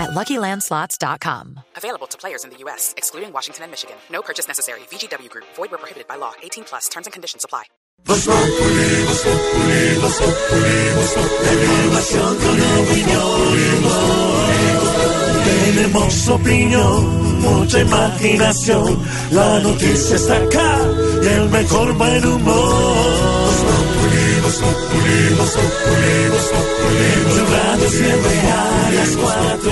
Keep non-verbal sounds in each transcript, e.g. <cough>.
at LuckyLandSlots.com. Available to players in the U.S., excluding Washington and Michigan. No purchase necessary. VGW Group. Void where prohibited by law. 18 plus. Terms and conditions apply. Tenemos opinión, mucha imaginación. La noticia está acá y el mejor buen humor. Tu radio siempre a las cuatro.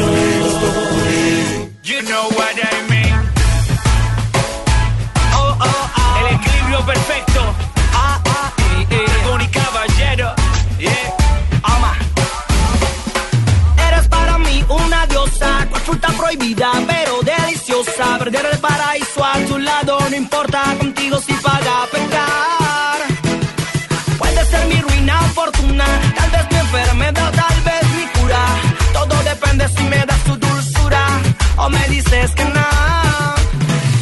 You know what I mean. Oh, oh, oh. El equilibrio perfecto. Ah, ah, eh, eh. Dragón y caballero. Yeah. Ama. Eres para mí una diosa, cual fruta prohibida, pero deliciosa. Perder el paraíso a tu lado, no importa contigo si paga pecar. O me dices que no.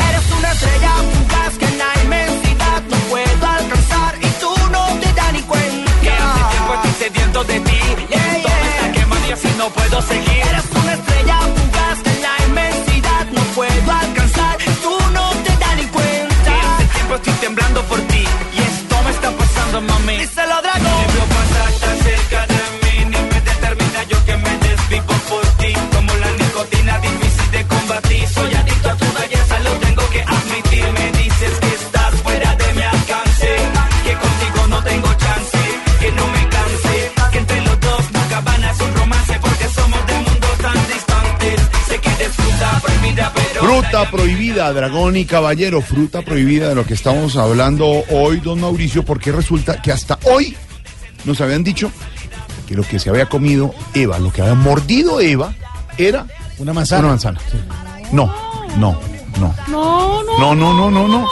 Eres una estrella fugaz que en la inmensidad no puedo alcanzar y tú no te das ni cuenta. Que hace tiempo estoy sediento de ti. Yeah, Todo yeah. está quemando y así no puedo seguir. Fruta prohibida, dragón y caballero, fruta prohibida de lo que estamos hablando hoy, don Mauricio, porque resulta que hasta hoy nos habían dicho que lo que se había comido Eva, lo que había mordido Eva, era Una manzana. una manzana. No, no, no. No, no. No, no, no, no, no.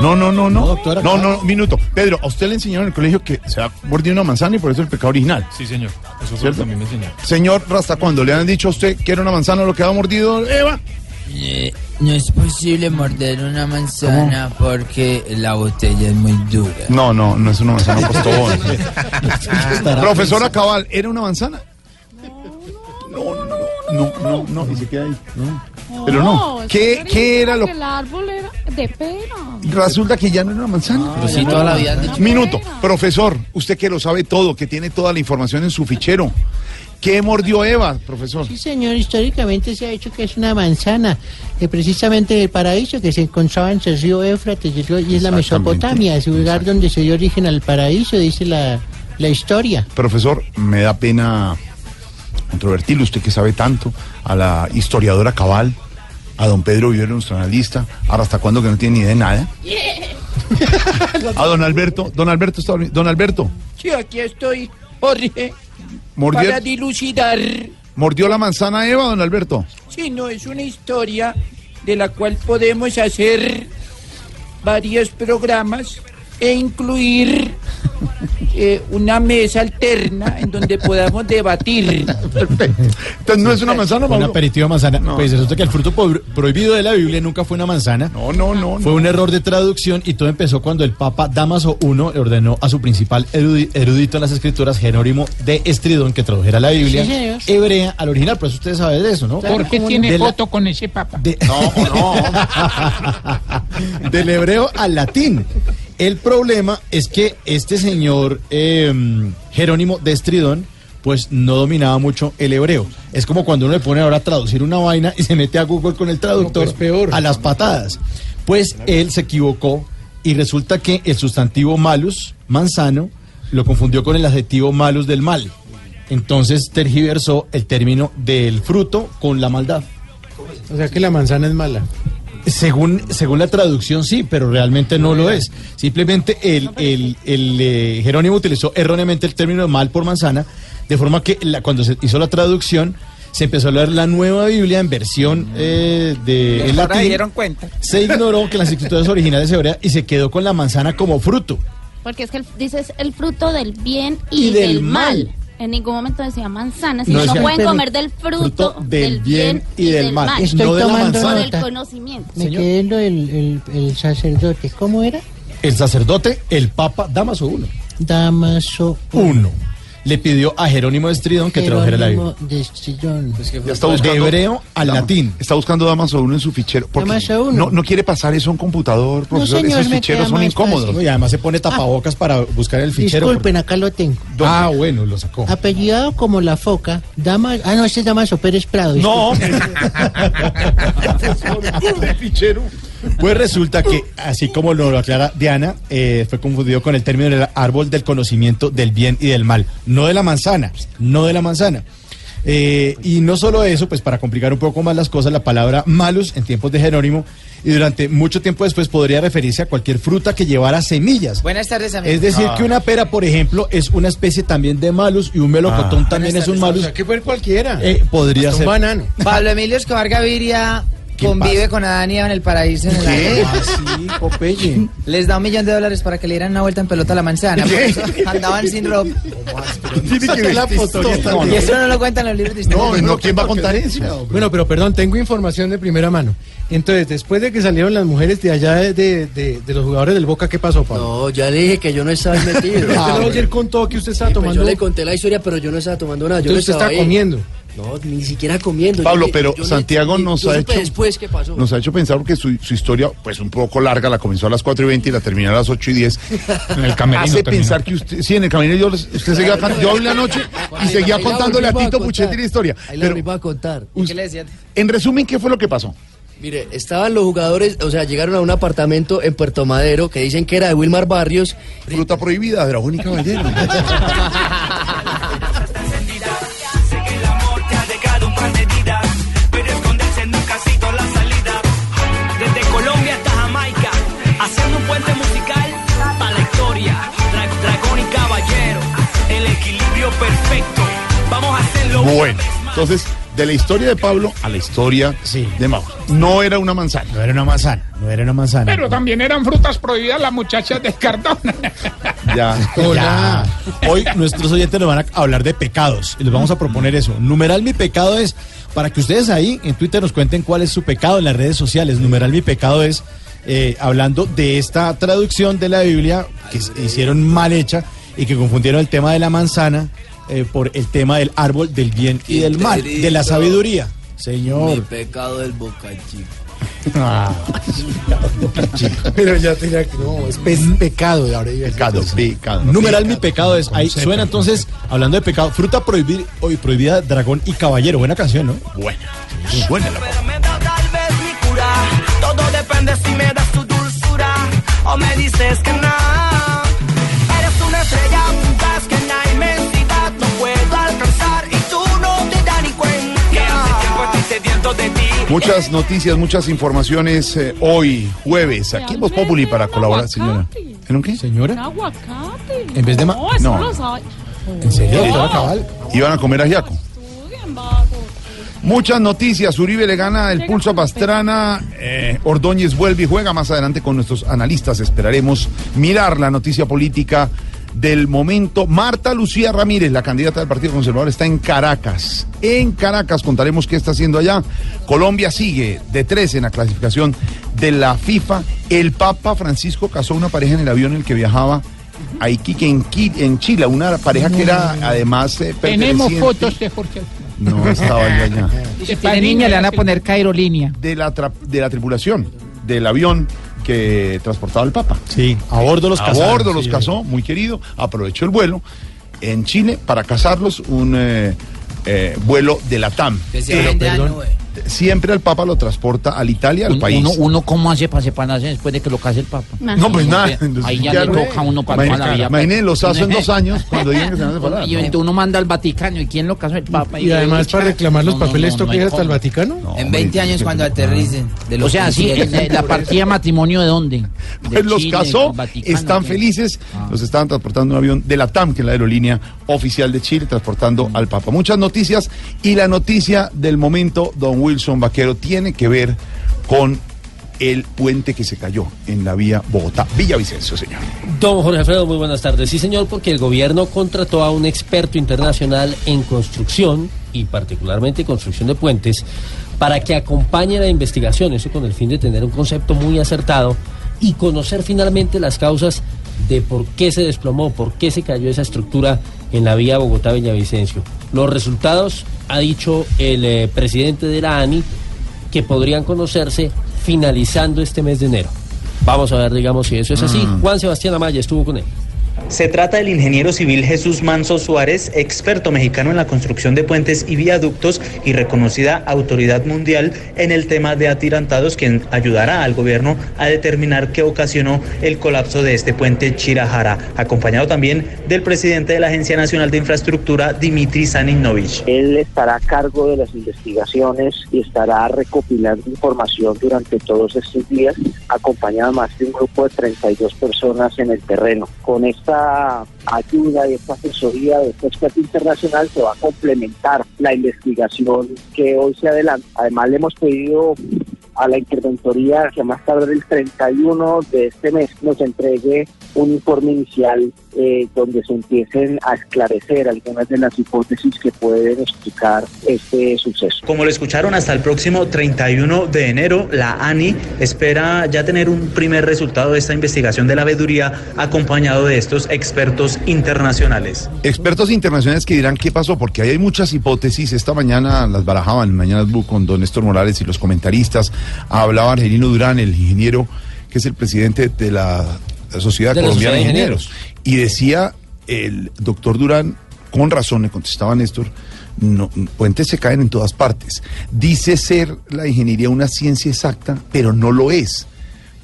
No, no, no, no. No, doctora, No, no, minuto. Pedro, a usted le enseñaron en el colegio que se ha mordido una manzana y por eso es el pecado original. Sí, señor. Eso lo ¿Cierto? mí me enseñaron. Señor Rasta, cuando le han dicho a usted que era una manzana lo que había mordido Eva, Eh, no es posible morder una manzana porque la botella es muy dura. No, no, no es una manzana postobón. <laughs> Profesora Cabal, ¿era una manzana? No, no, no, no, no, y se queda ahí. no. Pero no. ¿Qué, que qué era lo El árbol era de pera. Resulta que ya no era una manzana. Pero sí, toda la vida han dicho. Minuto, profesor, usted que lo sabe todo, que tiene toda la información en su fichero. ¿Qué mordió Eva, profesor? Sí, señor, históricamente se ha dicho que es una manzana, que precisamente el paraíso que se encontraba entre el río Éufrates y, es la. Mesopotamia, es el lugar donde se dio origen al paraíso, dice la, la historia. Profesor, me da pena controvertirlo, usted que sabe tanto, a la historiadora Cabal, a don Pedro Vivero, nuestro analista, ahora hasta cuándo que no tiene ni idea de nada. <laughs> <laughs> A don Alberto, don Alberto Don Alberto, Sí, aquí estoy, Jorge, mordió, para dilucidar. mordió la manzana Eva, don Alberto. Sí, no, es una historia de la cual podemos hacer varios programas e incluir eh, una mesa alterna en donde podamos debatir. Perfecto. Entonces no es una manzana, Un Mauro? aperitivo de manzana. No. Pues resulta que el fruto prohibido de la Biblia nunca fue una manzana. No, no, no. Fue no. un error de traducción y todo empezó cuando el Papa Damaso I le ordenó a su principal erudi- erudito en las escrituras, Jerónimo de Estridón, que tradujera la Biblia Sí, hebrea al original. Por eso ustedes saben de eso, ¿no? ¿Por qué tiene foto con ese papa? de- No, no. <laughs> del hebreo al latín. El problema es que este señor eh, Jerónimo de Estridón pues no dominaba mucho el hebreo. Es como cuando uno le pone ahora a traducir una vaina y se mete a Google con el traductor pues, peor. a las patadas. Pues él se equivocó y resulta que el sustantivo malus, manzano, lo confundió con el adjetivo malus del mal. Entonces tergiversó el término del fruto con la maldad. O sea que la manzana es mala. Según, según la traducción sí, pero realmente no lo es. Simplemente el, el, el, eh, Jerónimo utilizó erróneamente el término mal por manzana, de forma que la- cuando se hizo la traducción se empezó a leer la nueva Biblia en versión eh, de Ahora latín. dieron cuenta. Se ignoró que las escrituras originales hebreas y se quedó con la manzana como fruto. Porque es que el- dices el fruto del bien y, Y del del, mal. mal. En ningún momento decía manzana, No sino no, decía- pueden Pero- comer del fruto, del bien y del mal. Estoy no de la tomando O manzana. del conocimiento. Me Señor. quedé en lo del el, el sacerdote. ¿Cómo era? El sacerdote, el papa Damaso I, Damaso uno, le pidió a Jerónimo de Estridón que tradujera la Biblia. Jerónimo de Estridón. Ya está De buscando hebreo al Dama- latín. Está buscando Damaso 1 en su fichero. porque Damaso uno. No, no quiere pasar eso a un computador, profesor. señor, Esos ficheros son incómodos. fácil. Y además se pone tapabocas para buscar el fichero. Disculpen, acá lo tengo. Ah, bueno, lo sacó. Apellidado como la foca, Dama... Ah, no, este es Damaso Pérez Prado. No, disculpe. de <laughs> <laughs> fichero. Pues resulta que, así como lo aclara Diana, eh, fue confundido con el término del árbol del conocimiento del bien y del mal. No de la manzana, no de la manzana. Eh, y no solo eso, pues para complicar un poco más las cosas, la palabra malus en tiempos de Jerónimo y durante mucho tiempo después podría referirse a cualquier fruta que llevara semillas. Buenas tardes, amigos. Es decir, que una pera, por ejemplo, es una especie también de malus y un melocotón también es un O malus. sea, que fue cualquiera. Eh, podría Hasta ser. un banano. Pablo Emilio Escobar Gaviria ¿Qué convive pasa? con Adán y Eva en el paraíso. En el. Ah, sí, Popeye. Les da un millón de dólares para que le dieran una vuelta en pelota a la manzana. por eso andaban sin ropa. Tiene que ver la foto, ya está No, Y eso no lo cuentan los libros de historia. no, no, ¿quién va a contar eso? Bueno, pero perdón, tengo información de primera mano. Entonces, después de que salieron las mujeres de allá de, de- de- de los jugadores del Boca, ¿qué pasó, Pablo? No, ya le dije que yo no estaba metido. Usted <laughs> Ah, ayer contó que usted estaba pues tomando... yo le conté la historia, pero yo no estaba tomando nada. Yo Entonces no usted estaba está ahí. comiendo. No, ni siquiera comiendo. Pablo, Yo- pero yo Santiago nos ha hecho después qué pasó. nos ha hecho pensar porque su, su historia, pues un poco larga, la comenzó a las 4 y 20 y la terminó a las 8 y 10. <laughs> En el camerino Hace terminó. pensar que usted, sí, en el camerino yo, usted seguía, can- yo hablé anoche y seguía ahí la contándole a Tito. Puchetti la historia. Ahí la Pero, volvimos a contar. ¿Y qué le decían? en resumen, ¿qué fue lo que pasó? Mire, estaban los jugadores, o sea, llegaron a un apartamento en Puerto Madero que dicen que era de Wilmar Barrios. Fruta prohibida, Dragón y Caballero. <laughs> perfecto. Vamos a hacerlo. Bueno, entonces, de la historia de Pablo a la historia Sí. de Mauro. No era una manzana. No era una manzana, no era una manzana. Pero también eran frutas prohibidas las muchachas de Cardona. <laughs> Ya. <laughs> Ya. Hoy nuestros oyentes nos van a hablar de pecados y les vamos a proponer eso. Numeral mi pecado es para que ustedes ahí en Twitter nos cuenten cuál es su pecado en las redes sociales. Numeral mi pecado es eh, hablando de esta traducción de la Biblia que hicieron mal hecha y que confundieron el tema de la manzana eh, por el tema del árbol del bien y del mal, de la sabiduría. Mi Señor. pecado del Boca Chico. Ah, <laughs> Pero ya tenía que... No, es pe- pecado. de ahora Pecado, pecado. Numeral mi pecado es ahí suena entonces hablando de pecado fruta prohibir hoy prohibida dragón y caballero buena canción no Buena. Muy buena la Pero me da tal vez mi cura. Todo depende si me das tu dulzura o me dices que no. Muchas noticias, muchas informaciones eh, hoy, jueves, aquí en Voz Populi para colaborar, señora. ¿En un qué? Señora aguacate. En vez de ma- No, eso no. no lo sabe. en serio doctora Cabal Iban a comer ajiaco. Estudien. Muchas noticias. Uribe le gana el pulso a Pastrana. eh, Ordóñez vuelve y juega más adelante con nuestros analistas. Esperaremos mirar la noticia política del momento. Marta Lucía Ramírez, la candidata del Partido Conservador, está en Caracas. En Caracas contaremos qué está haciendo allá. Colombia sigue de tres en la clasificación de la FIFA. El Papa Francisco casó una pareja en el avión en el que viajaba a Iquique, en, Chile. Una pareja que era además eh, Tenemos fotos de Jorge. No estaba yo allá. Niña, le van a poner Cairolínea. de la, de la tripulación del avión que transportaba al Papa. sí a bordo los a casaron, bordo los sí. casó, muy querido, aprovechó el vuelo en Chile para casarlos, un eh, eh, vuelo de la TAM. Que se Pero, a perdón, nube. Siempre al Papa lo transporta al Italia, al Un- país. Uno, uno ¿cómo hace para separarse después de que lo case el Papa? No, pues nada. Ahí ya le toca a uno para la vida. Imagínese los asos en dos años cuando digan que se van a separar. <laughs> Y uno manda al Vaticano y quién lo casó el Papa. Y además para reclamar los No, papeles no, toca no ir hasta el. Vaticano. En 20 años cuando aterricen. de O los sea, sí, el- la partida de matrimonio de dónde? <laughs> De Pues los casó, están felices, Ah. los estaban transportando en un avión de la TAM, que es la aerolínea oficial de Chile, transportando Mm. al Papa. Muchas noticias y la noticia del momento, don Wilson Vaquero, tiene que ver con el puente que se cayó en la vía Bogotá-Villavicencio, señor. Don Jorge Alfredo, muy buenas tardes. Sí, señor, porque el gobierno contrató a un experto internacional en construcción y particularmente construcción de puentes para que acompañe la investigación, eso con el fin de tener un concepto muy acertado y conocer finalmente las causas de por qué se desplomó, por qué se cayó esa estructura en la vía Bogotá-Villavicencio. Los resultados, ha dicho el eh, presidente de la ANI, que podrían conocerse finalizando este mes de enero. Vamos a ver, digamos, si eso es así. Juan Sebastián Amaya estuvo con él. Se trata del ingeniero civil Jesús Manso Suárez, experto mexicano en la construcción de puentes y viaductos y reconocida autoridad mundial en el tema de atirantados, quien ayudará al gobierno a determinar qué ocasionó el colapso de este puente Chirajara, acompañado también del presidente de la Agencia Nacional de Infraestructura, Dimitri Saninovich. Él estará a cargo de las investigaciones y estará recopilando información durante todos estos días, acompañado más de un grupo de 32 personas en el terreno. Con esta ayuda y esta asesoría de este experto internacional se va a complementar la investigación que hoy se adelanta. Además, le hemos pedido a la interventoría que más tarde el 31 de este mes nos entregue un informe inicial eh, donde se empiecen a esclarecer algunas de las hipótesis que pueden explicar este suceso. Como lo escucharon, hasta el próximo 31 de enero, la ANI espera ya tener un primer resultado de esta investigación de la veeduría acompañado de estos expertos internacionales. Expertos internacionales que dirán qué pasó, porque ahí hay muchas hipótesis. Esta mañana las barajaban Blue con don Néstor Morales y los comentaristas. Hablaba Angelino Durán, el ingeniero que es el presidente de la Sociedad De Colombiana de Sociedad de Ingenieros. Y decía el doctor Durán, con razón le contestaba Néstor, no, puentes se caen en todas partes. Dice ser la ingeniería una ciencia exacta, pero no lo es.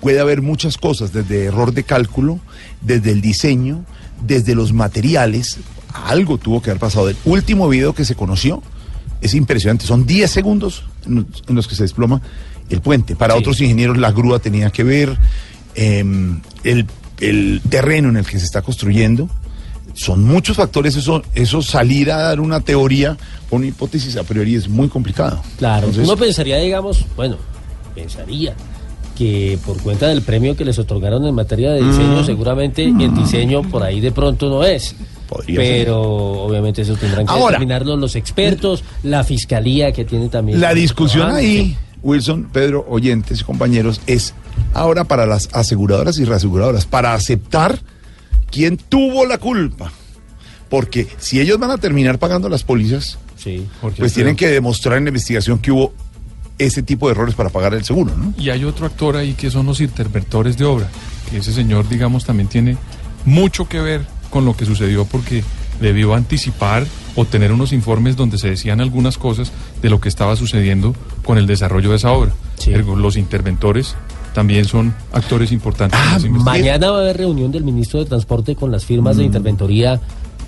Puede haber muchas cosas, desde error de cálculo, desde el diseño, desde los materiales. Algo tuvo que haber pasado. El último video que se conoció es impresionante. Son 10 segundos en los que se desploma el puente. Para otros ingenieros la grúa tenía que ver, em, el, el terreno en el que se está construyendo. Son muchos factores, eso, eso salir a dar una teoría o una hipótesis a priori es muy complicado. Claro, Entonces- uno pensaría, digamos, bueno, pensaría que por cuenta del premio que les otorgaron en materia de diseño, Mm. seguramente el diseño por ahí de pronto no es. pero obviamente eso tendrán que Ahora- determinarlo los expertos, la fiscalía que tiene también. La discusión trabajo, ahí, Wilson, Pedro, oyentes y compañeros, es ahora para las aseguradoras y reaseguradoras, para aceptar quién tuvo la culpa. Porque si ellos van a terminar pagando las pólizas, pues tienen que demostrar en la investigación que hubo ese tipo de errores para pagar el seguro, ¿no? Y hay otro actor ahí que son los interventores de obra, que ese señor, digamos, también tiene mucho que ver con lo que sucedió porque debió anticipar o tener unos informes donde se decían algunas cosas de lo que estaba sucediendo con el desarrollo de esa obra. Los interventores también son actores importantes. investigaciones. Mañana va a haber reunión del ministro de Transporte con las firmas Mm. de interventoría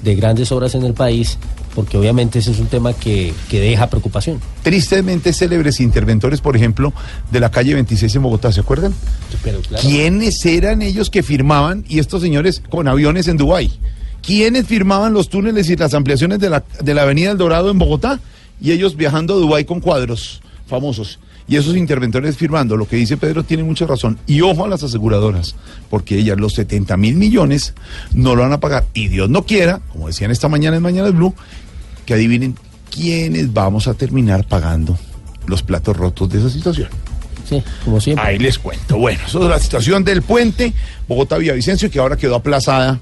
de grandes obras en el país, porque obviamente ese es un tema que, que deja preocupación. Tristemente célebres interventores, por ejemplo, de la calle 26 en Bogotá, ¿se acuerdan? Pero claro. ¿Quiénes eran ellos que firmaban y estos señores con aviones en Dubái? ¿Quiénes firmaban los túneles y las ampliaciones de la, de la Avenida El Dorado en Bogotá? Y ellos viajando a Dubái con cuadros famosos. Y esos interventores firmando. Lo que dice Pedro tiene mucha razón. Y ojo a las aseguradoras, porque ellas los 70 mil millones no lo van a pagar. Y Dios no quiera, como decían esta mañana en Mañana Blue, que adivinen quiénes vamos a terminar pagando los platos rotos de esa situación. Sí, como siempre. Ahí les cuento. Bueno, eso es la situación del puente Bogotá-Villavicencio, que ahora quedó aplazada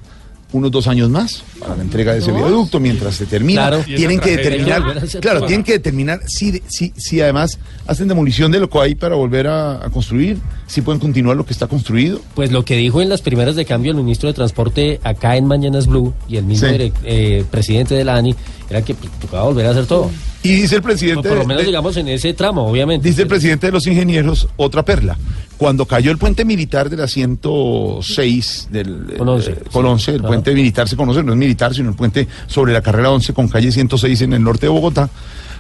unos dos años más para la entrega de ese viaducto mientras se termina. Claro. Tienen que determinar, claro, tienen que determinar si, si, si además hacen demolición de lo que hay para volver a, a construir, si pueden continuar lo que está construido. Pues lo que dijo en las primeras de cambio el ministro de Transporte acá en Mañanas Blue y el mismo Sí. eh, presidente de la ANI era que pues, tocaba volver a hacer todo. Y dice el presidente. Por, por lo menos, de- digamos, en ese tramo, obviamente. Dice el presidente de los ingenieros, otra perla. Cuando cayó el puente militar de la 106 del Con 11, eh, con 11, el puente militar se conoce, no es militar, sino el puente sobre la carrera 11 con calle 106 en el norte de Bogotá,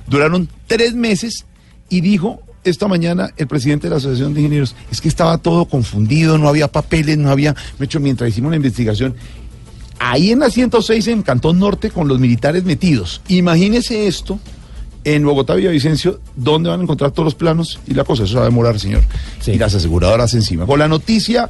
duraron tres meses y dijo esta mañana el presidente de la Asociación de Ingenieros, es que estaba todo confundido, no había papeles, no había, de hecho, mientras hicimos la investigación, ahí en la 106 en Cantón Norte con los militares metidos. Imagínese esto en Bogotá, Villavicencio, ¿dónde van a encontrar todos los planos y la cosa? Eso va a demorar, señor. Y las aseguradoras encima. Con la noticia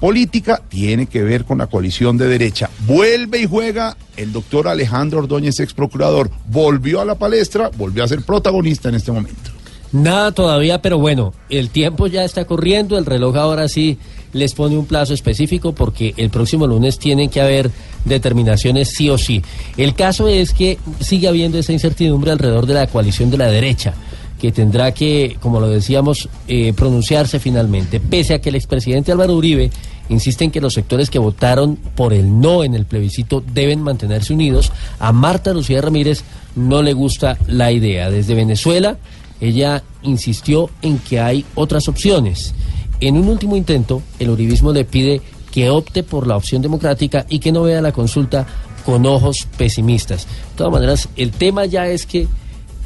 política tiene que ver con la coalición de derecha. Vuelve y juega el doctor Alejandro Ordóñez, ex procurador. Volvió a la palestra, volvió a ser protagonista en este momento. Nada todavía, pero bueno, el tiempo ya está corriendo, el reloj ahora sí les pone un plazo específico porque el próximo lunes tienen que haber determinaciones sí o sí. El caso es que sigue habiendo esa incertidumbre alrededor de la coalición de la derecha, que tendrá que, como lo decíamos, eh, pronunciarse finalmente, pese a que el expresidente Álvaro Uribe insiste en que los sectores que votaron por el no en el plebiscito deben mantenerse unidos. A Marta Lucía Ramírez no le gusta la idea. Desde Venezuela, ella insistió en que hay otras opciones. En un último intento, el uribismo le pide que opte por la opción democrática y que no vea la consulta con ojos pesimistas. De todas maneras, el tema ya es que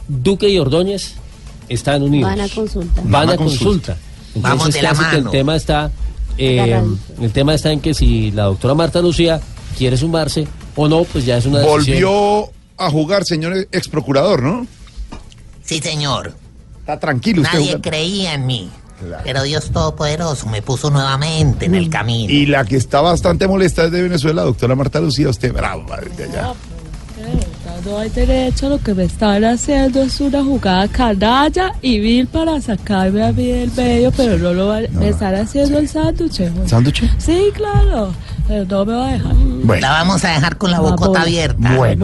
Duque y Ordóñez están unidos. Van a consulta. Van Van a consulta. Vamos Entonces de la casi que el tema está eh, el tema está en que si la doctora Marta Lucía quiere sumarse o no, pues ya es una decisión. Volvió a jugar, señor ex procurador, ¿no? Sí, señor. Está tranquilo usted Nadie jugando. creía en mí. Pero Dios Todopoderoso me puso nuevamente en el camino. Y la que está bastante molesta es de Venezuela, doctora Marta Lucía, usted brava desde allá. No hay derecho, lo que me están haciendo es una jugada canalla y vil para sacarme a mí del medio, pero no lo van, me están haciendo el sándwich. ¿Sándwich? Sí, claro, no me va a dejar. La vamos a dejar con la bocota abierta. Mamola,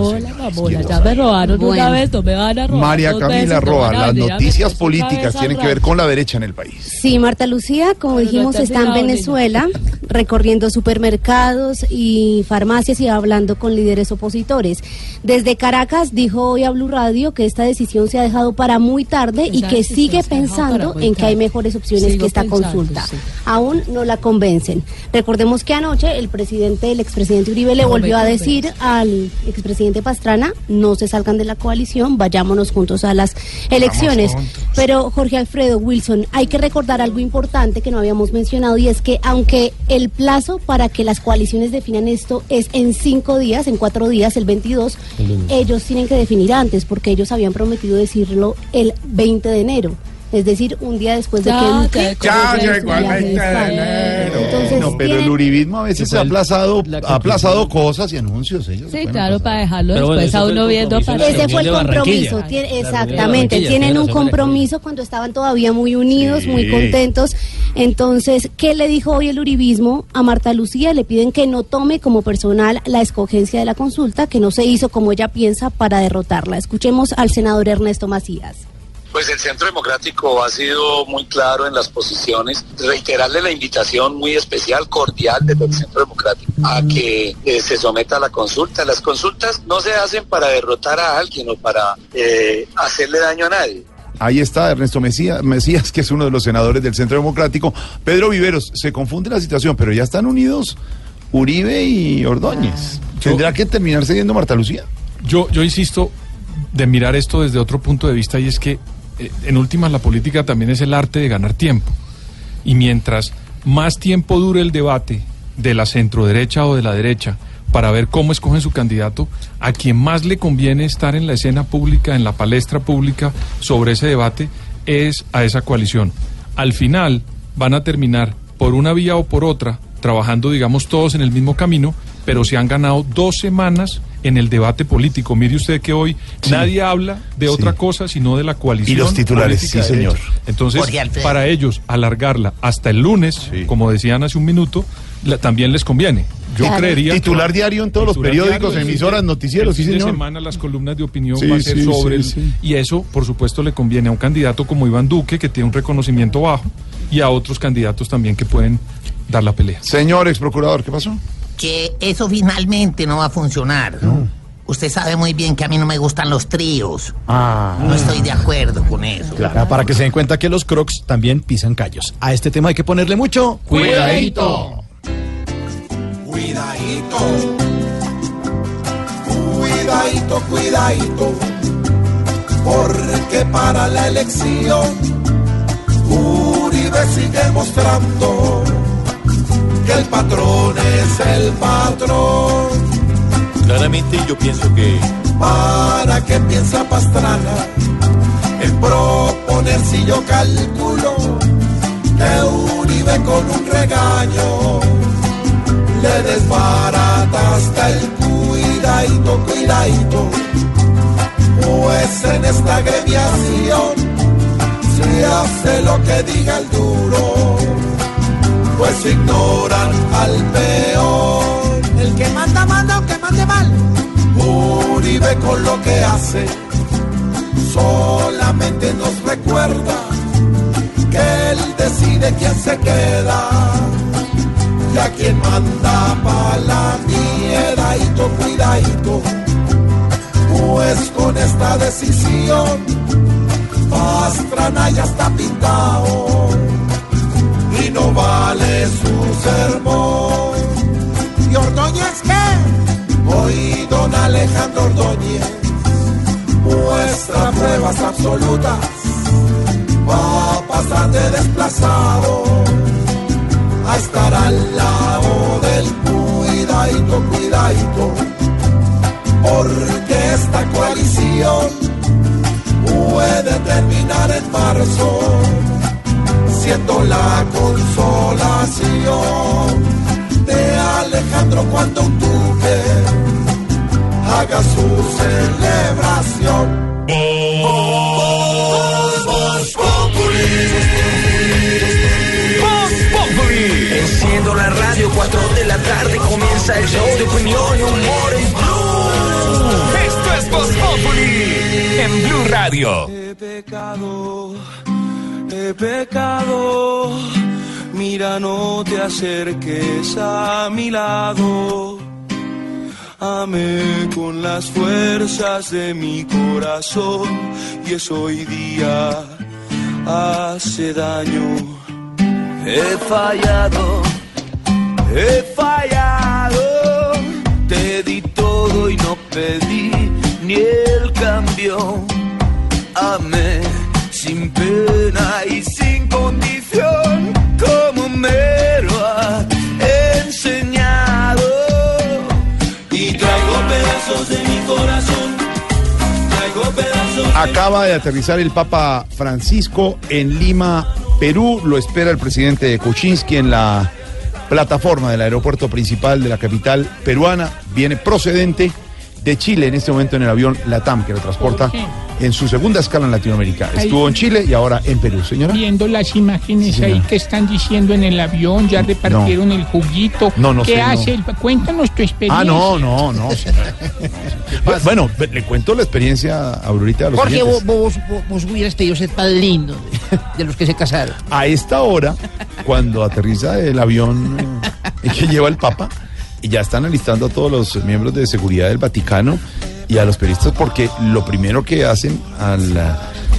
ya me robaron una Bueno. vez, no me van a robar. María Camila no Roa, las noticias políticas tienen que ver con la derecha en el país. Sí, Marta Lucía, como Pero dijimos, está en niña. Venezuela recorriendo supermercados y farmacias y hablando con líderes opositores. Desde Caracas dijo hoy a Blue Radio que esta decisión se ha dejado para muy tarde y que sigue pensando en que hay mejores opciones Sigo que esta pensando, consulta. sí. Aún no la convencen. Recordemos que anoche el presidente, el expresidente Uribe le volvió a decir al expresidente Pastrana, no se salgan de la coalición, vayámonos juntos a las elecciones. Pero Jorge Alfredo Wilson, hay que recordar algo importante que no habíamos mencionado y es que aunque el plazo para que las coaliciones definan esto es en cinco días, en cuatro días, el 22, El lunes. ellos tienen que definir antes porque ellos habían prometido decirlo el 20 de enero. Es decir, un día después de Ya, que Duque ya llegó el viaje de 20 de España. Entonces, No, pero el uribismo a veces ha aplazado, la ha aplazado cosas y anuncios. Ellos Sí, claro, para dejarlo Pero después a uno viendo compromiso para... de la Ese fue el compromiso. Tiene- exactamente. Tienen tiene un compromiso cuando estaban todavía muy unidos, muy contentos. Entonces, ¿qué le dijo hoy el uribismo a Marta Lucía? Le piden que no tome como personal la escogencia de la consulta, que no se hizo como ella piensa para derrotarla. Escuchemos al senador Ernesto Macías. Pues el Centro Democrático ha sido muy claro en las posiciones. Reiterarle la invitación muy especial, cordial desde el Centro Democrático a que eh, se someta a la consulta. Las consultas no se hacen para derrotar a alguien o para eh, hacerle daño a nadie. Ahí está Ernesto Mesías, Mesías, que es uno de los senadores del Centro Democrático. Pedro Viveros, se confunde la situación, pero ya están unidos Uribe y Ordóñez. ¿Tendrá que terminar cediendo Marta Lucía? Yo, yo insisto de mirar esto desde otro punto de vista y es que en últimas la política también es el arte de ganar tiempo. Y mientras más tiempo dure el debate de la centroderecha o de la derecha para ver cómo escogen su candidato, a quien más le conviene estar en la escena pública, en la palestra pública sobre ese debate, es a esa coalición. Al final van a terminar por una vía o por otra, trabajando, digamos, todos en el mismo camino, pero se han ganado dos semanas en el debate político. Mire usted que hoy nadie habla de otra cosa sino de la coalición. Y los titulares, sí, de señor. Entonces, para ellos, alargarla hasta el lunes, como decían hace un minuto, la- también les conviene. Yo Claro. creería. Titular diario en todos los periódicos, diario, emisoras, el- noticieros, el sí, fin de señor. semana las columnas de opinión Sí, va a ser sí, sobre sí, el- sí. y eso, por supuesto, le conviene a un candidato como Iván Duque que tiene un reconocimiento bajo y a otros candidatos también que pueden dar la pelea. Señor ex procurador, ¿qué pasó? Que eso finalmente no va a funcionar. Usted sabe muy bien que a mí no me gustan los tríos. Ah. No estoy de acuerdo con eso. Ah, Para que se den cuenta que los crocs también pisan callos. A este tema hay que ponerle mucho Cuidadito. Cuidadito. Cuidadito, cuidadito. Porque para la elección Uribe sigue mostrando que el patrón es el patrón. Claramente yo pienso que ¿Para qué piensa Pastrana en proponer si yo calculo que Uribe con un regaño le desbarata hasta el cuidadito, cuidadito? Pues en esta agremiación se hace lo que diga el duro, pues ignoran al peor. El que manda, manda, aunque mande mal. Uribe con lo que hace solamente nos recuerda que él decide quién se queda y a quien manda pa' la miedadito, cuidadito. Pues con esta decisión Pastrana ya está pintado y no vale su sermón. ¿Y Ordóñez qué? Hoy don Alejandro Ordóñez muestra pruebas absolutas. Va a pasar de desplazado a estar al lado del cuidadito, cuidadito. Porque esta coalición puede terminar en marzo siendo la consolación de Alejandro cuando duque haga su celebración. Enciendo la radio, 4 de la tarde comienza el show de opinión y humor en Blue. Esto es Voz Populi en Blue Radio. He pecado, pecado. Mira, no te acerques a mi lado. Amé con las fuerzas de mi corazón y eso hoy día hace daño. He fallado, he fallado. Te di todo y no pedí ni el cambio. Amé sin pena y sin condición, como me lo ha enseñado. Y traigo pedazos de mi corazón, traigo pedazos. Acaba de aterrizar el Papa Francisco en Lima, Perú. Lo espera el presidente Kuczynski en la plataforma del aeropuerto principal de la capital peruana. Viene procedente de Chile en este momento en el avión LATAM que lo transporta en su segunda escala en Latinoamérica. Ahí. Estuvo en Chile y ahora en Perú, señora. Viendo las imágenes Sí, ahí que están diciendo en el avión, ya repartieron el juguito. No, no ¿Qué sé, no. hace? el- Cuéntanos tu experiencia. Ah, <laughs> no, no, no. señora. bueno, le cuento la experiencia ahorita a los Jorge, oyentes. vos, vos, vos- hubieras pedido ser padrino de, de los que se casaron. a esta hora, cuando aterriza el avión eh, que lleva el Papa, ya están alistando a todos los miembros de seguridad del Vaticano y a los periodistas, porque lo primero que hacen al,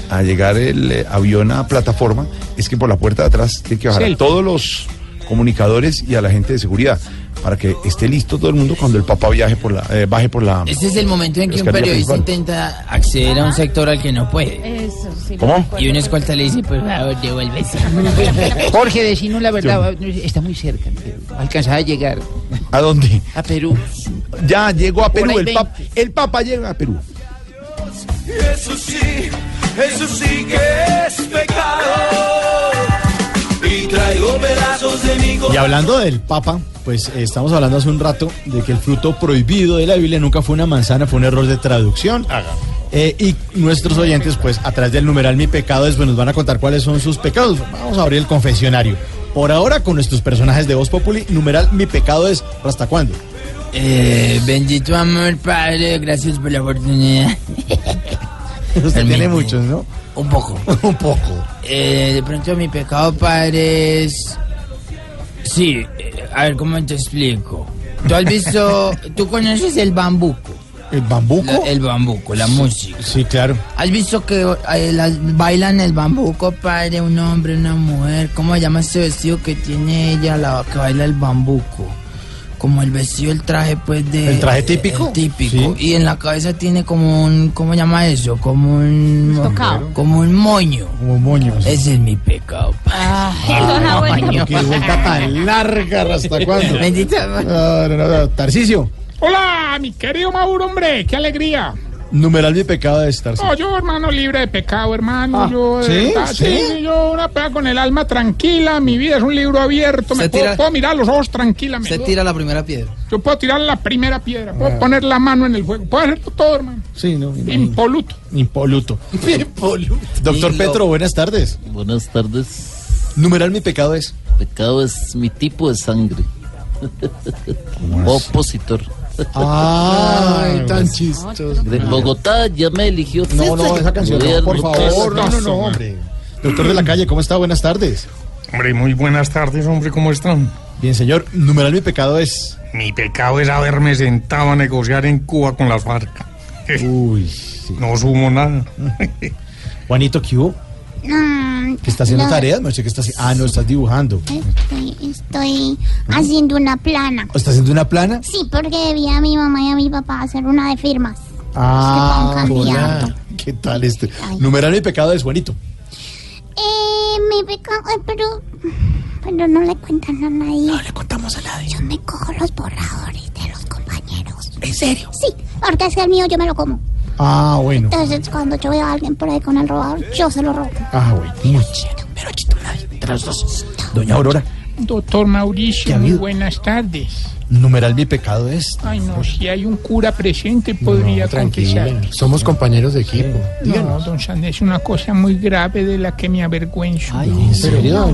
a llegar el eh, avión a plataforma es que por la puerta de atrás tienen que bajar a todos los comunicadores y a la gente de seguridad para que esté listo todo el mundo cuando el Papa viaje por la, eh, baje por la. Este es el momento en que un periodista principal. intenta acceder a un sector al que no puede. Eso, sí. ¿Cómo? Y una escolta le dice, por favor, devuélvese. <laughs> Jorge, decinos la verdad, está muy cerca. Alcanzaba a llegar ¿A dónde? a Perú. Ya llegó a Perú, el, papa, el Papa llega a Perú. Eso sí, eso sí que es pecado. Y traigo pedazos de mi Y hablando del Papa, pues eh, estamos hablando hace un rato de que el fruto prohibido de la Biblia nunca fue una manzana, fue un error de traducción. Eh, y nuestros oyentes, pues a través del numeral Mi Pecado es, pues, nos van a contar cuáles son sus pecados. Vamos a abrir el confesionario. Por ahora, con nuestros personajes de Voz Populi, numeral Mi Pecado es, ¿hasta cuándo? Eh, bendito amor, Padre, gracias por la oportunidad. <laughs> Usted tiene muchos, ¿no? Un poco. <laughs> un poco. Eh, de pronto mi pecado, Padre, es... Sí, eh, a ver, ¿cómo te explico? ¿Tú has visto, <laughs> tú conoces el bambuco? ¿El bambuco? La- el bambuco, la música. Sí, claro. ¿Has visto que eh, las- bailan el bambuco, padre? Un hombre, una mujer. ¿Cómo se llama ese vestido que tiene ella, la que baila el bambuco? Como el vestido, el traje, pues de. ¿El traje típico? el típico. Y en la cabeza tiene como un. ¿Cómo se llama eso? Como un. Tocado. Como un moño. Como moño. Ese es mi pecado. Una vuelta. <laughs> Qué vuelta tan larga, ¿hasta cuándo? <laughs> Bendito. No, no, no, no. Tarcisio, Hola, mi querido Mauro, hombre, qué alegría. Numeral Mi Pecado es Tarcisio. No, yo, hermano, libre de pecado, hermano. Ah, yo, de ¿sí? verdad, ¿Sí? sí, yo una pega con el alma tranquila. Mi vida es un libro abierto. Me Se puedo, tira- puedo mirar los ojos tranquilamente. Se tira la primera piedra. Yo puedo tirar la primera piedra, puedo Ah. poner la mano en el fuego, puedo hacer todo, hermano. Sí, no. Impoluto. Impoluto. Doctor Y lo- Petro, buenas tardes. Buenas tardes. Numeral Mi Pecado es. Pecado es mi tipo de sangre. Opositor. Ay, tan chistoso. De Bogotá ya me eligió. No, no, esa canción no, por favor. No, no, no, hombre. Doctor de la calle, ¿cómo está? Buenas tardes. Hombre, muy buenas tardes, hombre, ¿cómo están? Bien, señor. Numeral Mi Pecado es. Mi pecado es haberme sentado a negociar en Cuba con las FARC. Uy, No sumo nada. Juanito, ¿qué hubo? Mm, ¿Que está haciendo no, tareas? No sé qué está haciendo. Ah, no, estás dibujando. Estoy, estoy haciendo una plana. ¿O ¿Estás haciendo una plana? Sí, porque debía a mi mamá y a mi papá hacer una de firmas. Ah, hola. ¿Qué tal este? Numeral Mi Pecado es Juanito. Eh, mi pecado, pero, pero no le cuentan a nadie. No le contamos a nadie. Yo me cojo los borradores de los compañeros. ¿En serio? Sí, porque es el mío yo me lo como. Ah, bueno. Entonces, cuando yo veo a alguien por ahí con el robador, yo se lo robo. Ah, bueno. Pero chito nadie. Entre los dos. Doña Aurora. Doctor Mauricio, muy buenas tardes. Numeral Mi Pecado es. Ay, no, si hay un cura presente, podría confesar. somos compañeros de equipo. No, don Sandés, es una cosa muy grave de la que me avergüenzo. ¿en serio?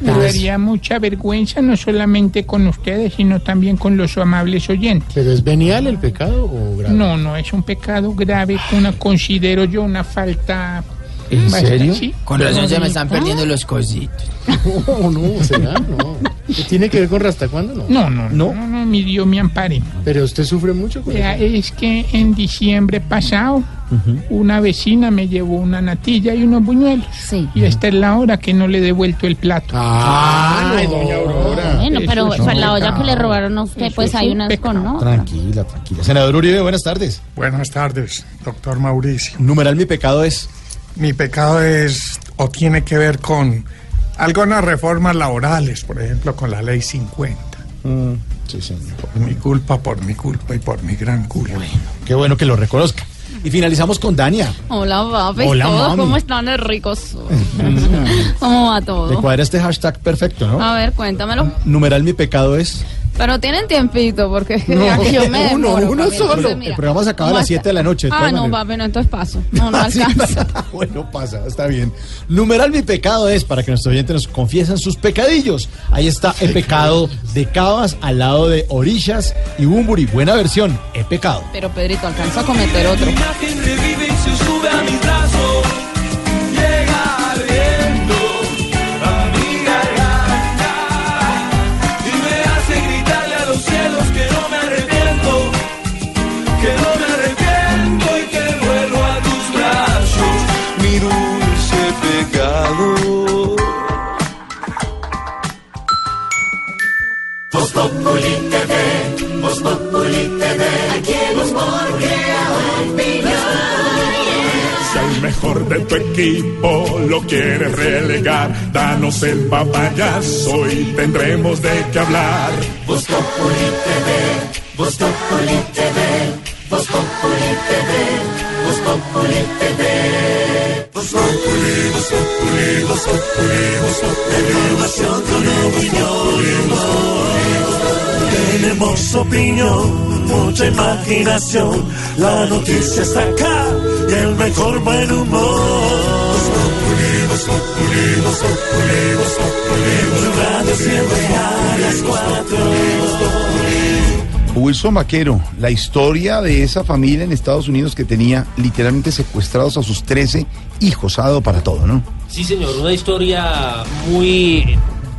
Me daría mucha vergüenza no solamente con ustedes, sino también con los amables oyentes. ¿Pero es venial el pecado o grave? No, no, es un pecado grave, una, considero yo una falta... ¿En serio? sí. Con razón se me están perdiendo los cositos. <laughs> No, no, será, no. ¿Tiene que ver con Rasta cuándo? No. No, no, no, no, no, mi Dios me ampare. Pero usted sufre mucho con eso. es que en diciembre pasado una vecina me llevó una natilla y unos buñuelos. Y esta es la hora que no le he devuelto el plato. Ay, doña Aurora. Bueno, pero Eso es fue la olla que le robaron a usted, Eso pues es hay un unas con no. Tranquila, tranquila. Senador Uribe, buenas tardes. Buenas tardes, doctor Mauricio. Numeral Mi Pecado es. Mi pecado es o tiene que ver con algunas reformas laborales, por ejemplo, con la ley 50. Mm, sí, señor. Por mi culpa, por mi culpa y por mi gran culpa. Qué bueno que lo reconozca. Y finalizamos con Dania. Hola, papi. Hola, todos, mami. ¿Cómo están de ricos? ¿Cómo va Te todo? cuadra este hashtag perfecto, ¿no? A ver, cuéntamelo. Numeral Mi Pecado es. Pero tienen tiempito, porque No, <laughs> yo me uno, demoro, uno papi. solo. Entonces, mira, El programa se acaba a las ¿cómo 7 de la noche. de Ah, no, maneras. papi, no, entonces paso. <laughs> No, no Sí, alcanza. <laughs> bueno, pasa, está bien. Numeral mi pecado es para que nuestros oyentes nos confiesen sus pecadillos. Ahí está el pecado de Cabas al lado de Orillas y Bumburi. Buena versión, he pecado. Pero Pedrito alcanza a cometer otro. Populi TV, Voz Populi TV, aquí. Si al mejor de tu equipo lo quieres relegar, danos el papayazo y tendremos de qué hablar. Voz Populi TV, Voz Populi TV, Voz Populi TV, Voz Populi TV, Voz Información con opinión. Tenemos opinión, mucha imaginación. La noticia está acá y el mejor buen humor. Radio siempre a las cuatro. Wilson Vaquero, la historia de esa familia en Estados Unidos que tenía literalmente secuestrados a sus 13 hijos, ha dado para todo, ¿no? Sí, señor, una historia muy,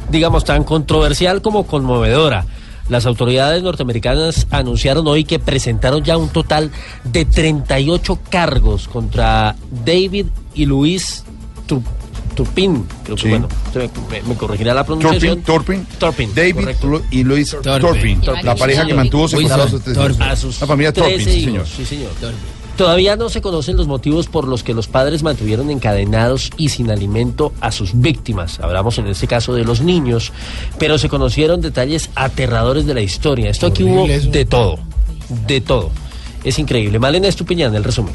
digamos, tan controversial como conmovedora. Las autoridades norteamericanas anunciaron hoy que presentaron ya un total de 38 cargos contra David y Luis Tur- Turpin. Creo que, Sí. bueno, me, me corregirá la pronunciación. Turpin, Turpin, David correcto. Lu- y Luis Turpin. Turpin, Turpin. la pareja que mantuvo secuestrados a sus Wilson 13 hijos. A sus La familia 13 Turpin, sí, señor. sí, señor. Todavía no se conocen los motivos por los que los padres mantuvieron encadenados y sin alimento a sus víctimas. Hablamos en este caso de los niños, pero se conocieron detalles aterradores de la historia. Esto aquí hubo de todo, de todo. Es increíble. Malena Estupiñán, el resumen.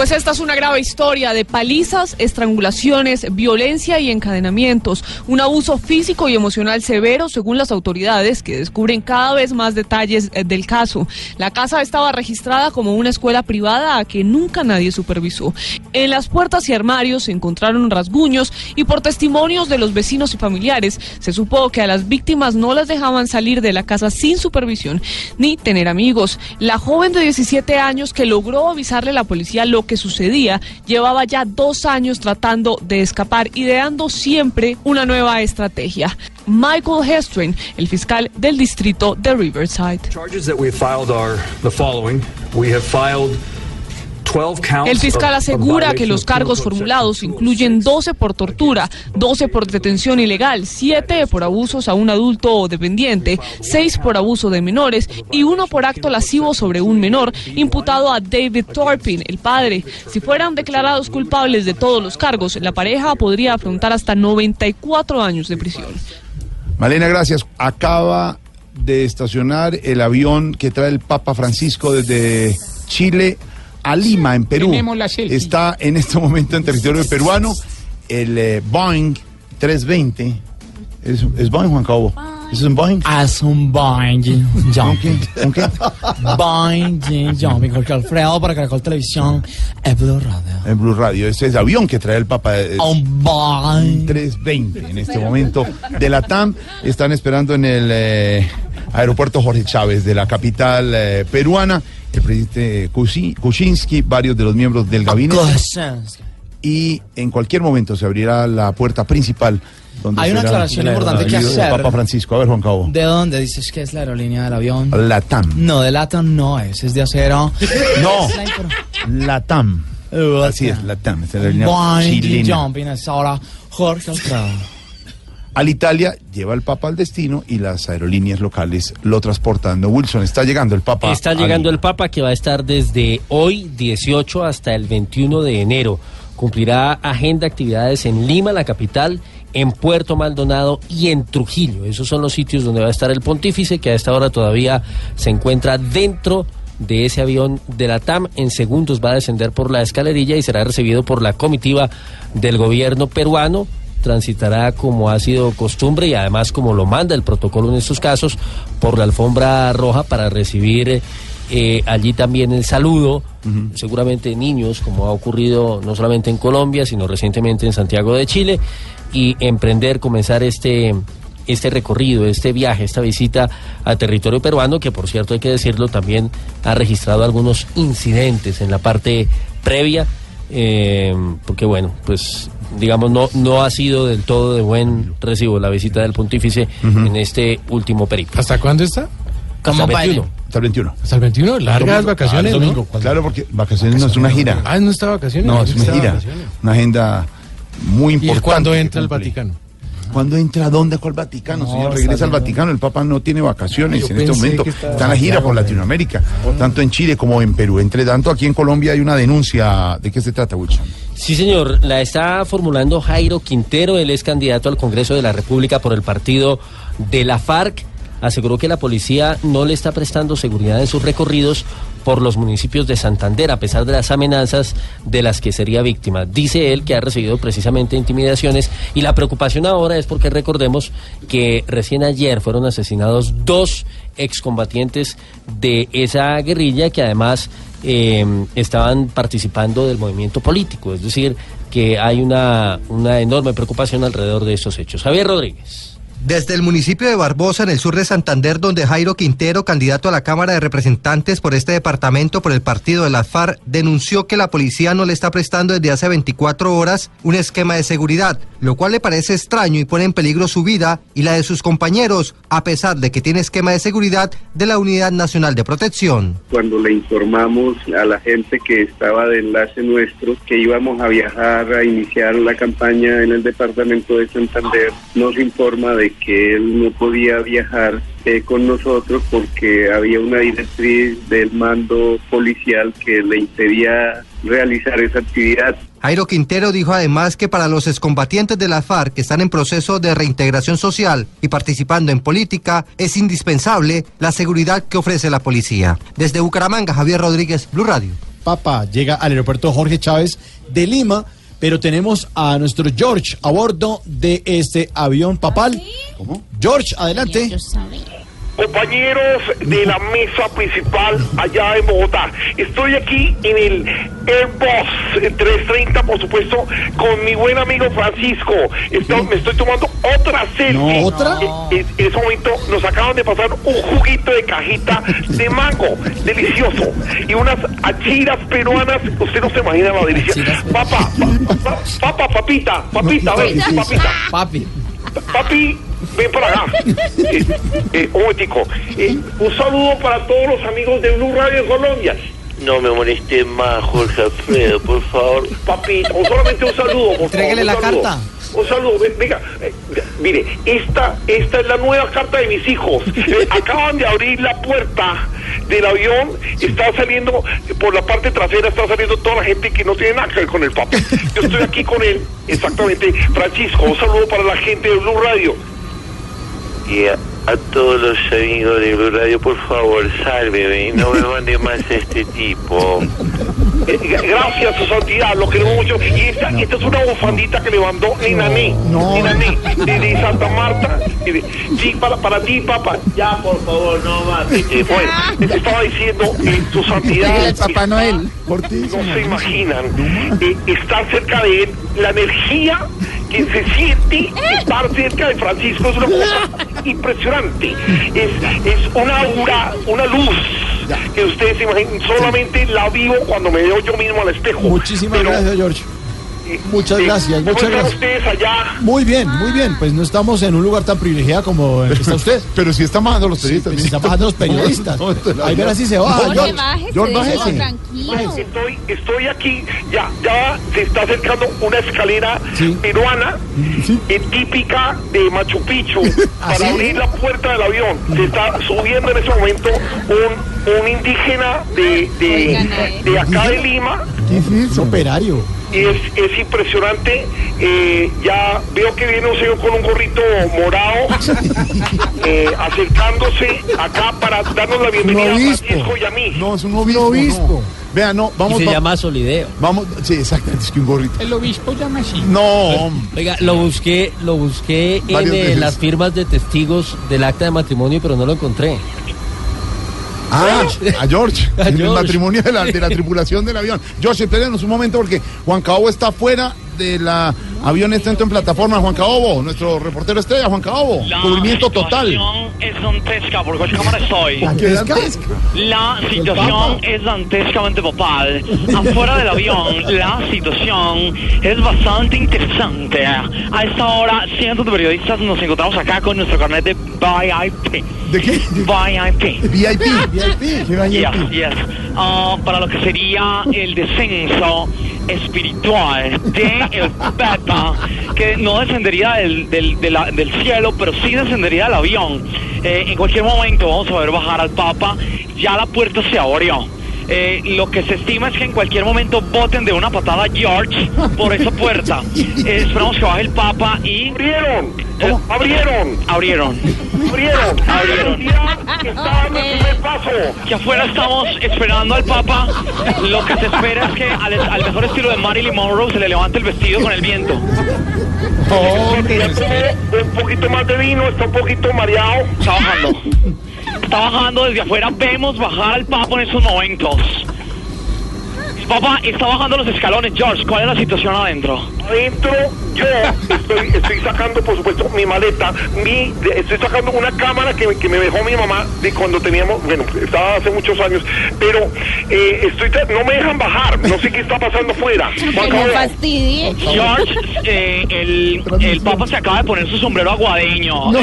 Pues esta es una grave historia de palizas, estrangulaciones, violencia y encadenamientos, un abuso físico y emocional severo según las autoridades que descubren cada vez más detalles eh, del caso. La casa estaba registrada como una escuela privada a que nunca nadie supervisó. En las puertas y armarios se encontraron rasguños y por testimonios de los vecinos y familiares se supo que a las víctimas no las dejaban salir de la casa sin supervisión ni tener amigos. La joven de 17 años que logró avisarle a la policía lo que sucedía llevaba ya dos años tratando de escapar, ideando siempre una nueva estrategia. Michael Hestrin, el fiscal del distrito de Riverside. Charges that we filed are the following. We have filed 12 counts. El fiscal asegura que los cargos formulados incluyen 12 por tortura, 12 por detención ilegal, 7 por abusos a un adulto o dependiente, 6 por abuso de menores y uno por acto lascivo sobre un menor, imputado a David Torpin, el padre. Si fueran declarados culpables de todos los cargos, la pareja podría afrontar hasta 94 años de prisión. Malena, gracias. Acaba de estacionar el avión que trae el Papa Francisco desde Chile a Lima, en Perú. Tenemos la selfie. Está en este momento en territorio peruano el eh, Boeing 320. ¿Es, es Boeing, Juan Cabo? ¿Es un Boeing? Es un Boeing Jumping. ¿Un qué? <laughs> Boeing Jumping. Jorge Alfredo para Caracol Televisión. Es Blue Radio. En Blue Radio. Ese es el avión que trae el Papa. es Un Boeing. 320 en este momento de la TAM. Están esperando en el eh, aeropuerto Jorge Chávez de la capital eh, peruana. El presidente Kuczynski, varios de los miembros del gabinete. Y en cualquier momento se abrirá la puerta principal. Donde Hay una aclaración importante que hacer. Papa Francisco. A ver, Juan Cabo. ¿De dónde dices que es la aerolínea del avión? La TAM. No, de Latam no es, es de acero. <laughs> No. Es la infor- La TAM. Así es, la TAM. Es la aerolínea chilena. Jumping es ahora Jorge Alfredo. Al Italia lleva el Papa al destino y las aerolíneas locales lo transportan. No, Wilson, está llegando el Papa. Está llegando el Papa que va a estar desde hoy 18 hasta el 21 de enero. Cumplirá agenda de actividades en Lima, la capital, en Puerto Maldonado y en Trujillo. Esos son los sitios donde va a estar el pontífice que a esta hora todavía se encuentra dentro de ese avión de la TAM. En segundos va a descender por la escalerilla y será recibido por la comitiva del gobierno peruano transitará como ha sido costumbre y además como lo manda el protocolo en estos casos por la alfombra roja para recibir eh, allí también el saludo, seguramente niños, como ha ocurrido no solamente en Colombia, sino recientemente en Santiago de Chile, y emprender, comenzar este este recorrido, este viaje, esta visita a territorio peruano, que por cierto hay que decirlo, también ha registrado algunos incidentes en la parte previa, eh, porque bueno, pues digamos no, no ha sido del todo de buen recibo la visita del pontífice en este último periplo. ¿Hasta cuándo está? Hasta el 21. Hasta el 21. Hasta el 21, largas vacaciones, Ah, ¿no? domingo. Claro, porque vacaciones no es una gira. Ah, no está vacaciones. No, es una gira. vacaciones. Una agenda muy ¿Y importante. cuándo que entra el. Vaticano? ¿Cuándo entra dónde? ¿Cuál Vaticano? No, señor, está regresa al. Vaticano. El Papa no tiene vacaciones Yo en este momento. estaba Está en la gira por Latinoamérica, tanto en Chile como en Perú. Entre tanto, aquí en Colombia hay una denuncia. ¿De qué se trata, Wilson? Sí, señor, la está formulando Jairo Quintero, él es candidato al Congreso de la República por el partido de la FARC. Aseguró que la policía no le está prestando seguridad en sus recorridos por los municipios de Santander, a pesar de las amenazas de las que sería víctima. Dice él que ha recibido precisamente intimidaciones y la preocupación ahora es porque recordemos que recién ayer fueron asesinados dos excombatientes de esa guerrilla que además eh, estaban participando del movimiento político, es decir, que hay una, una enorme preocupación alrededor de estos hechos. Javier Rodríguez. Desde el municipio de Barbosa, en el sur de Santander, donde Jairo Quintero, candidato a la Cámara de Representantes por este departamento por el partido de la FARC, denunció que la policía no le está prestando desde hace 24 horas un esquema de seguridad, lo cual le parece extraño y pone en peligro su vida y la de sus compañeros, a pesar de que tiene esquema de seguridad de la Unidad Nacional de Protección. cuando le informamos a la gente que estaba de enlace nuestro que íbamos a viajar a iniciar la campaña en el departamento de Santander, nos informa de que él no podía viajar eh, con nosotros porque había una directriz del mando policial que le impedía realizar esa actividad. Jairo Quintero dijo además que para los excombatientes de la FARC que están en proceso de reintegración social y participando en política, es indispensable la seguridad que ofrece la policía. Desde Bucaramanga, Javier Rodríguez, Blue Radio. Papa llega al aeropuerto Jorge Chávez de Lima, pero tenemos a nuestro George a bordo de este avión papal. ¿Cómo? George, adelante. Compañeros de la mesa principal allá en Bogotá. Estoy aquí en el Airbus 330, por supuesto, con mi buen amigo Francisco. Esto- me estoy tomando otra selfie. No, ¿otra? En, en- en ese momento nos acaban de pasar un juguito de cajita de mango, delicioso. Y unas achiras peruanas, usted no se imagina la delicia. Papá, pa- pa- papá, papita, papita, ven, papita. Papi. Papi, ven para acá. <laughs> Eh, eh, un momentico. Eh, un saludo para todos los amigos de Blue Radio en Colombia. No me moleste más, Jorge Alfredo, por favor. Papito, o solamente un saludo, por Entrégale favor. la un saludo. carta. Un saludo, Ve- venga, eh, mire, esta, esta es la nueva carta de mis hijos. <laughs> Eh, acaban de abrir la puerta del avión, está saliendo, por la parte trasera está saliendo toda la gente que no tiene nada que ver con el Papa. Yo estoy aquí con él, exactamente. Francisco, un saludo para la gente de Blue Radio. Y a, todos los amigos de Blue Radio, por favor, sálveme, no me mande más este tipo. Gracias, su santidad, lo queremos mucho. Y esta, esta es una bufandita que le mandó Ninané, Ninané, de, de Santa Marta. Sí, para, para ti, papá. Ya, por favor, no más. Eh, bueno, te estaba diciendo, eh, su santidad. El Papá Noel. No se imaginan eh, estar cerca de él, la energía que se siente estar cerca de Francisco es una cosa impresionante. Es, es una aura, una luz que ustedes se imaginan, solamente la vivo cuando me veo yo mismo al espejo. Muchísimas Pero, gracias, George. Muchas gracias, ¿cómo muchas están gracias. ustedes allá? Muy bien, muy bien. Pues no estamos en un lugar tan privilegiado como el que está <laughs> usted. Pero sí están bajando los periodistas. Sí, están bajando los periodistas. <laughs> Ahí verá si se baja. Jorge, George. bájese, George, déjelo bájese. tranquilo. Estoy, estoy aquí, ya, ya se está acercando una escalera peruana típica de Machu Picchu <laughs> para ¿Ah, sí? abrir la puerta del avión. Se está subiendo en ese momento un, un indígena de, de, de acá de Lima. Es operario. Y es, es impresionante. eh, ya veo que viene un señor con un gorrito morado <laughs> eh, acercándose acá para darnos la bienvenida a Francisco y a mí. No, es un obispo. no. Vea, no, vamos. Y se va- llama Solideo. Vamos, sí, exactamente, es que un gorrito. El obispo llama así. No, hombre. Oiga, lo busqué, lo busqué en eh, las firmas de testigos del acta de matrimonio, pero no lo encontré. Ah, a George, A en el George. matrimonio de la, de la <laughs> tripulación del avión. George, espérenos un momento porque Juan Caobo está fuera del avión, está en plataforma. Juan Caobo, nuestro reportero estrella, Juan Caobo, cubrimiento total. es dantesca, porque esa cámara estoy. La situación es dantescamente papal. <laughs> Afuera del avión, la situación es bastante interesante. A esta hora, cientos de periodistas nos encontramos acá con nuestro carnet de VIP. ¿De qué? VIP. VIP, <laughs> VIP. ¿Qué Yes, yes. Ah, para lo que sería el descenso espiritual de el Papa, que no descendería del, del, de la- del cielo, pero sí descendería del avión. Eh, en cualquier momento vamos a ver bajar al Papa. Ya la puerta se abrió. Eh, lo que se estima es que en cualquier momento boten de una patada a George por esa <laughs> puerta. Eh, esperamos que baje el Papa y... ¡Abrieron! Eh, ¡Abrieron! Abrieron. ¡Abrieron! Abrieron. Que afuera estamos esperando al Papa. Lo que se espera es que al, al mejor estilo de Marilyn Monroe se le levante el vestido con el viento. Tomó un poquito más de vino, está un poquito mareado. Está bajando. Está bajando desde afuera. Vemos bajar al Papa en estos momentos. El Papa está bajando los escalones. George, ¿cuál es la situación adentro? Adentro, yo estoy, estoy sacando, por supuesto, mi maleta. Mi, estoy sacando una cámara que, que me dejó mi mamá de cuando teníamos, bueno, estaba hace muchos años. Pero eh, estoy, no me dejan bajar. No sé qué está pasando afuera. <laughs> No fastidie. George, eh, el, el Papa se acaba de poner su sombrero aguadeño. <laughs>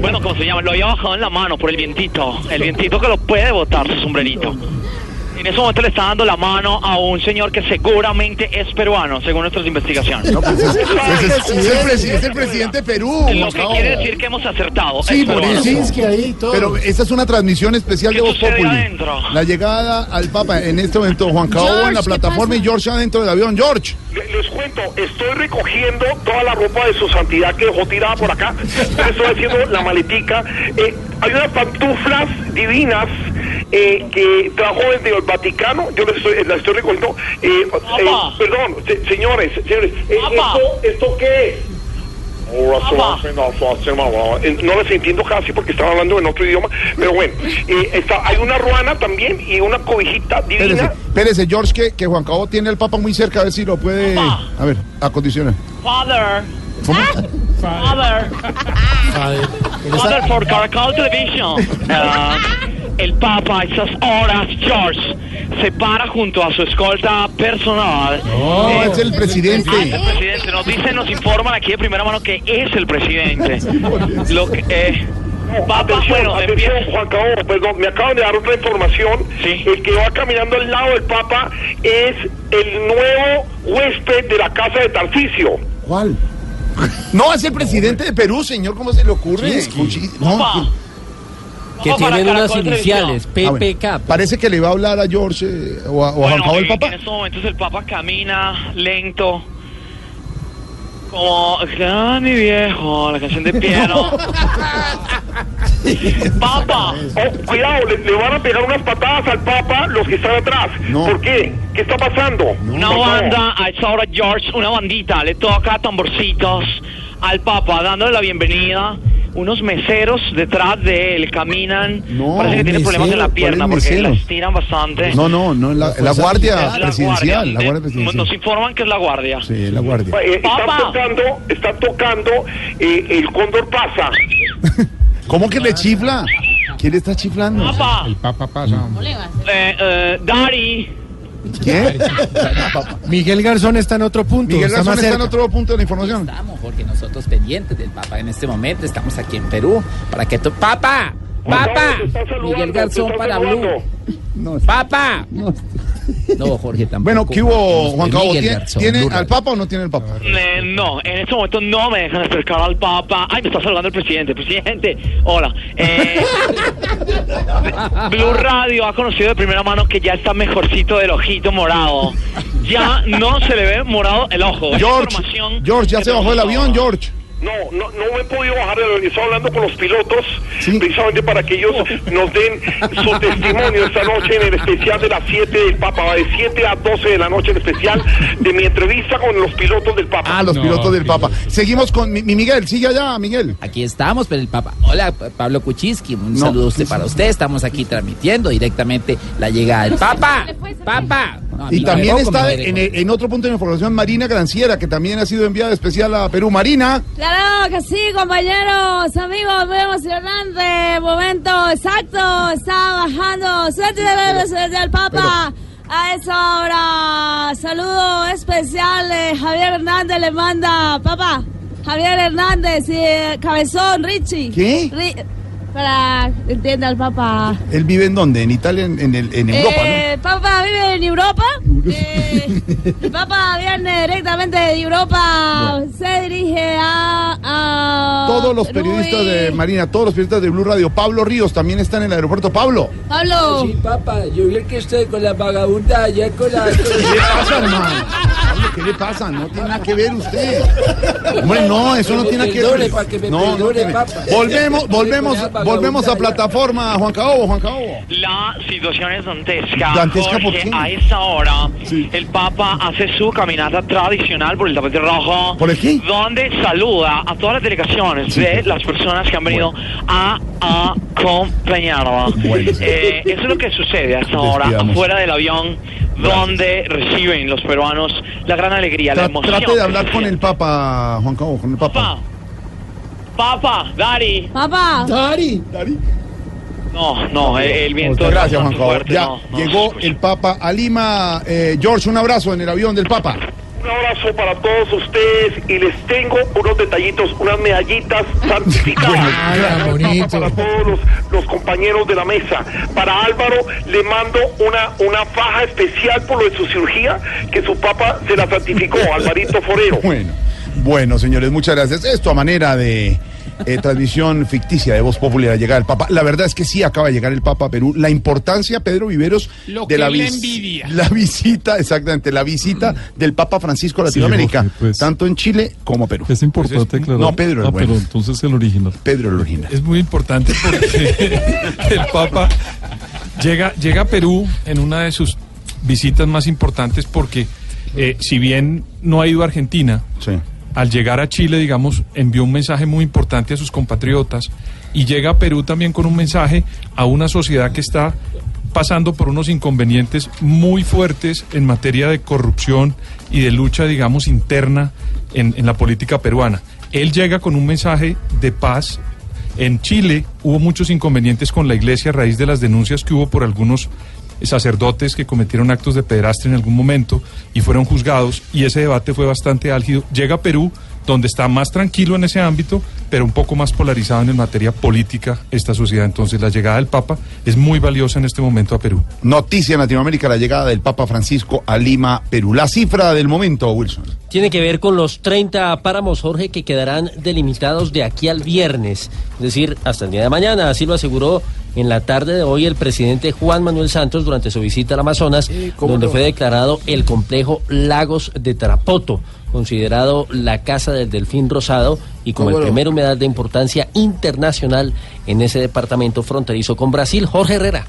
Bueno, ¿cómo se llama? Lo había bajado en la mano por el vientito. El vientito que lo puede botar su sombrerito. En ese momento le está dando la mano a un señor que seguramente es peruano, según nuestras investigaciones. No, pues es, es- es- el, presi- es el presidente de Perú. Lo que quiere decir que hemos acertado. Sí, es por eso. ahí, todo. Pero esta es una transmisión especial de ¿Qué Voz Populi. adentro? La llegada al Papa en este momento, Juan Cabo en la ¿qué plataforma y George adentro del avión. George. Le- Les cuento, estoy recogiendo toda la ropa de su santidad que dejó tirada por acá. Estoy haciendo la maletica. Eh, hay unas pantuflas divinas eh, que trajo desde el Vaticano. Yo las estoy, las estoy recogiendo. Eh, eh, perdón, se- señores, señores. eh. ¿esto, ¿Esto qué es? Eh, No les entiendo casi porque están hablando en otro idioma, pero bueno, eh, está, hay una ruana también y una cobijita divina. espérese, George, que, que Juan Cabo tiene al Papa muy cerca, a ver si lo puede. A ver, acondicionar. Father. ¿Cómo? Father. Father for Caracol Television. Ah, el Papa a esas horas, George, se para junto a su escolta personal. No, Eh, es el presidente. Ah, es el presidente. Nos dicen, nos informan aquí de primera mano que es el presidente. Lo que, eh, Papa, Atención, bueno, atención, empieza. Juan Cabo, perdón, me acaban de dar otra información. El que va caminando al lado del Papa es el nuevo huésped de la casa de Tarcisio. ¿Cuál? No, es el presidente de Perú, señor, ¿cómo se le ocurre? No. Que para tienen unas iniciales, Ah, bueno. PPK. Parece que le va a hablar a George eh, o a, o a Juan el en, Papa. en estos momentos el Papa camina lento. Como, ah, mi viejo, la canción de Piero. <laughs> Papa, Oh, cuidado, le, le van a pegar unas patadas al Papa los que están atrás. ¿Por qué? ¿Qué está pasando? una Juan Cabo. banda, a esa hora George, una bandita, le toca tamborcitos al Papa, dándole la bienvenida. Unos meseros detrás de él caminan. No, Parece que tiene mesero, problemas en la ¿cuál pierna porque mesero? las tiran bastante. No, no, no, la, la guardia Es la presidencial, guardia. la guardia presidencial. Nos informan que es la guardia. Sí, la guardia. Eh, están Papa. tocando, están tocando eh, el cóndor pasa. <laughs> ¿Cómo que le chifla? ¿Quién le está chiflando? Papa, El Papa pasa. eh, eh, Daddy. ¿Qué? <laughs> Miguel Garzón está en otro punto. Miguel está Garzón más está en otro punto de la información. Estamos, porque nosotros pendientes del Papa en este momento, estamos aquí en Perú, para que tú... ¡Papa! ¡Papa! Miguel Garzón para. Blue. No, ¡Papa! No, Jorge, tampoco. Bueno, ¿qué hubo, Juan Cabo? Miguel ¿Tiene, Garzón, ¿tiene Blue al Papa o no tiene el Papa? Eh, no, en este momento no me dejan acercar al Papa. Ay, me está saludando el presidente. Presidente, hola. Eh, <laughs> Blue Radio ha conocido de primera mano que ya está mejorcito del ojito morado. Ya no se le ve morado el ojo. George, George, ya se bajó del avión. George. No, no, no me he podido bajar del avión. Estoy hablando con los pilotos precisamente para que ellos nos den su <laughs> testimonio esta noche en el especial de las 7 del Papa. Va de 7 a 12 de la noche el especial de mi entrevista con los pilotos del Papa. Ah, los pilotos del Papa. Seguimos con mi, mi Miguel, sigue allá, Miguel. Aquí estamos, pero el Papa. Hola, Pa- Pablo Kuczynski, un No. saludo a usted para usted. Estamos aquí transmitiendo directamente la llegada del Papa. ¡Papa! No, Y también está en, en otro punto de información Marina Granciera, que también ha sido enviada especial a Perú. Marina, Claro que sí, compañeros, amigos, muy emocionante. Momento exacto, está bajando. Suerte del Papa. A esa hora, saludo especial. eh, Javier Hernández le manda, papá. Javier Hernández y eh, Cabezón, Richie. ¿Qué? Ri- para entienda el papá. él vive en dónde? En Italia, en, en el- en Europa, Eh, Eh, el Papa vive en Europa. Eh, el Papa viene directamente de Europa. Se dirige a. a Todos los periodistas de Marina, todos los periodistas de Blue Radio, Pablo Ríos también está en el aeropuerto. Pablo. Pablo. Sí, papá, yo vi que usted con la vagabunda allá con la... <laughs> ¿Qué pasa, hermano? ¿Qué le pasa? No tiene nada que ver usted. Hombre, no, eso no tiene que ver. para que me No, no tiene-. Volvemos, volvemos, volvemos a plataforma, Juan Caobo, Juan Caobo. La situación es dantesca. ¿Dantesca por qué? a esta hora, el Papa hace su caminata tradicional por el tapete rojo. ¿Por el qué? Donde saluda a todas las delegaciones de las personas que han venido a acompañarlo. Bueno, sí. Eh, eso es lo que sucede a esta hora, Despidamos. afuera del avión, donde reciben los peruanos la gran alegría, la emoción. Trate de hablar con el Papa, Juan Caobo, con el Papa. Papa, Dari. Papá. Dari. Dari. No, no, el, el viento es Gracias, Juan fuerte, Ya no, no. llegó el Papa a Lima. Eh, George, un abrazo en el avión del Papa. Un abrazo para todos ustedes y les tengo unos detallitos, unas medallitas <laughs> santificadas. Ay, bonito. Para todos los, los compañeros de la mesa. Para Álvaro le mando una, una faja especial por lo de su cirugía que su papá se la santificó, <laughs> Alvarito Forero. Bueno, bueno, señores, muchas gracias. Esto a manera de eh, transmisión ficticia de Voz Popular llegada el Papa. La verdad es que sí acaba de llegar el Papa a Perú. La importancia, Pedro Viveros, Lo de que la, él le vis- envidia. la visita, exactamente, la visita del Papa Francisco a Sí, Latinoamérica, Jorge, pues. tanto en Chile como Perú. Es importante aclarar. No, Pedro, el Ah, bueno. pero entonces el original. Pedro el original. Es muy importante porque <laughs> el Papa llega, llega a Perú en una de sus visitas más importantes porque eh, si bien no ha ido a Argentina, al llegar a Chile, digamos, envió un mensaje muy importante a sus compatriotas y llega a Perú también con un mensaje a una sociedad que está pasando por unos inconvenientes muy fuertes en materia de corrupción y de lucha, digamos, interna en, en la política peruana. Él llega con un mensaje de paz. En Chile hubo muchos inconvenientes con la iglesia a raíz de las denuncias que hubo por algunos sacerdotes que cometieron actos de pedrastre en algún momento y fueron juzgados y ese debate fue bastante álgido. Llega a Perú, donde está más tranquilo en ese ámbito, pero un poco más polarizado en materia política esta sociedad. Entonces la llegada del Papa es muy valiosa en este momento a Perú. Noticia en Latinoamérica, la llegada del Papa Francisco a Lima, Perú. La cifra del momento, Wilson. Tiene que ver con los 30 páramos, Jorge, que quedarán delimitados de aquí al viernes, es decir, hasta el día de mañana. Así lo aseguró en la tarde de hoy el presidente Juan Manuel Santos durante su visita al Amazonas, donde no. fue declarado el complejo Lagos de Tarapoto, considerado la casa del delfín rosado y como ¿Cómo el no? primer humedal de importancia internacional en ese departamento fronterizo con Brasil. Jorge Herrera.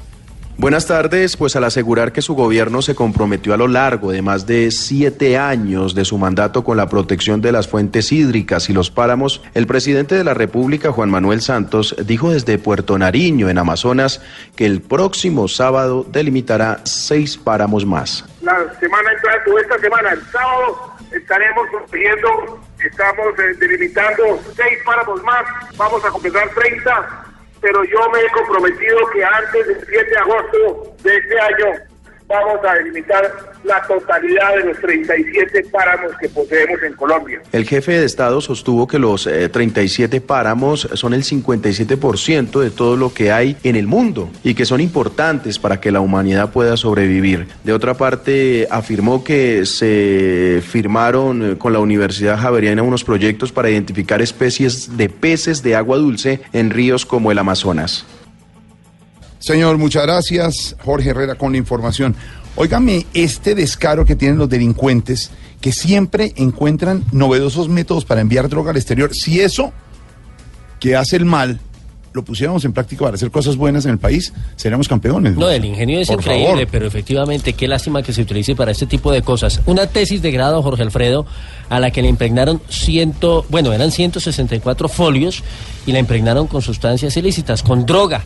Buenas tardes, pues al asegurar que su gobierno se comprometió a lo largo de más de siete años de su mandato con la protección de las fuentes hídricas y los páramos, el presidente de la República, Juan Manuel Santos, dijo desde Puerto Nariño, en Amazonas, que el próximo sábado delimitará seis páramos más. La semana entrante, esta semana, el sábado, estaremos consiguiendo, estamos eh, delimitando seis páramos más, vamos a completar 30, pero yo me he comprometido que antes del 7 de agosto de este año vamos a delimitar la totalidad de los 37 páramos que poseemos en Colombia. El jefe de Estado sostuvo que los eh, 37 páramos son el 57% de todo lo que hay en el mundo y que son importantes para que la humanidad pueda sobrevivir. De otra parte, afirmó que se firmaron eh, con la Universidad Javeriana unos proyectos para identificar especies de peces de agua dulce en ríos como el Amazonas. Señor, muchas gracias. Jorge Herrera con la información. Óigame, este descaro que tienen los delincuentes, que siempre encuentran novedosos métodos para enviar droga al exterior. Si eso que hace el mal lo pusiéramos en práctica para hacer cosas buenas en el país, seríamos campeones. No, el ingenio es Por increíble, favor. pero efectivamente, qué lástima que se utilice para este tipo de cosas. Una tesis de grado, Jorge Alfredo, a la que le impregnaron ciento, bueno, eran 164 folios y la impregnaron con sustancias ilícitas, con droga.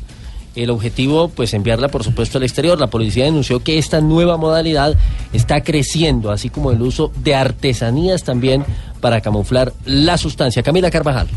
El objetivo, pues, enviarla, por supuesto, al exterior. La policía denunció que esta nueva modalidad está creciendo, así como el uso de artesanías también para camuflar la sustancia. Camila Carvajal.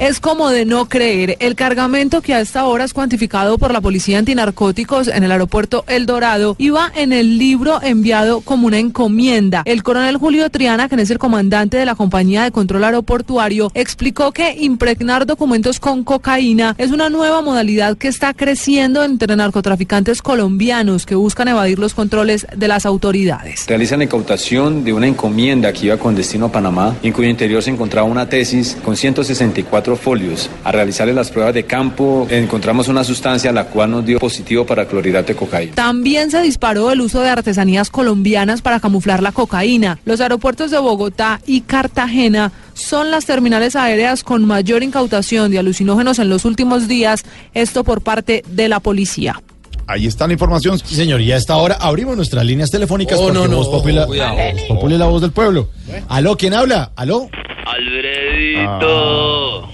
Es como de no creer. El cargamento que a esta hora es cuantificado por la Policía Antinarcóticos en el aeropuerto El Dorado iba en el libro enviado como una encomienda. El coronel Julio Triana, quien es el comandante de la compañía de control aeroportuario, explicó que impregnar documentos con cocaína es una nueva modalidad que está creciendo entre narcotraficantes colombianos que buscan evadir los controles de las autoridades. Realizan incautación de una encomienda que iba con destino a Panamá, en cuyo interior se encontraba una tesis con 164 folios. A realizarle las pruebas de campo, encontramos una sustancia la cual nos dio positivo para clorhidrato de cocaína. También se disparó el uso de artesanías colombianas para camuflar la cocaína. Los aeropuertos de Bogotá y Cartagena son las terminales aéreas con mayor incautación de alucinógenos en los últimos días, esto por parte de la policía. Ahí está la información. Sí, señor, y a esta hora abrimos nuestras líneas telefónicas Oh, no, no, Voz Populi es la voz del pueblo. Aló, ¿quién habla? Aló. Alfredito.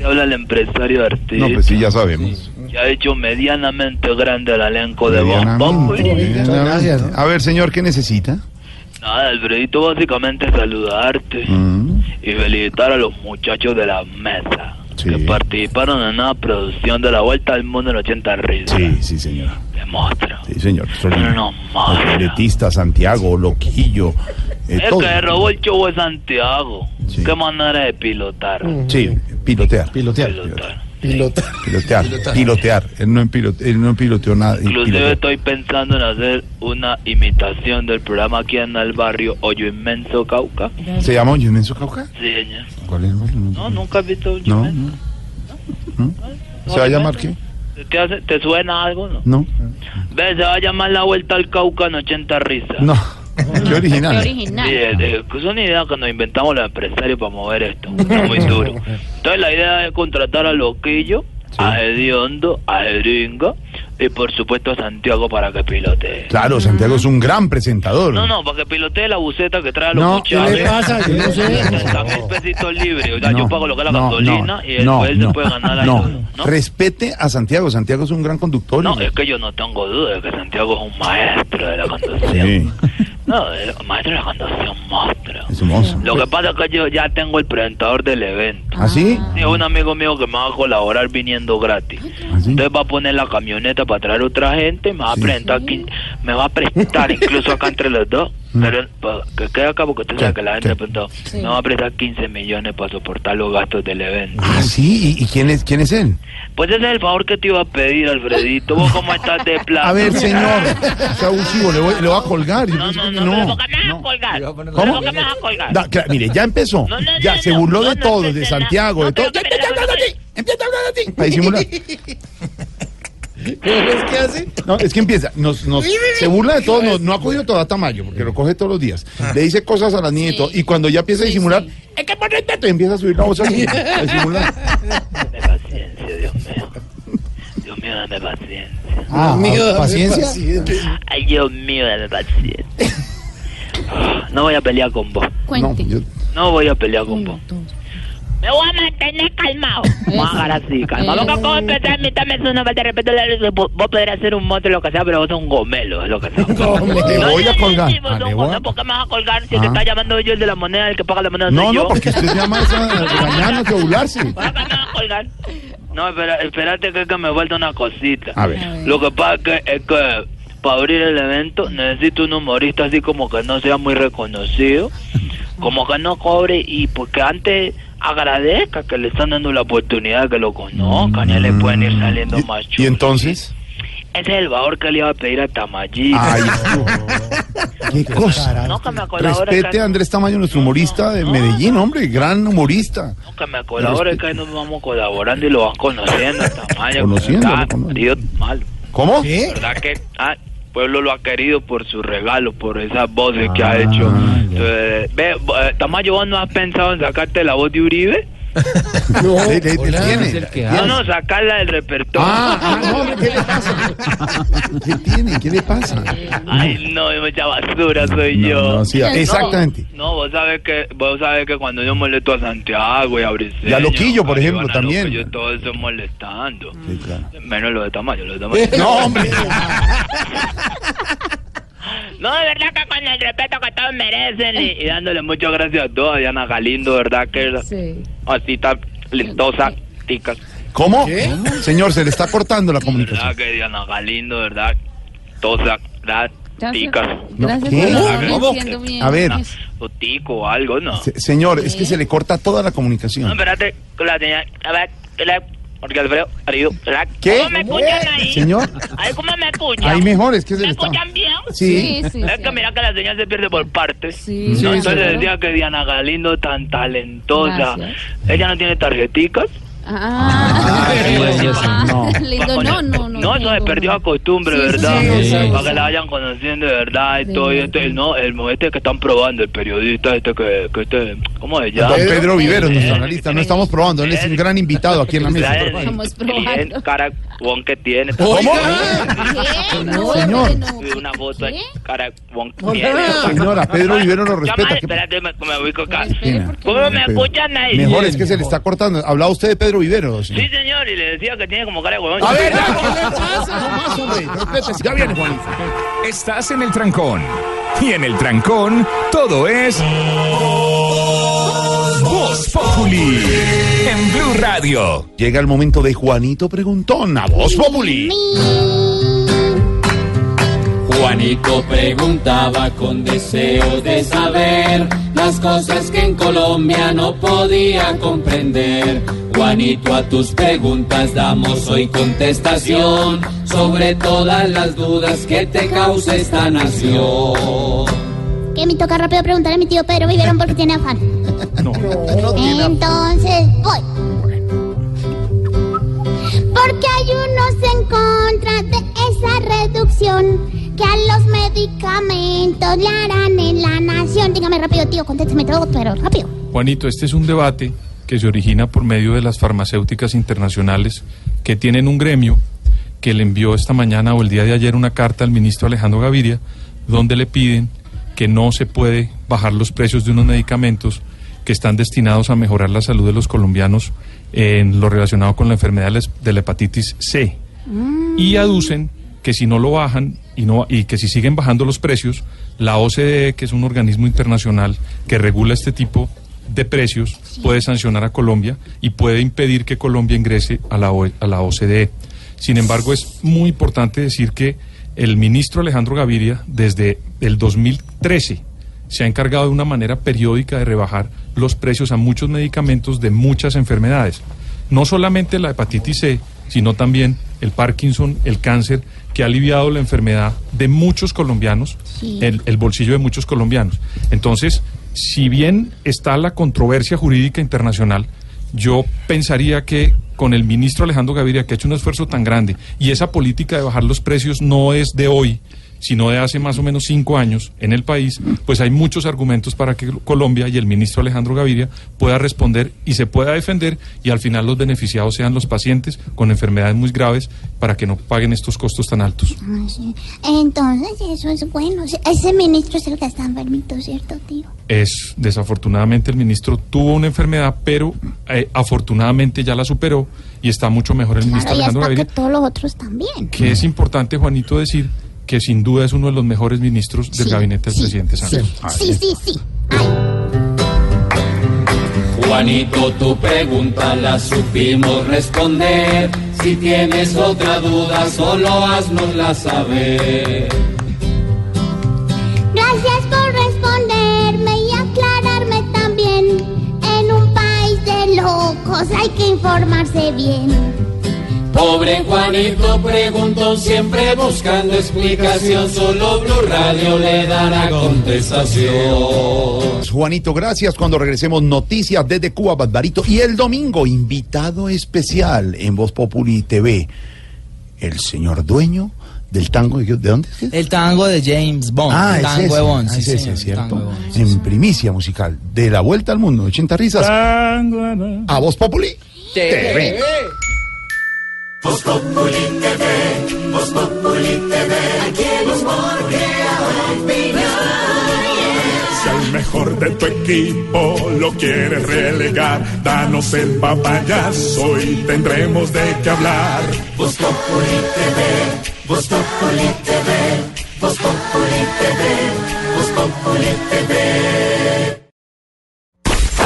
Y habla el empresario artista. No, pues sí, ya sabemos. Que ha hecho medianamente grande el elenco de Voz Medianamente, Populi. medianamente. A ver, señor, ¿qué necesita? Nada, Alfredito, básicamente saludarte Mm. y felicitar a los muchachos de la mesa que participaron en una producción de la Vuelta al Mundo en 80 risas. Sí, sí, señor. De monstruo. Sí, señor. No, no, Santiago, Loquillo. eh, Es todo. que robó el show de Santiago. Qué manera de pilotar. Sí, pilotear. Pilotear. Pilotear. Pilotear. Pilotear. Él no, pilote- él no piloteó nada. Inclusive piloteó. estoy pensando en hacer una imitación del programa aquí en el barrio Hoyo Inmenso Cauca. ¿Se llama Hoyo Inmenso Cauca? Sí, señor. ¿Cuál es? No, nunca has visto Hoyo No, Inmenso. no. ¿Se va a llamar qué? ¿Te, hace- ¿Te suena algo? No. No. Ve, se va a llamar La Vuelta al Cauca en 80 risas. No. <laughs> Qué original. Sí, es, es- es una idea que nos inventamos los empresarios para mover esto. Es muy duro. <laughs> Entonces la idea es contratar a Loquillo, a Hediondo, a Jeringa y por supuesto a Santiago para que pilotee. Claro, Santiago es un gran presentador. No, no, para que pilotee la buceta que trae a los No, muchachos. ¿qué le pasa? Yo no sé. 70 mil pesitos libres. O sea, No, yo pago lo que es la no, gasolina no, y después se no, puede ganar la. ¿no? Respete a Santiago. Santiago es un gran conductor. No, es que yo no tengo duda de que Santiago es un maestro de la conducción. Sí, No, un maestro de la conducción, monstruo. es un monstruo. Lo que pasa es que yo ya tengo el presentador del evento. ¿Ah, sí? Sí, un amigo mío que me va a colaborar viniendo gratis. Entonces va a poner la camioneta para traer otra gente, me va a presentar, quin- me va a prestar <laughs> incluso acá entre los dos. Pero pa- que quede acá porque tú sabes que la gente pronto me va a prestar 15 millones para soportar los gastos del evento. Ah, sí. ¿Y, y quién, es, quién es él? Pues ese es el favor que te iba a pedir, Alfredito. ¿Vos cómo estás de <laughs> plata? A ver, señor. <laughs> Sea abusivo, le voy, le voy a colgar. No, no, que no, no. ¿por qué me vas a colgar? ¿Pero ¿Cómo? ¿Por qué me vas a colgar? Claro, mire, ya empezó. No, no, no, ya no, se burló no, de no todo, de. Santiago, No, de todo. empieza a hablar de ti. Empieza a hablar de ti. Para disimular. <laughs> ¿Cómo es que hace? No, es que empieza, nos, nos, se burla de todo, no, no ha cogido todo a Tamayo, porque lo coge todos los días. Le dice cosas a las niñas y todo, y cuando ya empieza a disimular, es que por respeto, y empieza a subir la voz así, a disimular. Dame paciencia, Dios mío. Dios mío, dame paciencia. Ah, Mío, dame ¿paciencia? paciencia. Ay, Dios mío, dame paciencia. No voy a pelear con vos. No, yo- No voy a pelear con vos. Me voy a mantener calmado. Vamos a agarrar así, calmado. Porque como empecé a imitarme eso, no de repente le- vos vos podrías ser un monstruo, lo que sea, pero vos sos un gomelo, es lo que <laughs> sos. Te No, voy a no, no, colgar. Ah, a- gomelo, ¿Por qué me vas a colgar si el Ah. que está llamando yo el de la moneda, el que paga la moneda soy No, yo? no, porque usted llama esa <laughs> regañarnos, que burlarse. ¿Por qué me vas a colgar? No, espera, espérate que, es que me falta una cosita. A ver. Lo que pasa es que, es que para abrir el evento necesito un humorista así como que no sea muy reconocido, como que no cobre y porque antes agradezca que le están dando la oportunidad de que lo conozcan, ya le pueden ir saliendo más ¿Y chulos. entonces? Ese es el favor que le iba a pedir a Tamayito. Ay, <laughs> qué cosa. No, que me Respete que- a Andrés Tamayo, nuestro humorista de Medellín, hombre, gran humorista. que me colabore, que ahí nos vamos colaborando y lo van conociendo, Tamayo. Conociendo, malo. ¿Cómo? ¿Verdad que ah, pueblo lo ha querido por su regalo, por esas voces que ha hecho? Entonces, ve, eh, Tamayo, ¿vos no has pensado en sacarte la voz de Uribe? No, <laughs> le, le- le tiene. No, no, sacarla del repertorio. Ah, ah, no, ¿qué le pasa? ¿Qué tiene? ¿Qué le pasa? Ay, no, mucha basura soy No, yo. no, sí, exactamente. No, vos sabes que vos sabes que cuando yo molesto a Santiago y a Briceño, Y a Loquillo, por ejemplo, Ivana también. Loquillo, todo eso molestando. Sí, claro. Menos lo de Tamayo, lo de <laughs> Tamayo. No, hombre. <laughs> No, de verdad que con el respeto que todos merecen y, y dándole muchas gracias a todos, Diana Galindo, ¿verdad? Que es así tan listosa, tica. ¿Cómo? Señor, se le está cortando la ¿Verdad comunicación. que Diana Galindo, verdad? Tosa, ¿verdad? Ticas. Gracias ¿Qué? por favor, no bien. A ver. O tico o algo, ¿no? Se- señor, es que se le corta toda la No, comunicación. espérate, que la señal, a ver, que la- porque Alfredo, ¿verdad? ¿Qué? ¿Cómo me escuchan ahí? Señor. Ay, ¿cómo me escuchan? Ahí mejor, es que se ¿Me le está- escuchan bien? Sí. Sí, sí, Es sí. que mira que la señal se pierde por partes. Sí, No, sí, Entonces decía que Diana Galindo tan talentosa. Gracias. Ella no tiene tarjeticas. Ah, no. <laughs> lindo, no, no, no. No, eso se perdió a costumbre, ¿verdad? sí, sí, Para que la vayan conociendo de verdad y Sí. todo. Y este, no, el este que están probando, el periodista este que, que este, ¿cómo se llama? Don Pedro Viveros, nuestro analista, no estamos probando, él es un gran invitado aquí en la mesa. Estamos probando. cara bon que tiene. ¿Cómo? No, Señor. Una foto que tiene. Señora, Pedro Viveros lo respeta. Llama, ¿Qué- espérate, me, me ubico acá. Mira, ¿Cómo me Pedro. escuchan ahí? Mejor es que se le está cortando. Hablaba usted de Pedro Viveros. Sí, señor, y le decía que tiene como cara de huevón. A ver, <laughs> ya, ¿qué le pasa? No más, hombre. Respétese. Ya viene, Juanito. Estás en el trancón. Y en el trancón, todo es. Voz Populi. En Blue Radio. Llega el momento de Juanito Preguntón a Voz Populi. Juanito preguntaba con deseo de saber las cosas que en Colombia no podía comprender. Juanito, a tus preguntas damos hoy contestación sobre todas las dudas que te causa esta nación. Que me toca rápido preguntarle a mi tío Pedro Viverón porque tiene afán. Entonces voy. Porque hay unos en contra de esa reducción que a los medicamentos le harán en la nación. Dígame rápido, tío, contésteme todo, pero rápido. Juanito, este es un debate que se origina por medio de las farmacéuticas internacionales que tienen un gremio que le envió esta mañana o el día de ayer una carta al ministro Alejandro Gaviria donde le piden que no se puede bajar los precios de unos medicamentos que están destinados a mejorar la salud de los colombianos en lo relacionado con la enfermedad de la- de la hepatitis C y aducen que si no lo bajan y no y que si siguen bajando los precios, la OCDE, que es un organismo internacional que regula este tipo de precios, puede sancionar a Colombia y puede impedir que Colombia ingrese a la, O- a la OCDE. Sin embargo, es muy importante decir que el ministro Alejandro Gaviria, desde el 2013, se ha encargado de una manera periódica de rebajar los precios a muchos medicamentos de muchas enfermedades. No solamente la hepatitis C, sino también el Parkinson, el cáncer, que ha aliviado la enfermedad de muchos colombianos, Sí. el, el bolsillo de muchos colombianos. Entonces, si bien está la controversia jurídica internacional, yo pensaría que con el ministro Alejandro Gaviria, que ha hecho un esfuerzo tan grande, y esa política de bajar los precios no es de hoy, sino de hace más o menos cinco años en el país, pues hay muchos argumentos para que Colombia y el ministro Alejandro Gaviria pueda responder y se pueda defender y al final los beneficiados sean los pacientes con enfermedades muy graves para que no paguen estos costos tan altos. Sí. Entonces, eso es bueno. Ese ministro es el que está enfermito, ¿cierto, tío? Es desafortunadamente el ministro tuvo una enfermedad, pero eh, afortunadamente ya la superó y está mucho mejor el ministro Claro, Alejandro hasta que Gaviria. todos los otros también. que es importante, Juanito, decir que sin duda es uno de los mejores ministros del gabinete del presidente Sánchez. Sí, sí, sí. Juanito, tu pregunta la supimos responder. Si tienes otra duda, solo haznosla saber. Gracias por responderme y aclararme también. En un país de locos hay que informarse bien. Pobre Juanito preguntó siempre buscando explicación, solo Blue Radio le dará contestación. Juanito, gracias. Cuando regresemos, noticias desde Cuba, Barbarito. Y el domingo, invitado especial en Voz Populi TV, el señor dueño del tango. ¿De dónde es? El tango de James Bond. Ah, es tango ese, de Bond, ah, sí, es ese, señor, ¿cierto? tango en primicia musical, de la vuelta al mundo, 80 risas. A Voz Populi TV. Voz Populi TV, Voz Populi TV, aquí el humor Si al mejor de tu equipo lo quieres relegar, danos el papayazo y tendremos de qué hablar. Voz Populi TV, Voz Populi TV, Voz Populi TV, Voz TV.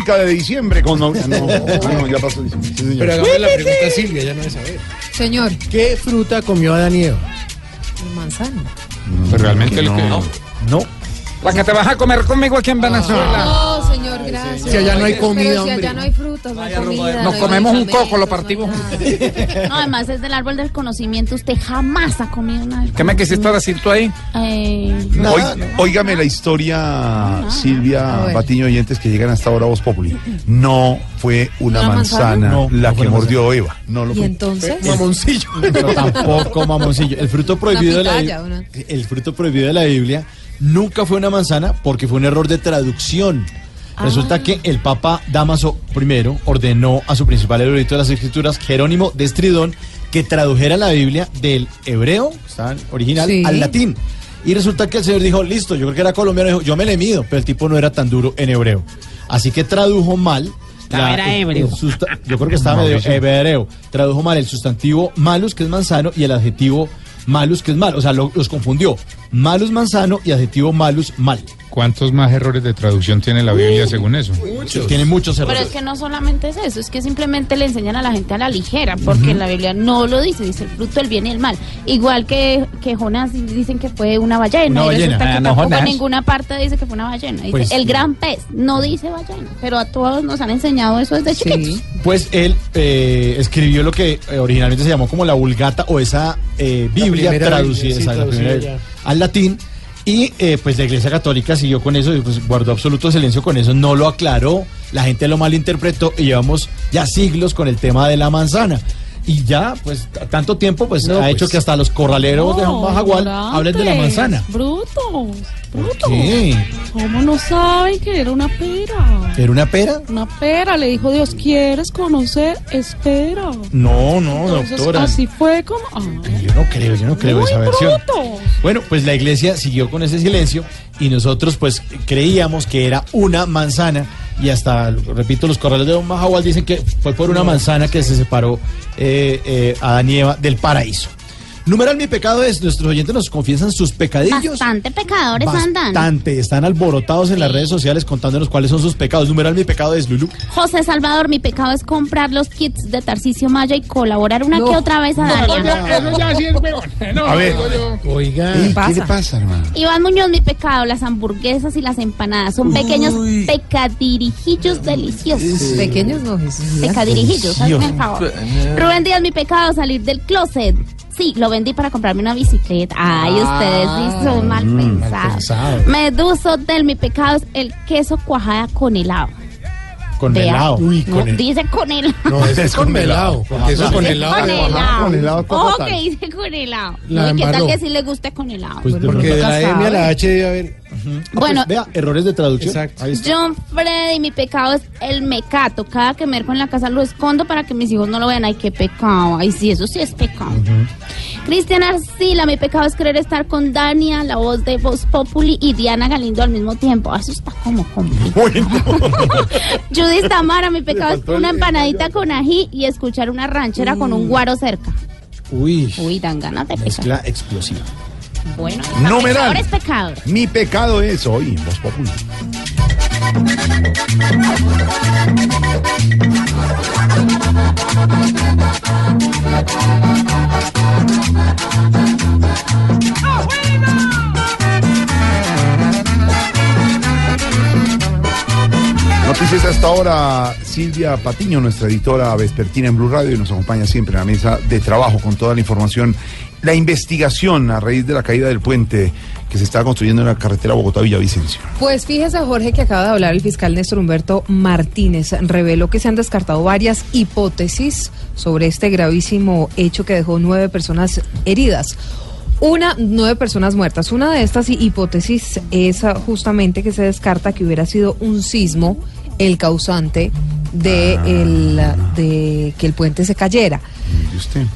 Música de diciembre con... No, no, <laughs> no, ya pasó diciembre. Sí, señor. Pero hagamos la pregunta a Silvia, ya no debe saber. Señor. ¿Qué fruta comió Adán y Eva? Manzana. Pues realmente lo que no. No. La que te vas a comer conmigo aquí en Venezuela. No, señor, gracias. Si allá no hay comida, Pero si hombre. allá no hay Nos comemos un coco, lo partimos. <laughs> <laughs> No, además es del árbol del conocimiento. Usted jamás ha comido una. ¿Qué me quisiste decir tú ahí? Eh, Oí- óigame la historia, Silvia Patiño oyentes que llegan hasta ahora a Voz Populi. No fue una ¿Una manzana, la que mordió Eva. No lo ¿Y fue. entonces? Mamoncillo. <laughs> Pero tampoco mamoncillo. El fruto prohibido de la el fruto prohibido de la Biblia nunca fue una manzana porque fue un error de traducción. Resulta que el Papa Damaso I ordenó a su principal erudito de las escrituras, Jerónimo de Estridón, que tradujera la Biblia del hebreo, está original, Sí. al latín. Y resulta que el señor dijo, listo, yo creo que era colombiano, dijo, yo me le mido, pero el tipo no era tan duro en hebreo. Así que tradujo mal. Estaba era el- hebreo. el susta- yo creo que estaba medio hebreo. Tradujo mal el sustantivo malus, que es manzano, y el adjetivo malus, que es mal. O sea, lo- los confundió. Malus manzano y adjetivo malus mal. ¿Cuántos más errores de traducción tiene la Biblia según eso? Tiene muchos Pero errores. es que no solamente es eso, es que simplemente le enseñan a la gente a la ligera, porque en la Biblia no lo dice, dice el fruto del bien y el mal. Igual que, que Jonás dicen que fue una ballena, Una y resulta ballena. que Ah, no, tampoco en ninguna parte dice que fue una ballena. Dice Pues- el gran pez, no dice ballena, pero a todos nos han enseñado eso desde chiquitos. Pues él eh, escribió lo que eh, originalmente se llamó como la Vulgata o esa eh, Biblia primera traducida, sí, esa, la traducida al latín. Y eh, pues la Iglesia Católica siguió con eso y pues guardó absoluto silencio con eso, no lo aclaró, la gente lo malinterpretó y llevamos ya siglos con el tema de la manzana. Y ya, pues, tanto tiempo, pues, No, ha pues. hecho que hasta los corraleros de Majagual hablen de la manzana. Brutos, ¿Qué? ¿Cómo no saben que era una pera? ¿Era una pera? Una pera, le dijo Dios, ¿quieres conocer? Espera. No, no, Entonces, doctora. así fue como... Ah, Yo no creo, yo no creo muy esa versión. Bueno, pues la iglesia siguió con ese silencio y nosotros pues creíamos que era una manzana y hasta, repito, los corrales de Don Majagual dicen que fue por una manzana que se separó eh, eh, Adán y Eva del paraíso. Numeral mi pecado es, nuestros oyentes nos confiesan sus pecadillos. Bastante pecadores andan. Bastante, están alborotados en las redes sociales contándonos cuáles son sus pecados. Numeral mi pecado es Lulu. José Salvador, mi pecado es comprar los kits de Tarcisio Maya y colaborar una que otra vez a Daria. Eso ya sí es huevón. No, A ver. Oiga, ¿Qué le pasa, hermano? Iván Muñoz, mi pecado, las hamburguesas y las empanadas. Son pequeños pecadirijillos deliciosos. Pequeños no, Jesús. Pecadirijillos, hazme el favor. Rubén Díaz, mi pecado, salir del closet. Sí, lo vendí para comprarme una bicicleta. Ay, ustedes sí son mal pensados. pensado. Meduso del mi pecado es el queso cuajada con helado. Con Vea. helado. Uy, No, con el... dice con helado. No, ese es con melado. Porque eso es con helado. con helado. con helado está Ojo que dice con helado. No, ¿y ¿Qué tal que sí le guste con helado? Pues de Porque de la M a la. H debe haber... bueno, Pues, vea, errores de traducción. Exacto. John Freddy, mi pecado es el mecato. Cada que me merco en la casa lo escondo para que mis hijos no lo vean. Ay, qué pecado. Ay, sí, eso sí es pecado. Cristian Arcila, mi pecado es querer estar con Dania, la voz de Voz Populi, y Diana Galindo al mismo tiempo. Ah, Eso está como complicado. <laughs> <laughs> Judith Tamara, mi pecado es una empanadita con ají y escuchar una ranchera con un guaro cerca. Uy, Uy, dan ganas de pecar. mezcla explosiva. Bueno, Numeral. pecadores, pecadores. Mi pecado es hoy en Voz Popular. Noticias hasta ahora, Silvia Patiño, nuestra editora vespertina en Blue Radio, y nos acompaña siempre en la mesa de trabajo con toda la información. La investigación a raíz de la caída del puente que se está construyendo en la carretera Bogotá-Villavicencio. Pues fíjese, Jorge, que acaba de hablar el fiscal Néstor Humberto Martínez. Reveló que se han descartado varias hipótesis sobre este gravísimo hecho que dejó nueve personas heridas. Una, nueve personas muertas. Una de estas hipótesis es ah, justamente que se descarta que hubiera sido un sismo el causante de, el, de que el puente se cayera.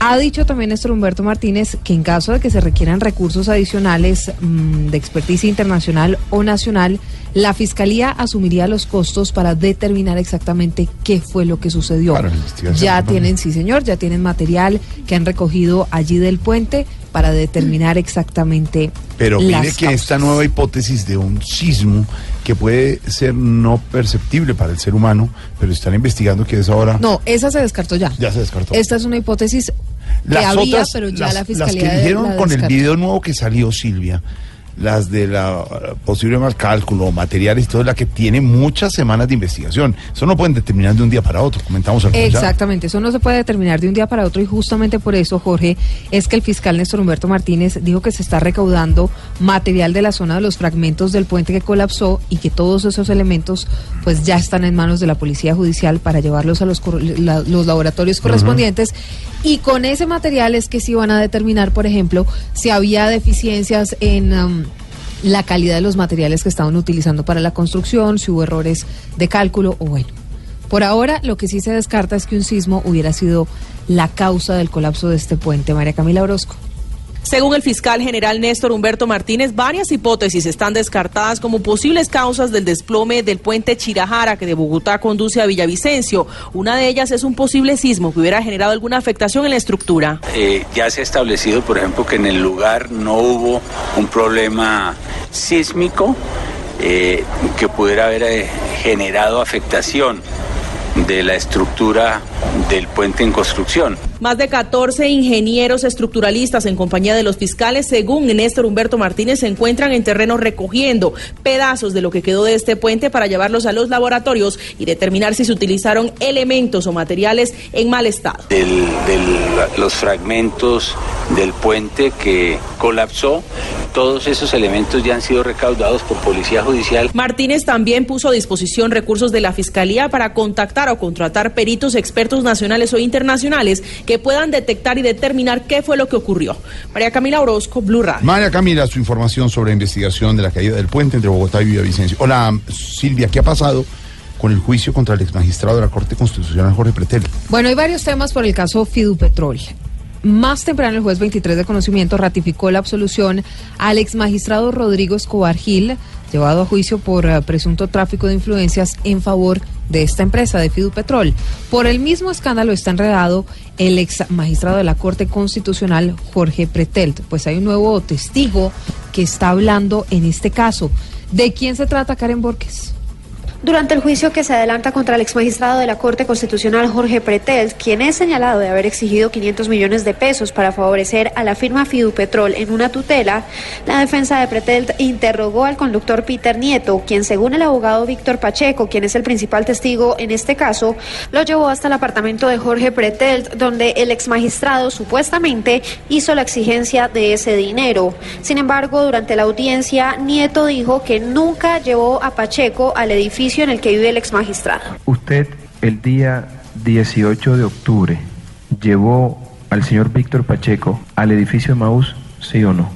Ha dicho también Néstor Humberto Martínez que en caso de que se requieran recursos adicionales mm, de experticia internacional o nacional, la Fiscalía asumiría los costos para determinar exactamente qué fue lo que sucedió. Para la investigación, Ya tienen, sí señor, ya tienen material que han recogido allí del puente para determinar exactamente Pero las mire que causas. esta nueva hipótesis de un sismo que puede ser no perceptible para el ser humano, pero están investigando que es ahora... No, esa se descartó ya. Ya se descartó. Esta es una hipótesis que Las había, otras, pero ya las, la las Fiscalía que dijeron la con el video nuevo que salió, Silvia, las de la posible mal cálculo, materiales y todo, la que tiene muchas semanas de investigación. Eso no pueden determinar de un día para otro, comentamos al Exactamente, eso no se puede determinar de un día para otro y justamente por eso, Jorge, es que el fiscal Néstor Humberto Martínez dijo que se está recaudando material de la zona de los fragmentos del puente que colapsó y que todos esos elementos pues ya están en manos de la Policía Judicial para llevarlos a los, los laboratorios correspondientes y con ese material es que sí van a determinar, por ejemplo, si había deficiencias en... um, la calidad de los materiales que estaban utilizando para la construcción, si hubo errores de cálculo o bueno. Por ahora, lo que sí se descarta es que un sismo hubiera sido la causa del colapso de este puente. María Camila Orozco. Según el fiscal general Néstor Humberto Martínez, varias hipótesis están descartadas como posibles causas del desplome del puente Chirajara que de Bogotá conduce a Villavicencio. Una de ellas es un posible sismo que hubiera generado alguna afectación en la estructura. Eh, ya se ha establecido, por ejemplo, que en el lugar no hubo un problema sísmico eh, que pudiera haber eh, generado afectación de la estructura del puente en construcción. Más de 14 ingenieros estructuralistas en compañía de los fiscales, según Néstor Humberto Martínez, se encuentran en terreno recogiendo pedazos de lo que quedó de este puente para llevarlos a los laboratorios y determinar si se utilizaron elementos o materiales en mal estado. Del, del- los fragmentos del puente que colapsó, todos esos elementos ya han sido recaudados por Policía Judicial. Martínez también puso a disposición recursos de la Fiscalía para contactar o contratar peritos expertos nacionales o internacionales que puedan detectar y determinar qué fue lo que ocurrió. María Camila Orozco, Blue Radio. María Camila, su información sobre la investigación de la caída del puente entre Bogotá y Villavicencio. Hola, Silvia, ¿qué ha pasado con el juicio contra el exmagistrado de la Corte Constitucional, Jorge Pretel? Bueno, hay varios temas por el caso Fidupetrol. Más temprano, el juez 23 de conocimiento ratificó la absolución al ex magistrado Rodrigo Escobar Gil, llevado a juicio por eh, presunto tráfico de influencias en favor de esta empresa, de Fidupetrol. Por el mismo escándalo está enredado el ex magistrado de la Corte Constitucional, Jorge Pretelt. Pues hay un nuevo testigo que está hablando en este caso. ¿De quién se trata, Karen Borges? Durante el juicio que se adelanta contra el exmagistrado de la Corte Constitucional Jorge Pretel, quien es señalado de haber exigido 500 millones de pesos para favorecer a la firma Fidupetrol en una tutela, la defensa de Pretel interrogó al conductor Peter Nieto, quien según el abogado Víctor Pacheco, quien es el principal testigo en este caso, lo llevó hasta el apartamento de Jorge Pretel, donde el exmagistrado supuestamente hizo la exigencia de ese dinero. Sin embargo, durante la audiencia, Nieto dijo que nunca llevó a Pacheco al edificio en el que vive el exmagistrado. Usted el día 18 de octubre llevó al señor Víctor Pacheco al edificio de Maús, ¿sí o no?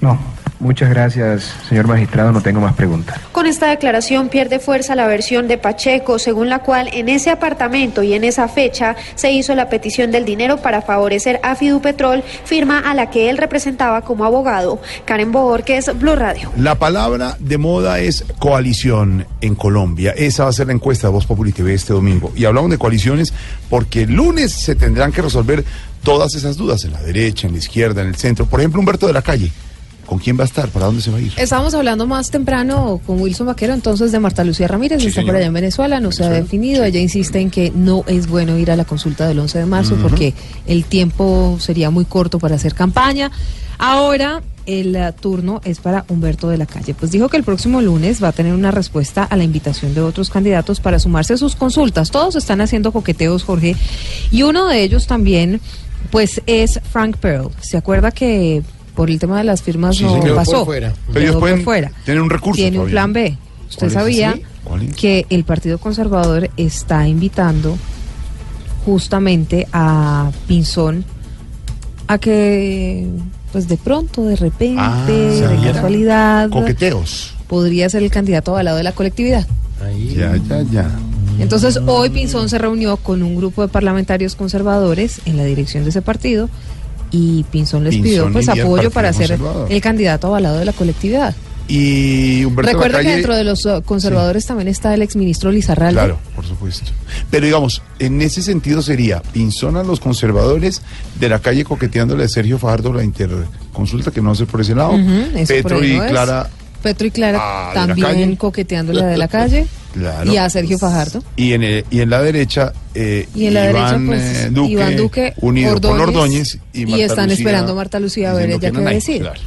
No. Muchas gracias, señor magistrado, no tengo más preguntas. Con esta declaración pierde fuerza la versión de Pacheco, según la cual en ese apartamento y en esa fecha se hizo la petición del dinero para favorecer a Fidupetrol, firma a la que él representaba como abogado. Karen Borges, Blue Radio. La palabra de moda es coalición en Colombia. Esa va a ser la encuesta de Voz Populi TV este domingo. Y hablamos de coaliciones porque el lunes se tendrán que resolver todas esas dudas en la derecha, en la izquierda, en el centro. Por ejemplo, Humberto de la Calle. ¿Con quién va a estar? ¿Para dónde se va a ir? Estábamos hablando más temprano con Wilson Vaquero, entonces de Marta Lucía Ramírez, Sí, está por allá en Venezuela, no se ha definido. Ella insiste en que no es bueno ir a la consulta del 11 de marzo porque el tiempo sería muy corto para hacer campaña. Ahora el eh, turno es para Humberto de la Calle. Pues dijo que el próximo lunes va a tener una respuesta a la invitación de otros candidatos para sumarse a sus consultas. Todos están haciendo coqueteos, Jorge, y uno de ellos también, pues es Frank Pearl. ¿Se acuerda que por el tema de las firmas Sí, no señor. Quedó por pasó? fuera. Pero ellos por pueden fuera. tener un recurso Tiene un plan B. ¿Usted ¿Cuál es sabía que el Partido Conservador está invitando justamente a Pinzón a que, pues de pronto, de repente, Ah, de casualidad, Coqueteos. podría ser el candidato avalado de la colectividad? Ya, ya, ya. Entonces, hoy Pinzón se reunió con un grupo de parlamentarios conservadores en la dirección de ese partido y Pinzón les Pinzón pidió pues apoyo para ser el candidato avalado de la colectividad. Y Humberto Recuerda que dentro de los uh, conservadores también está el exministro Lizarralde. Claro, por supuesto. Pero digamos, en ese sentido sería Pinzón a los conservadores de la calle coqueteándole a Sergio Fajardo la interconsulta, que no ser por ese lado. Petro y no es. Petro y Clara Ah, la también calle. coqueteándole a de la calle claro. <laughs> y a Sergio Fajardo. Y en, el- y en la derecha, eh, Y en la Iván, derecha, pues, eh, Duque, Iván Duque, unido con Ordóñez, Ordóñez y, están Lucía esperando a Marta Lucía a ver ella que qué va a decir. claro.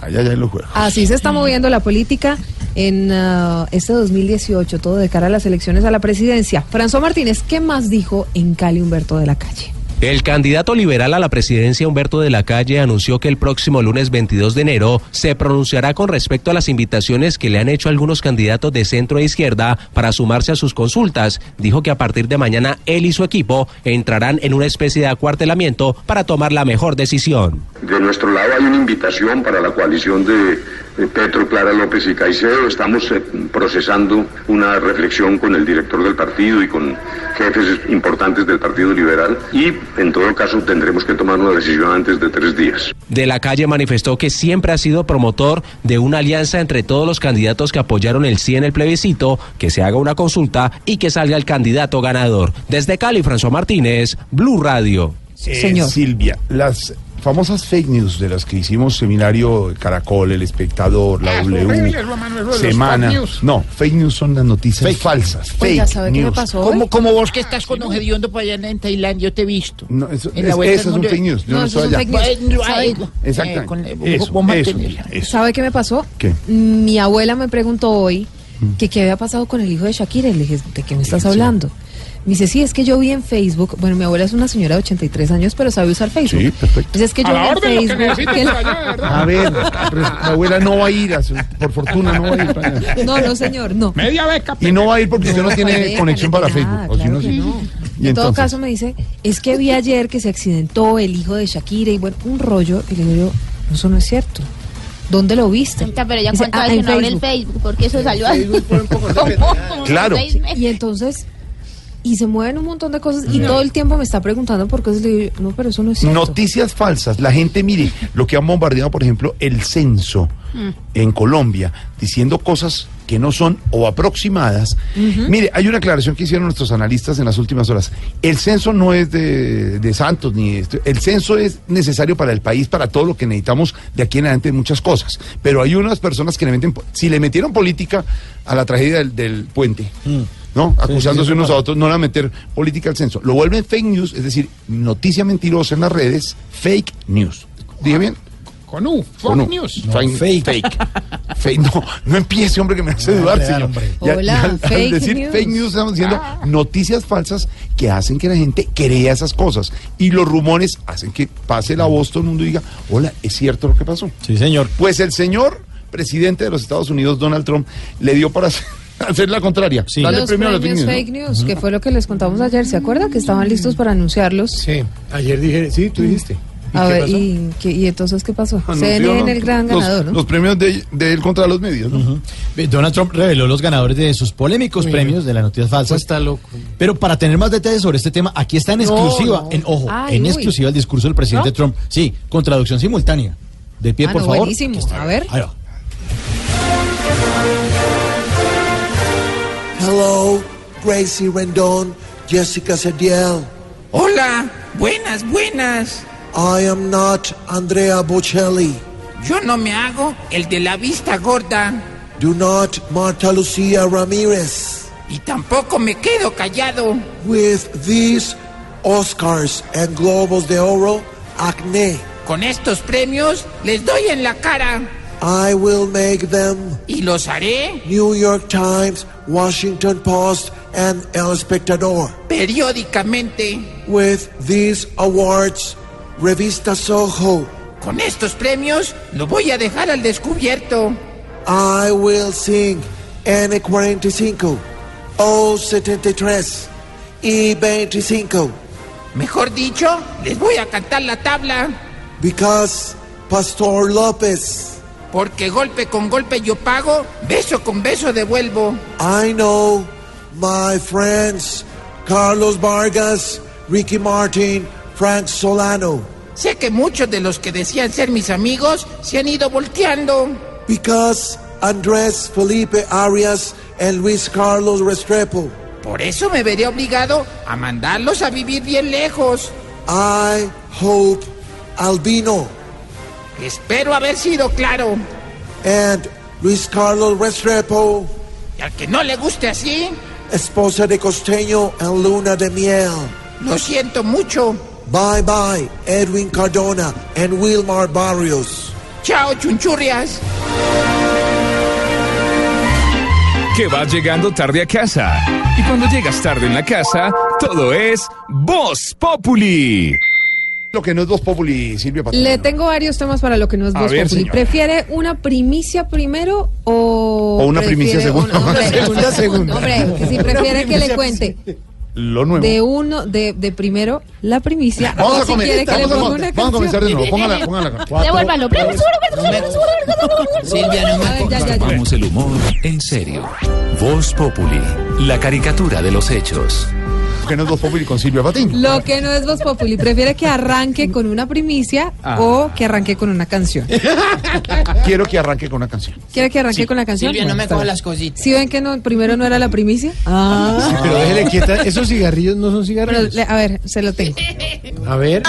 Allá ya lo juega. Así se está moviendo la política en ah, este 2018, todo de cara a las elecciones a la presidencia. François Martínez, ¿qué más dijo en Cali Humberto de la Calle? El candidato liberal a la presidencia Humberto de la Calle anunció que el próximo lunes 22 de enero se pronunciará con respecto a las invitaciones que le han hecho algunos candidatos de centro e izquierda para sumarse a sus consultas. Dijo que a partir de mañana él y su equipo entrarán en una especie de acuartelamiento para tomar la mejor decisión. De nuestro lado hay una invitación para la coalición de Petro, Clara López y Caicedo. Estamos eh, procesando una reflexión con el director del partido y con jefes importantes del Partido Liberal y en todo caso tendremos que tomar una decisión antes de tres días. De la calle manifestó que siempre ha sido promotor de una alianza entre todos los candidatos que apoyaron el sí en el plebiscito, que se haga una consulta y que salga el candidato ganador. Desde Cali, François Martínez, Blue Radio. Eh, Silvia, las famosas fake news de las que hicimos seminario Caracol, El Espectador, la W, eso de los Semana. fake news. No, fake news son las noticias falsas. Oiga, Fake ¿sabe qué me news. pasó Como, como vos que estás con un hediondo por allá en Tailandia, yo te he visto. No, eso, En la es- al son mundo- fake news. Yo No, no, eso estoy allá. fake news. ¿Sabe? Exactamente. eh, Eso, eso, eso. ¿Sabe qué me pasó? ¿Qué? Mi abuela me preguntó hoy Mm. que qué había pasado con el hijo de Shakira. Y le dije, ¿de qué me estás hablando? Me dice, sí, es que yo vi en Facebook. Bueno, mi abuela es una señora de 83 años, pero sabe usar Facebook. Sí, perfecto. Dice, es que yo A vi en orden, lo que Facebook. que la-. A ver, pero mi abuela no va a ir, a su- por fortuna no va a ir para allá. No, no, señor, no. Media beca. Y no va a ir porque usted no No, tiene conexión para déjale, Facebook. nada, o si no, sí. no. Y en todo caso me dice, es que vi ayer que se accidentó el hijo de Shakira y bueno, un rollo. Y le digo yo, "No, eso no es cierto. ¿Dónde lo viste? Pero ya Dice, cuánto "Ah, no abre el Facebook". Facebook, porque eso salió a... <laughs> Claro. Y entonces, y se mueven un montón de cosas y todo el tiempo me está preguntando por. Le digo, no, pero eso no es cierto. Noticias falsas. La gente, mire, lo que han bombardeado, por ejemplo, el censo Mm. en Colombia, diciendo cosas que no son o aproximadas. Mire, hay una aclaración que hicieron nuestros analistas en las últimas horas. El censo no es de, de Santos, ni esto. el censo es necesario para el país, para todo lo que necesitamos de aquí en adelante, muchas cosas. Pero hay unas personas que le meten, si le metieron política a la tragedia del, del puente, ¿no? Acusándose sí, unos a otros, no van a meter política al censo. Lo vuelven fake news, es decir, noticia mentirosa en las redes, fake news. ¿Dije bien? Con U. Fox News. Fake. Fake. Fake. No, no empiece, hombre, que me hace dudar, señor. Ya- Hola, ya al- al fake decir news. fake news estamos diciendo noticias falsas que hacen que la gente crea esas cosas. Y los rumores hacen que pase la voz todo el mundo y diga, hola, ¿es cierto lo que pasó? Sí, señor. Pues el señor presidente de los Estados Unidos, Donald Trump, le dio para hacer, la contraria. Dale los premio a las premios fake fake news, news, que fue lo que les contamos ayer, ¿se acuerda? Que estaban listos para anunciarlos. Sí, ayer dije, sí, tú dijiste. ¿Y A qué ver, pasó? y, qué- y entonces qué pasó? CNN ¿no? el gran los, ganador, ¿no? Los premios de, de él contra los medios, ¿no? Donald Trump reveló los ganadores de sus polémicos Mira. premios de las noticias falsas. Pues está loco. Pero para tener más detalles sobre este tema, aquí está en No, exclusiva, no. en ojo, Ay, en uy. exclusiva el discurso del presidente ¿No? Trump. Sí, con traducción simultánea. De pie, Ah, por no, favor. buenísimo. A ver. Ahí va. Gracie Rendon, Jessica Sediel. Hola, buenas, buenas. I am not Andrea Bocelli. Yo no me hago el de la vista gorda. Do not Marta Lucia Ramirez. Y tampoco me quedo callado. With these Oscars and Globos de Oro, acné. Con estos premios les doy en la cara. I will make them Y los haré New York Times, Washington Post, and El Espectador. periódicamente. With these awards, Revista Soho, Con estos premios lo voy a dejar al descubierto. I will sing N45, O73, E25, Mejor dicho, les voy a cantar la tabla. because Pastor Lopez, Porque golpe con golpe yo pago, beso con beso devuelvo. I know my friends Carlos Vargas, Ricky Martin, Frank Solano, Sé que muchos de los que decían ser mis amigos se han ido volteando. because Andrés Felipe Arias and Luis Carlos Restrepo. Por eso me veré obligado a mandarlos a vivir bien lejos. I hope Albino Espero haber sido claro. and Luis Carlos Restrepo, Y al que no le guste así, esposa de Costeño en luna de miel. lo siento mucho. Bye bye, Edwin Cardona and Wilmar Barrios. Chao, chunchurrias. que vas llegando tarde a casa. Y cuando llegas tarde en la casa, todo es Voz Populi. Lo que no es Voz Populi, Silvia Patiño. Le tengo varios temas para lo que no es A Voz ver, Populi. señora. ¿Prefiere una primicia primero o...? O una primicia segunda. <laughs> una- hombre, Segunda, segunda. Hombre, que si prefiere que le cuente Lo nuevo. de uno, de, de primero la primicia Vamos o a si comer- quiere que le vamos a ponga com- una vamos a comenzar de nuevo. Póngala, póngala. Devuélvalo. Silvia, no A ver, ya, ya, ya. Tomamos el humor en serio. Voz Populi, la caricatura de los hechos. Lo que no es Voz Populi con Silvia Patiño. Lo que no es Voz Populi, prefiere que arranque con una primicia Ah. o que arranque con una canción. <laughs> Quiero que arranque con una canción. ¿Quiere que arranque Sí. con la canción? Silvia, no me bien. las cositas. ¿Sí ven que no, primero no era la primicia? Ah. Sí, pero déjele quieta. Esos cigarrillos no son cigarrillos. a ver, se lo tengo. A ver.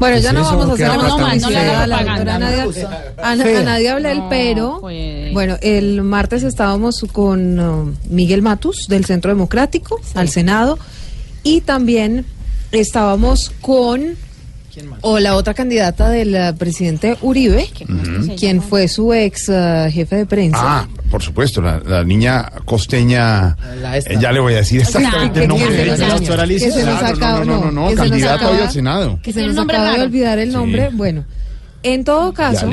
Bueno, ya no vamos a ¿Qué hacer habla más tan publicidad fea? a la doctora Nadia, a, a Nadia Blel, pero bueno, el martes estábamos con uh, Miguel Matus del Centro Democrático al Senado y también estábamos con o la otra candidata del uh, presidente Uribe, Ujú. quien fue su ex uh, jefe de prensa. Ah, por supuesto, la, la niña costeña. La esta. eh, ya le voy a decir exactamente el nombre. que se nos- que se nos Claro, acaba- no, no, no, no, que se nos candidata acaba- hoy al Senado. que se nos acaba de olvidar el nombre. Bueno, en todo caso,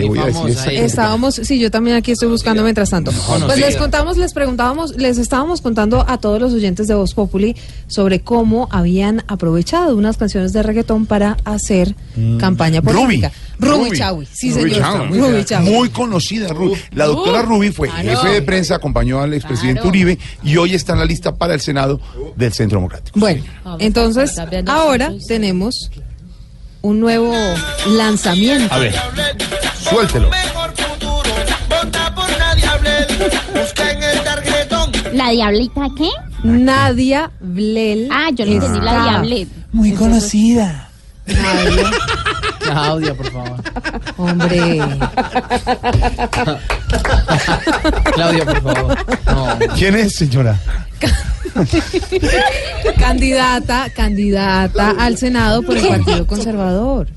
estábamos, sí, yo también aquí estoy buscando mientras tanto. pues les contamos, les preguntábamos, les estábamos contando a todos los oyentes de Voz Populi sobre cómo habían aprovechado unas canciones de reggaetón para hacer campaña política. Ruby, Chawi, sí Ruby señor. Chawi. Ruby Chawi. Muy conocida, Ruby. La doctora Ruby fue claro. jefe de prensa, acompañó al expresidente Claro. Uribe y hoy está en la lista para el Senado del Centro Democrático. Bueno, entonces ahora tenemos un nuevo lanzamiento. A ver, suéltelo. ¿La diablita qué? Nadia Blel. Ah, yo no entendí la diableta. Muy conocida. Nadia. <laughs> Claudia, por favor. Hombre. Claudia, por favor. No. ¿Quién es, señora? candidata, candidata al Senado por el Partido Conservador.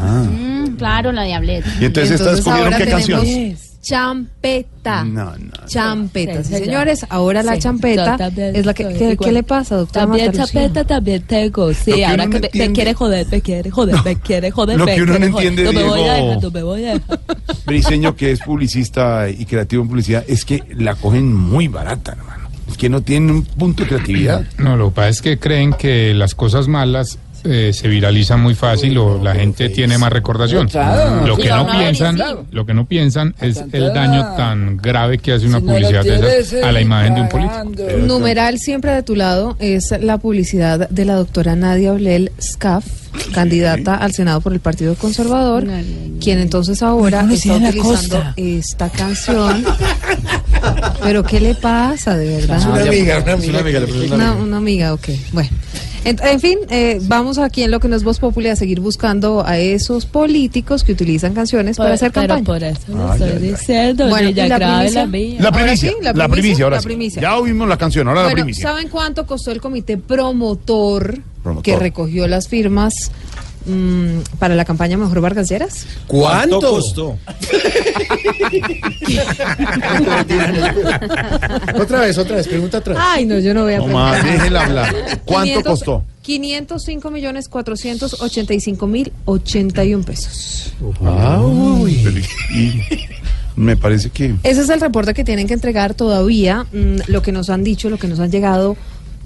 Mm, claro, la diableta. Y entonces, ¿estas escogieron ahora qué tenemos canción? Champeta. No, no. Champeta, sí, Sí, señores. Ahora la Sí, champeta yo también es la que. ¿Qué, qué le pasa, doctora? También Marta Lucía? chapeta también tengo. Sí, ahora que no me, me quiere joder, me quiere joder, me quiere joder. Lo me que uno no entiende, No me voy a Diego- dejar, no me voy a dejar. Briseño, que es publicista y creativo en publicidad, es que la cogen muy barata, hermano. Es que no tienen un punto de creatividad. No, lo que pasa es que creen que las cosas malas eh, se viralizan muy fácil o la gente tiene más recordación. Lo que no piensan, lo que no piensan es el daño tan grave que hace una publicidad de quieres, esas a la eh, imagen de un político. Numeral siempre de tu lado es la publicidad de la doctora Nadia Oblel Scaf, candidata al Senado por el Partido Conservador, quien entonces ahora está utilizando esta canción. Pero ¿qué le pasa, de verdad? Es una amiga, una amiga. Una, una amiga, ok. Bueno. En, en fin, eh, vamos aquí en lo que nos Voz Populi a seguir buscando a esos políticos que utilizan canciones para Por- hacer pero campaña. por eso estoy diciendo, Bueno, niña ¿y la primicia? la mía. La primicia, sí, la la primicia, ahora la sí. primicia. Ya oímos la canción, ahora la Bueno, primicia. ¿saben cuánto costó el comité promotor, Promotor. que recogió las firmas mm, para la campaña Mejor Vargas Lleras? ¿Cuánto? costó? <laughs> otra vez, otra vez, pregunta otra vez. Ay, no, yo no voy a No más, déjenla hablar. ¿Cuánto 500 costó? 505 millones 485 mil 81 pesos. Ah. Pero, y- me parece que Ese es el reporte que tienen que entregar todavía. mm, lo que nos han dicho, lo que nos han llegado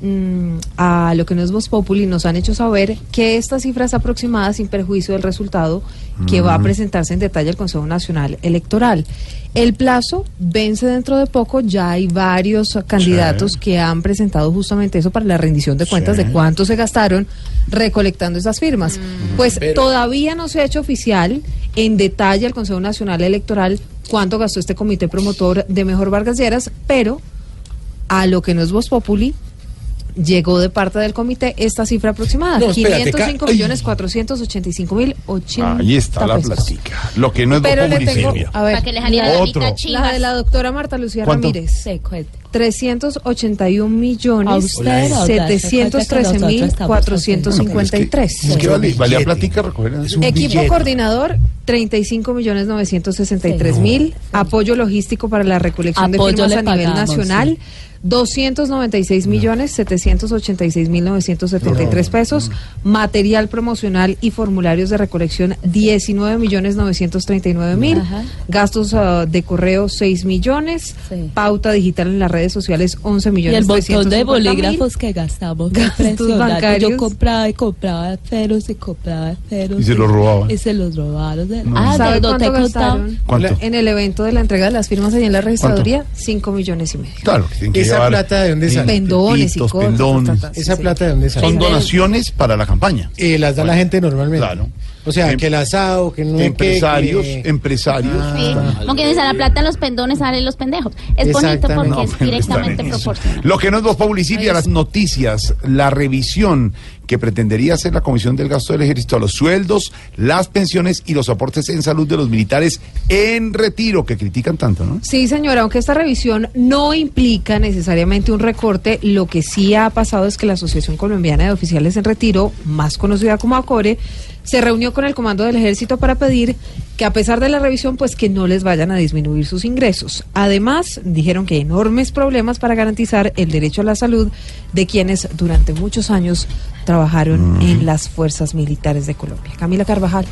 mm, a lo que no es Voz Populi, nos han hecho saber que esta cifra es aproximada sin perjuicio del resultado que va a Mm. presentarse en detalle el Consejo Nacional Electoral. El plazo vence dentro de poco, ya hay varios candidatos que han presentado justamente eso para la rendición de cuentas de cuánto se gastaron recolectando esas firmas. Pues Pero- todavía no se ha hecho oficial en detalle al Consejo Nacional Electoral cuánto gastó este comité promotor de Mejor Vargas Lleras, pero a lo que no es Voz Populi, llegó de parte del comité esta cifra aproximada, No, espérate, 505 ca- millones 485 mil 80 ahí está la pesos. plastica. Lo que no es Pero le tengo, a ver, Para que les la Otro. la de la doctora Marta Lucía ¿Cuánto? Ramírez. 381 millones usted, oiga, se 713 cuenta que mil nosotros 453. Es que vale- valía plática recoger. Equipo coordinador, 35 millones 963 mil. Apoyo logístico para la recolección Apoyo de firmas a nivel pagamos, nacional. 296 millones 786 mil 973 pesos. Material promocional y formularios de recolección 19 millones 939 mil. Gastos ah, de correo 6 millones. Pauta digital en las redes sociales 11 Y millones el montón de 350 mil. bolígrafos que gastamos. Gastos bancarios. Yo compraba y compraba ceros y compraba ceros. Y se los robaban. Y se los robaron. No. Ah, ¿Sabe no cuánto gastaron? ¿Cuánto? En el evento de la entrega de las firmas allá en la registraduría, 5 millones y medio. Claro, que ¿Esa llevar plata de dónde sale? Pendones y cosas, pendones. ¿Esa sí, plata de dónde sale? Son donaciones para la campaña. Y las da la gente normalmente. Claro. O sea, Em- que el asado, que no Empresarios, que- empresarios. Sí, como que dice la plata en los pendones sale los pendejos. Es bonito porque No, es directamente proporcional. Lo que no es Populi, Silvia, las noticias, la revisión que pretendería hacer la Comisión del Gasto del Ejército a los sueldos, las pensiones y los aportes en salud de los militares en retiro, que critican tanto, ¿no? Sí, señora, aunque esta revisión no implica necesariamente un recorte, lo que sí ha pasado es que la Asociación Colombiana de Oficiales en Retiro, más conocida como ACORE, se reunió con el Comando del Ejército para pedir que a pesar de la revisión, pues que no les vayan a disminuir sus ingresos. Además, dijeron que hay enormes problemas para garantizar el derecho a la salud de quienes durante muchos años trabajaron en las fuerzas militares de Colombia. Camila Carvajal.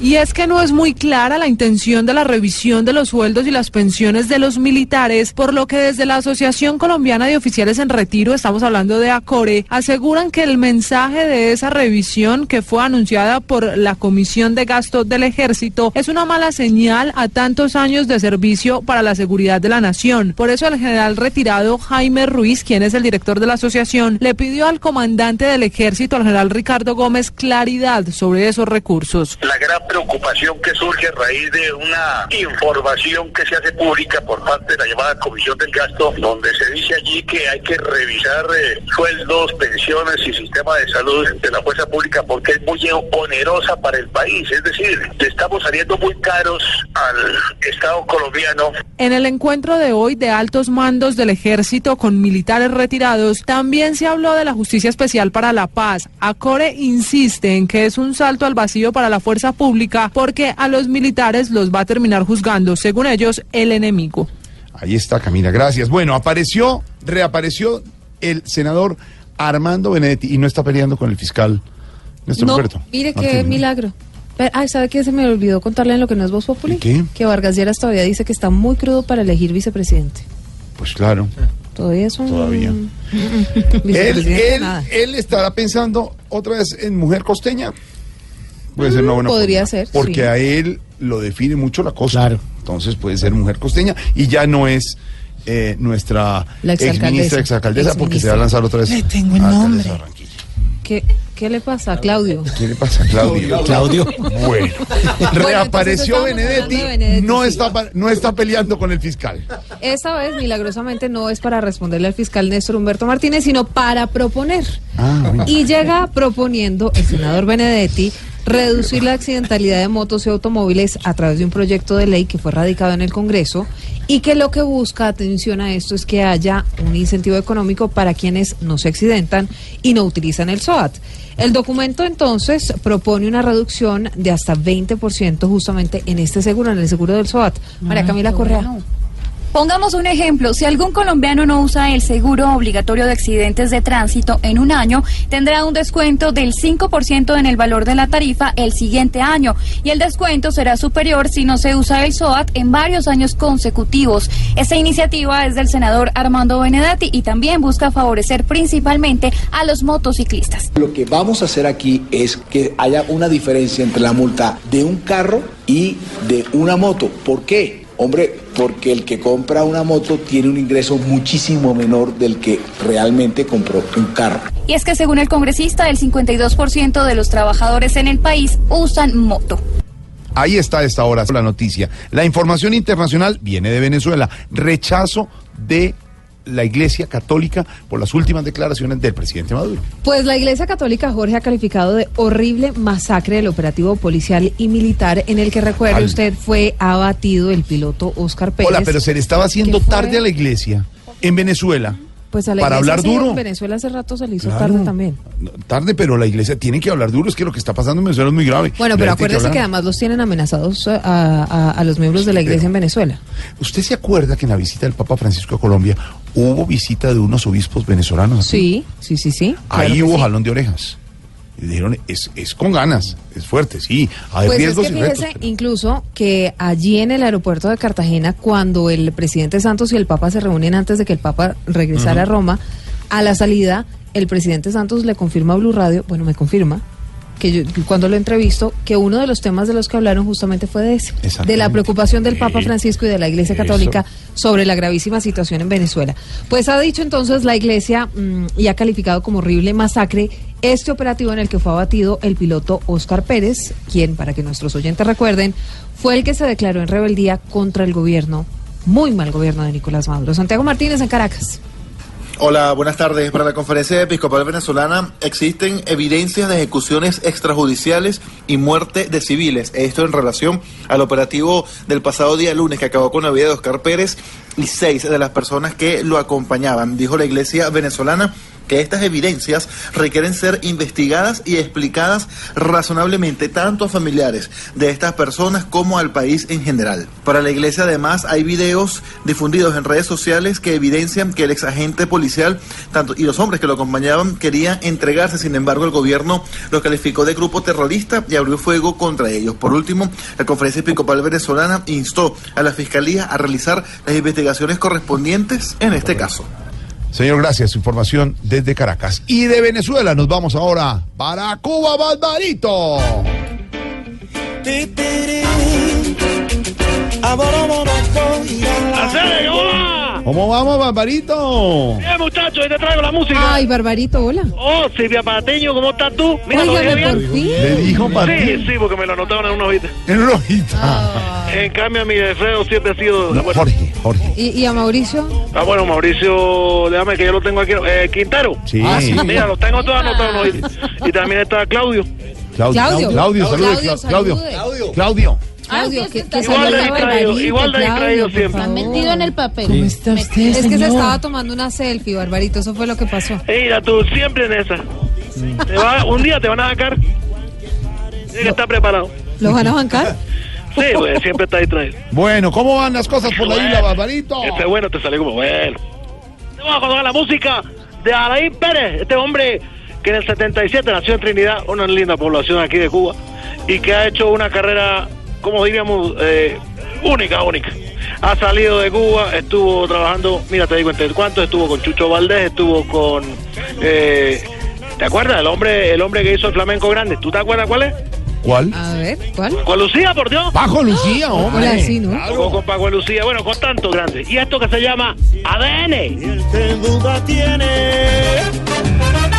Y es que no es muy clara la intención de la revisión de los sueldos y las pensiones de los militares, por lo que desde la Asociación Colombiana de Oficiales en Retiro, estamos hablando de ACORE, aseguran que el mensaje de esa revisión que fue anunciada por la Comisión de Gastos del Ejército es una mala señal a tantos años de servicio para la seguridad de la nación. Por eso el general retirado Jaime Ruiz, quien es el director de la asociación, le pidió al comandante del ejército, al general Ricardo Gómez, claridad sobre esos recursos. Preocupación que surge a raíz de una información que se hace pública por parte de la llamada Comisión del Gasto, donde se dice allí que hay que revisar eh, sueldos, pensiones y sistema de salud de la fuerza pública porque es muy onerosa para el país. Es decir, le estamos saliendo muy caros al Estado colombiano En el encuentro de hoy de altos mandos del ejército con militares retirados, también se habló de la Justicia Especial para la Paz. Acore insiste en que es un salto al vacío para la fuerza pública porque a los militares los va a terminar juzgando, según ellos, el enemigo. Ahí está, Camila, gracias. Bueno, apareció, reapareció el senador Armando Benedetti y no está peleando con el fiscal Néstor No, Humberto. mire qué milagro. Pero, ay, ¿sabe qué? Se me olvidó contarle en lo que no es Voz Populi. ¿Qué? Que Vargas Lleras todavía dice que está muy crudo para elegir vicepresidente. Pues claro. Todavía son... Todavía. <laughs> Él estará pensando otra vez en mujer costeña. Puede ser una buena podría ser, Porque sí. a él lo define mucho la costa. Entonces puede ser mujer costeña y ya no es eh, nuestra La ex exalcaldesa. ministra, exalcaldesa, porque se va a lanzar otra vez. Le tengo el a nombre. ¿Qué, ¿Qué le pasa a Claudio? ¿Qué le pasa a Claudio? <laughs> Claudio. Bueno, <laughs> reapareció Benedetti, de Benedetti, no, sí. está, no está peleando con el fiscal. Esta vez, milagrosamente, no es para responderle al fiscal Néstor Humberto Martínez, sino para proponer. Y llega proponiendo el senador Benedetti reducir la accidentalidad de motos y automóviles a través de un proyecto de ley que fue radicado en el Congreso y que lo que busca, atención a esto, es que haya un incentivo económico para quienes no se accidentan y no utilizan el SOAT. El documento entonces propone una reducción de hasta 20% justamente en este seguro, en el seguro del SOAT. María Camila Correa. Pongamos un ejemplo, si algún colombiano no usa el seguro obligatorio de accidentes de tránsito en un año, tendrá un descuento del 5% en el valor de la tarifa el siguiente año y el descuento será superior si no se usa el SOAT en varios años consecutivos. Esta iniciativa es del senador Armando Benedetti y también busca favorecer principalmente a los motociclistas. Lo que vamos a hacer aquí es que haya una diferencia entre la multa de un carro y de una moto. ¿Por qué? Hombre, porque el que compra una moto tiene un ingreso muchísimo menor del que realmente compró un carro. Y es que según el congresista, el 52% de los trabajadores en el país usan moto. Ahí está a esta hora la noticia. La información internacional viene de Venezuela. Rechazo de la Iglesia Católica por las últimas declaraciones del presidente Maduro. Pues la Iglesia Católica Jorge ha calificado de horrible masacre del operativo policial y militar en el que recuerde Al- usted fue abatido el piloto Oscar Pérez. Hola, pero se le estaba haciendo tarde a la Iglesia en Venezuela. Pues a la para hablar sí, duro. En Venezuela hace rato se le hizo Claro. tarde también. Tarde, pero la Iglesia tiene que hablar duro. Es que lo que está pasando en Venezuela es muy grave. Bueno, pero acuérdese que además los tienen amenazados eh, a, a- a los miembros de la Iglesia en Venezuela. ¿Usted se acuerda que en la visita del Papa Francisco a Colombia hubo visita de unos obispos venezolanos? aquí? Sí, sí, sí, sí. Ahí hubo sí. jalón de orejas. Dijeron, es, es con ganas, es fuerte, sí. Hay Pues es riesgos que y retos. fíjese incluso que allí en el aeropuerto de Cartagena, cuando el presidente Santos y el Papa se reúnen antes de que el Papa regresara a. Roma, a la salida, el presidente Santos le confirma a Blue Radio, bueno, me confirma, que yo cuando lo entrevisto, que uno de los temas de los que hablaron justamente fue de ese, de la preocupación del Papa. Francisco y de la Iglesia Eso. Católica sobre la gravísima situación en Venezuela. Pues ha dicho entonces la Iglesia mm, y ha calificado como horrible masacre este operativo en el que fue abatido el piloto Oscar Pérez, quien, para que nuestros oyentes recuerden, fue el que se declaró en rebeldía contra el gobierno, muy mal gobierno de Nicolás Maduro. Santiago Martínez en Caracas. Hola, buenas tardes. Para la Conferencia Episcopal Venezolana existen evidencias de ejecuciones extrajudiciales y muerte de civiles. Esto en relación al operativo del pasado día lunes que acabó con la vida de Oscar Pérez y seis de las personas que lo acompañaban. Dijo la Iglesia venezolana que estas evidencias requieren ser investigadas y explicadas razonablemente tanto a familiares de estas personas como al país en general. Para la iglesia además hay videos difundidos en redes sociales que evidencian que el exagente policial tanto y los hombres que lo acompañaban querían entregarse, sin embargo el gobierno los calificó de grupo terrorista y abrió fuego contra ellos. Por último, la Conferencia Episcopal Venezolana instó a la Fiscalía a realizar las investigaciones correspondientes en este caso. Señor, gracias. Información desde Caracas. Y de Venezuela nos vamos ahora para Cuba, Barbarito. ¿Cómo vamos, Barbarito? Bien, muchachos, ahí te traigo la música. Ay, Barbarito, hola. Oh, Silvia Pateño, ¿cómo estás tú? Mira, ¿lo Óigame, dije por bien? fin. Le dijo Patiño. Sí, sí, porque me lo anotaron en una hojita. En una hojita. En cambio, mi deseo siempre ha sido... No, bueno, Jorge, Jorge. ¿Y, y a Mauricio? Ah, bueno, Mauricio, déjame que yo lo tengo aquí. Eh, Quintero. Sí. Ah, sí. Mira, los tengo todos anotados en una hojita. Y también está Claudio. Claudio. Claudio. Claudio, salude, Claudio, Cla- Claudio. Claudio. Claudio, que, que Igual de distraído, igual de distraído siempre. favor. metido en el papel. ¿Cómo está usted, Es que se señor? estaba tomando una selfie, Barbarito, eso fue lo que pasó. Mira, tú siempre en esa. Te va- un día te van a sacar. Tienes que estar preparado. ¿Lo van a bancar? Sí, pues siempre está distraído. Bueno, ¿cómo van las cosas por la isla, Barbarito? Este bueno te salió como bueno. Vamos a conocer la música de Alain Pérez, este hombre que en el 77 nació en Trinidad, una linda población aquí de Cuba, y que ha hecho una carrera, como diríamos, eh, única, única. ha salido de Cuba, estuvo trabajando, mira, te digo entre cuántos, estuvo con Chucho Valdés, estuvo con... eh, ¿Te acuerdas? El hombre, el hombre que hizo el flamenco grande. ¿Tú te acuerdas cuál es? ¿Cuál? A ver, ¿cuál? Con Lucía, por Dios. Paco Lucía, <gasps> hombre. Hola, sí, ¿no? Tocó con Paco Lucía, bueno, con tantos grandes. Y esto que se llama ADN. ¿Qué duda tiene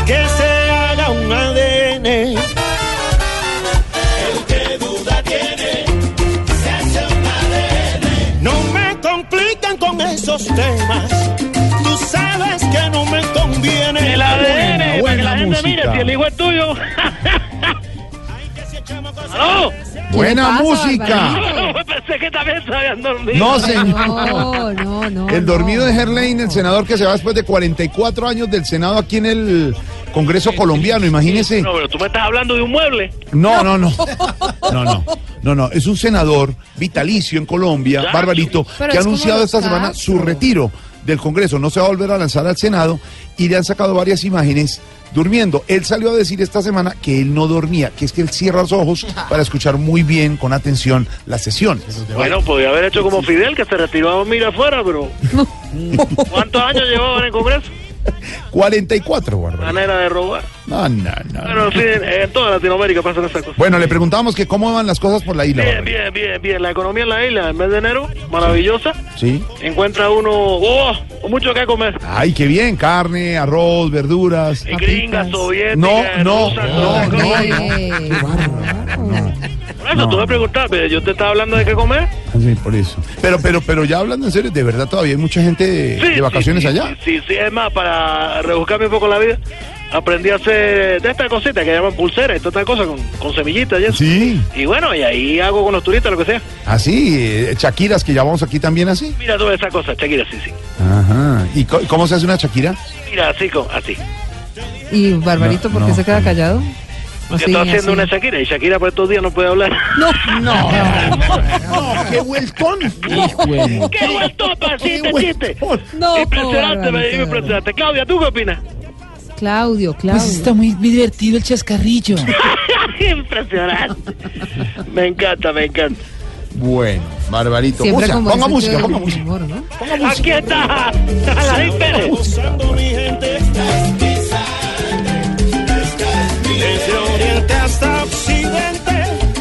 que se haga un ADN? Esos temas. Tú sabes que no me conviene. El ADN, buena la gente mire si el hijo es tuyo. ¡Aló! Buena pasa, música. <laughs> Pensé que también se habían dormido. No, señor. <laughs> No, no, no. El dormido no. de Herlein, el senador que se va después de 44 años del Senado aquí en el Congreso colombiano, imagínese. No, pero tú me estás hablando de un mueble. No, no, no. No, no. No, no. Es un senador vitalicio en Colombia, Ya. Barbarito, Pero que ha anunciado esta semana su retiro del Congreso. No se va a volver a lanzar al Senado y le han sacado varias imágenes durmiendo. Él salió a decir esta semana que él no dormía, que es que él cierra los ojos <laughs> para escuchar muy bien, con atención, las sesiones. Bueno, podía haber hecho como Fidel, que se retiró a dormir afuera, pero... ¿Cuántos años llevaba en el Congreso? <laughs> 44, Barbarito. Manera de robar. No, no, no. Bueno, en fin, en toda Latinoamérica pasan esas cosas. Bueno, le preguntamos que cómo van las cosas por la isla. Bien, Barbarito. bien, bien, bien. La economía en la isla, en mes de enero, maravillosa. Sí. Encuentra uno, oh, mucho que comer. Ay, qué bien, carne, arroz, verduras. En gringa, soviética, No, no, no, no, cosas. Eh, Por eso, tú me preguntaste, yo te estaba hablando de qué comer. Sí, por eso. Pero, pero, pero ya hablando en serio, de verdad todavía hay mucha gente de, Sí, de vacaciones sí, sí, allá. Sí, sí, es más, para rebuscarme un poco la vida, aprendí a hacer de estas cositas que llaman pulseras y todas estas cosas con, con semillitas y eso. Sí. Y bueno, y ahí hago con los turistas lo que sea. Así, eh, chaquiras que llamamos aquí también así. Mira todas esas cosas, Shakira, sí, sí. Ajá. ¿Y cómo se hace una chaquira? Mira, así, así. ¿Y Barbarito, No, por qué no, se queda callado? Así, está haciendo así. una Shakira y Shakira por estos días no puede hablar. <laughs> No, No, <laughs> no, qué vueltón. ¡Qué vuelto para chiste, chiste! No, Impresionante, me impresionante. Claudia, ¿tú qué opinas? Claudio, Claudio. Pues está muy divertido el chascarrillo. <laughs> impresionante. Me encanta, me encanta. Bueno, Barbarito. Música, ponga música, ponga música. humor, ¿no? Ponga música. Aquí está Alain Pérez. Desde oriente hasta occidente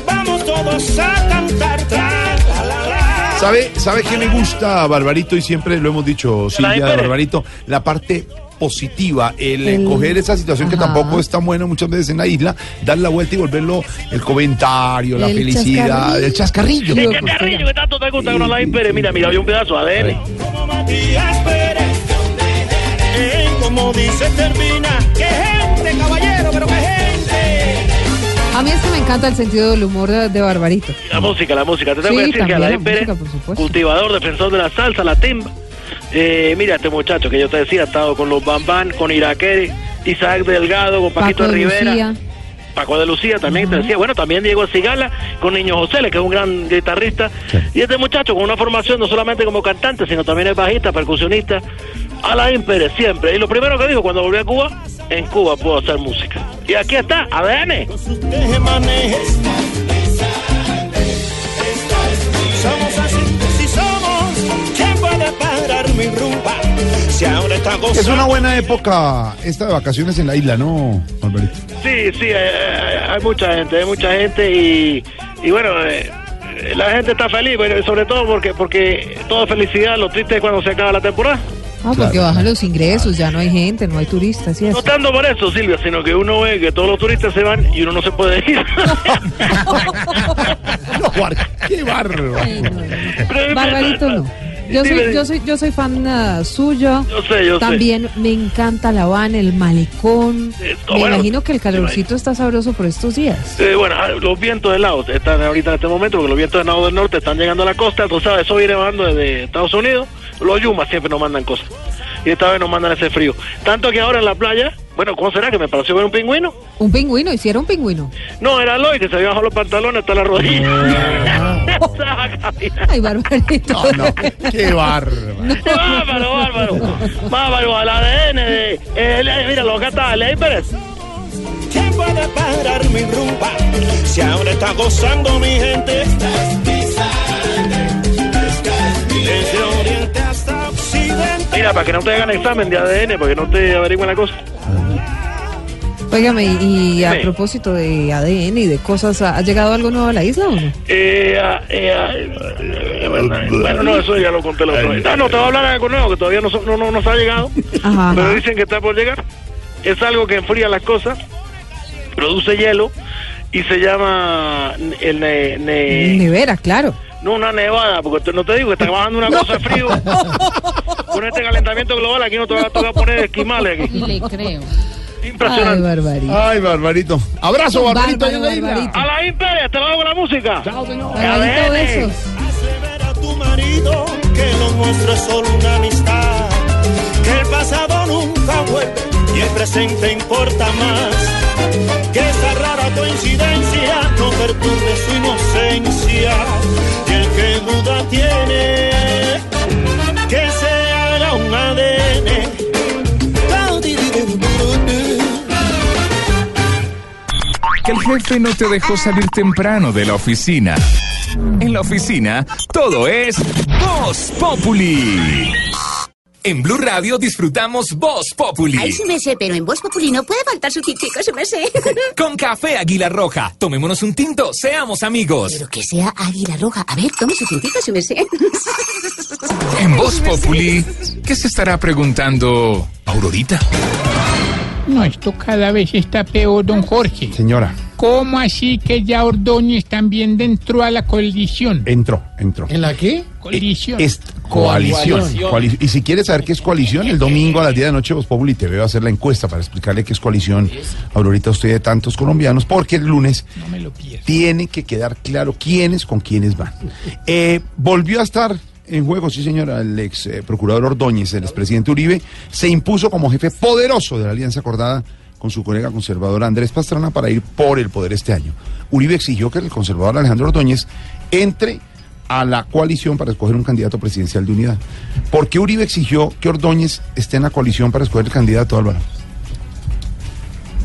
Vamos todos a cantar tra, la, la, la. ¿Sabe, ¿Sabe qué me gusta, Barbarito? Y siempre lo hemos dicho, Silvia, de. Barbarito, la parte positiva, el, El- coger esa situación que Ajá. tampoco es tan buena muchas veces en la isla, dar la vuelta y volverlo el comentario, la El felicidad, chascarrillo. el chascarrillo. ¿Qué carrillo que tanto te gusta con Alain Pérez? Mira, mira, hay un pedazo ADN. Como Matías Pérez Eh, Como dice termina ¡Qué gente, caballero, pero qué gente! A mí es que me encanta el sentido del humor de, de Barbarito. La música, la música. Te tengo Sí, que decir que Alain la Pérez, cultivador, defensor de la salsa, la timba. Eh, mira, este muchacho que yo te decía, ha estado con los Bambán, con Iraquere, Isaac Delgado, con Paquito Paco de Rivera. Lucía. Paco de Lucía también te decía, bueno, también Diego Cigala con Niño José, que es un gran guitarrista. Y este muchacho con una formación no solamente como cantante, sino también es bajista, percusionista. Alain Pérez, siempre. Y lo primero que dijo cuando volvió a Cuba, en Cuba puedo hacer música. Y aquí está, ADN. Somos así, si somos ¿Quién puede parar mi rumba? Si ahora está gozando Es una buena época esta de vacaciones en la isla, ¿no, Barbarito? Sí, sí, eh, eh, hay mucha gente, hay mucha gente y, y bueno, eh, la gente está feliz, sobre todo porque porque toda felicidad, lo triste es cuando se acaba la temporada. Ah, porque bajan los ingresos, ya no hay gente, no hay turistas y No tanto por eso, Silvia, sino que uno ve que todos los turistas se van y uno no se puede ir. <laughs> No, qué bárbaro. Barbarito no. Yo soy, yo soy, yo soy fan ah, suyo. Yo sé, yo sé. También me encanta La Habana, el malecón. Esto, me bueno, imagino que el calorcito está sabroso por estos días. Eh, bueno, ah, los vientos helados están ahorita en este momento, porque los vientos helados del norte están llegando a la costa, tú sabes, eso viene bajando desde Estados Unidos. Los yumas siempre nos mandan cosas. Y esta vez nos mandan ese frío. Tanto que ahora en la playa, bueno, ¿cómo será que me pareció ver un pingüino? Un pingüino, hiciera un pingüino. No, era Loy que se había bajado los pantalones hasta la rodilla. <laughs> <laughs> Ay, Barbarito. No, no, qué bárbaro. bárbaro, bárbaro. Bárbaro, al ADN de. Eh, eh, míralo, acá está, Ley Pérez. ¿Quién puede parar mi rumba? Si ahora está gozando mi gente Mira, para que no te hagan examen de ADN, para que no te averigüen la cosa. Óigame, y a Sí. propósito de ADN y de cosas, ¿ha llegado algo nuevo a la isla o no? Eh, ah, eh, ah, eh, bueno, no, eso ya lo conté la otra vez. Ah, no, te voy a hablar de algo nuevo que todavía no, no, no nos ha llegado, Ajá, pero ajá. dicen que está por llegar. Es algo que enfría las cosas, produce hielo y se llama el ne, ne- Nevera, claro. No una nevada, porque te- no te digo que está bajando una cosa de frío. Con este calentamiento global aquí no te va a tocar poner esquimales aquí. Le creo. Impresionante. Ay, barbarito. Ay, Barbarito. Abrazo, Un Barbarito. ahí en la bárbaro, isla. Barbarito. A la Imperia, te lo hago con la música. Chao, señor. Barbarito, besos. tu marido que lo nuestro es solo una amistad, que el pasado nunca vuelve y el presente importa más. Que esa rara coincidencia no perturbe su inocencia y el que duda tiene que se haga un ADN. Que el jefe no te dejó salir temprano de la oficina. En la oficina, todo es Voz Populi. En Blue Radio disfrutamos Voz Populi. Ay, sí me sé, pero en Voz Populi no puede faltar su tintico, sí me sé. <laughs> Con café Águila Roja. Tomémonos un tinto, seamos amigos. Pero que sea águila roja. A ver, tome su tintico, sí me sé. <laughs> En Voz Populi, ¿qué se estará preguntando Aurorita? No, esto cada vez está peor, don Jorge. Señora, ¿Cómo así que ya Ordóñez también entró a la colisión? entró, entró. ¿En la qué? Coalición. Coalición. Coali- Y si quieres saber qué es coalición, el domingo a las 10 de la noche Voz Populi te veo a hacer la encuesta para explicarle qué es coalición. Ahorita usted de tantos colombianos, porque el lunes No me lo pierdo. tiene que quedar claro quiénes con quiénes van. Eh, volvió a estar en juego, sí señora, el ex eh, procurador Ordóñez, el expresidente Uribe, se impuso como jefe poderoso de la alianza acordada con su colega conservador Andrés Pastrana para ir por el poder este año. Uribe exigió que el conservador Alejandro Ordóñez entre a la coalición para escoger un candidato presidencial de unidad. ¿Por qué Uribe exigió que Ordóñez esté en la coalición para escoger el candidato Álvaro?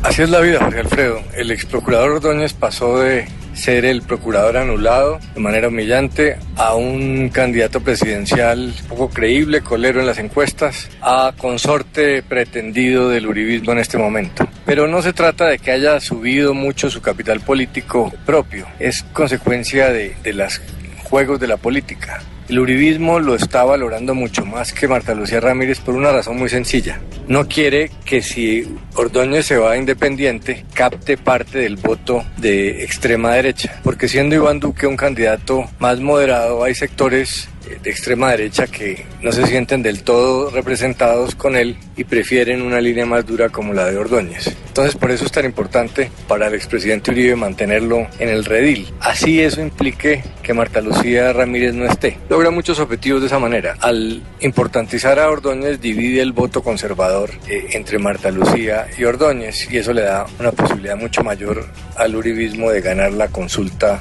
Así es la vida, Jorge Alfredo. El ex procurador Ordóñez pasó de ser el procurador anulado de manera humillante a un candidato presidencial poco creíble, colero en las encuestas, a consorte pretendido del uribismo en este momento. Pero no se trata de que haya subido mucho su capital político propio, es consecuencia de, de los juegos de la política. El uribismo lo está valorando mucho más que Marta Lucía Ramírez por una razón muy sencilla. No quiere que si Ordóñez se va independiente, capte parte del voto de extrema derecha. Porque siendo Iván Duque un candidato más moderado, hay sectores de extrema derecha que no se sienten del todo representados con él y prefieren una línea más dura como la de Ordóñez. Entonces por eso es tan importante para el expresidente Uribe mantenerlo en el redil. Así eso implique que Marta Lucía Ramírez no esté. Logra muchos objetivos de esa manera. Al importantizar a Ordóñez divide el voto conservador eh, entre Marta Lucía y Ordóñez y eso le da una posibilidad mucho mayor al uribismo de ganar la consulta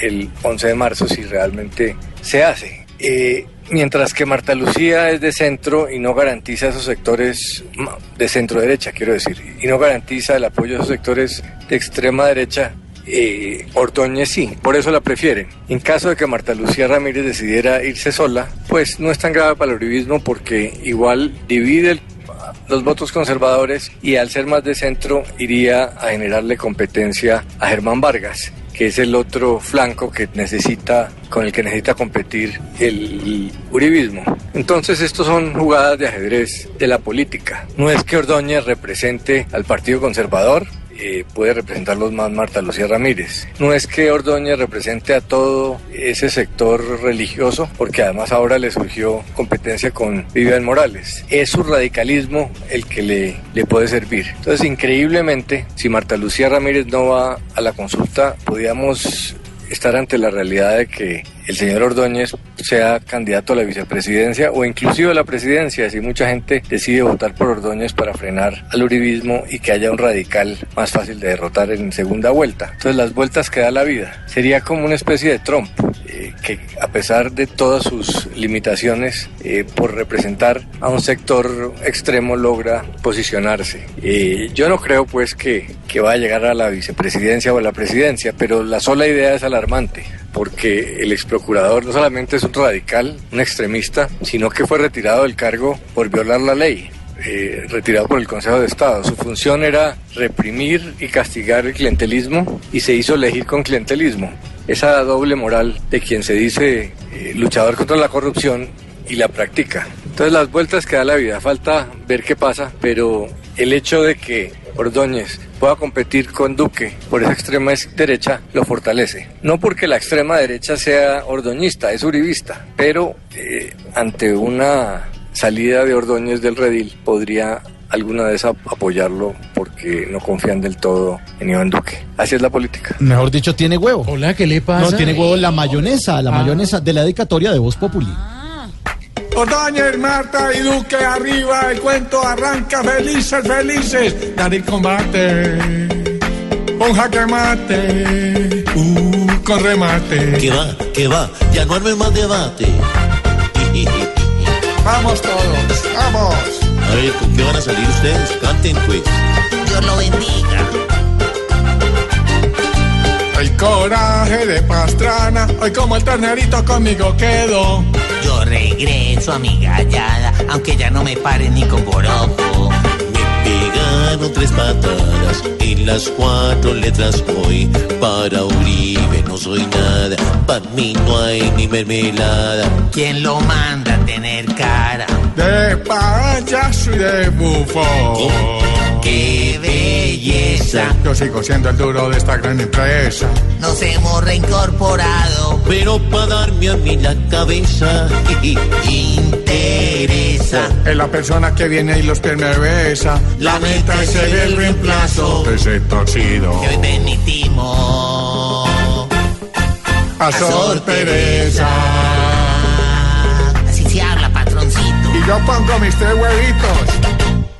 el 11 de marzo si realmente se hace. Eh, mientras que Marta Lucía es de centro y no garantiza esos sectores ma- de centro derecha, quiero decir, y no garantiza el apoyo de esos sectores de extrema derecha, eh, Ordóñez sí, por eso la prefieren. En caso de que Marta Lucía Ramírez decidiera irse sola, pues no es tan grave para el uribismo porque igual divide los votos conservadores y al ser más de centro iría a generarle competencia a Germán Vargas que es el otro flanco que necesita, con el que necesita competir el uribismo. Entonces, estos son jugadas de ajedrez de la política. No es que Ordóñez represente al Partido Conservador, eh, puede representarlos más Marta Lucía Ramírez. No es que Ordóñez represente a todo ese sector religioso, porque además ahora le surgió competencia con Vivian Morales. Es su radicalismo el que le, le puede servir. Entonces, increíblemente, si Marta Lucía Ramírez no va a la consulta, podríamos estar ante la realidad de que el señor Ordóñez sea candidato a la vicepresidencia o inclusive a la presidencia si mucha gente decide votar por Ordóñez para frenar al uribismo y que haya un radical más fácil de derrotar en segunda vuelta. Entonces las vueltas que da la vida sería como una especie de Trump eh, que a pesar de todas sus limitaciones eh, por representar a un sector extremo logra posicionarse. Eh, yo no creo pues que, que va a llegar a la vicepresidencia o a la presidencia, pero la sola idea es alarmante. Porque el ex procurador no solamente es un radical, un extremista, sino que fue retirado del cargo por violar la ley. eh, retirado por el Consejo de Estado. Su función era reprimir y castigar el clientelismo y se hizo elegir con clientelismo. Esa doble moral de quien se dice eh, luchador contra la corrupción y la practica. Entonces las vueltas que da la vida, falta ver qué pasa, pero el hecho de que Ordóñez pueda competir con Duque por esa extrema derecha lo fortalece. No porque la extrema derecha sea ordoñista, es uribista, pero eh, ante una salida de Ordóñez del redil podría alguna vez ap- apoyarlo porque no confían del todo en Iván Duque. Así es la política. Mejor dicho, tiene huevo. Hola, ¿qué le pasa? No, tiene huevo la mayonesa, la Ah. mayonesa de la dedicatoria de Voz Populi. Ordóñez, Marta y Duque arriba, el cuento arranca felices, felices. Dar el combate, un jaque mate, uh, con remate. Que va, que va, ya no armes más debate. <laughs> Vamos todos, vamos. A ver, ¿con qué van a salir ustedes? Canten pues. Dios lo bendiga. El coraje de Pastrana, hoy como el ternerito conmigo quedo. Regreso a mi gallada, aunque ya no me paren ni con borojo. Pegaron tres patadas en las cuatro letras hoy. Para Uribe no soy nada, para mí no hay ni mermelada. ¿Quién lo manda a tener cara? De payaso y de bufón. ¡Qué belleza! Yo sigo siendo el duro de esta gran empresa. Nos hemos reincorporado. Pero para darme a mí la cabeza, <laughs> interesa. Es la persona que viene y los pies me besa. La meta es ser el reemplazo de ese torcido. Que hoy permitimos. A Sor Teresa. Así se habla, patroncito. Y yo pongo mis tres huevitos.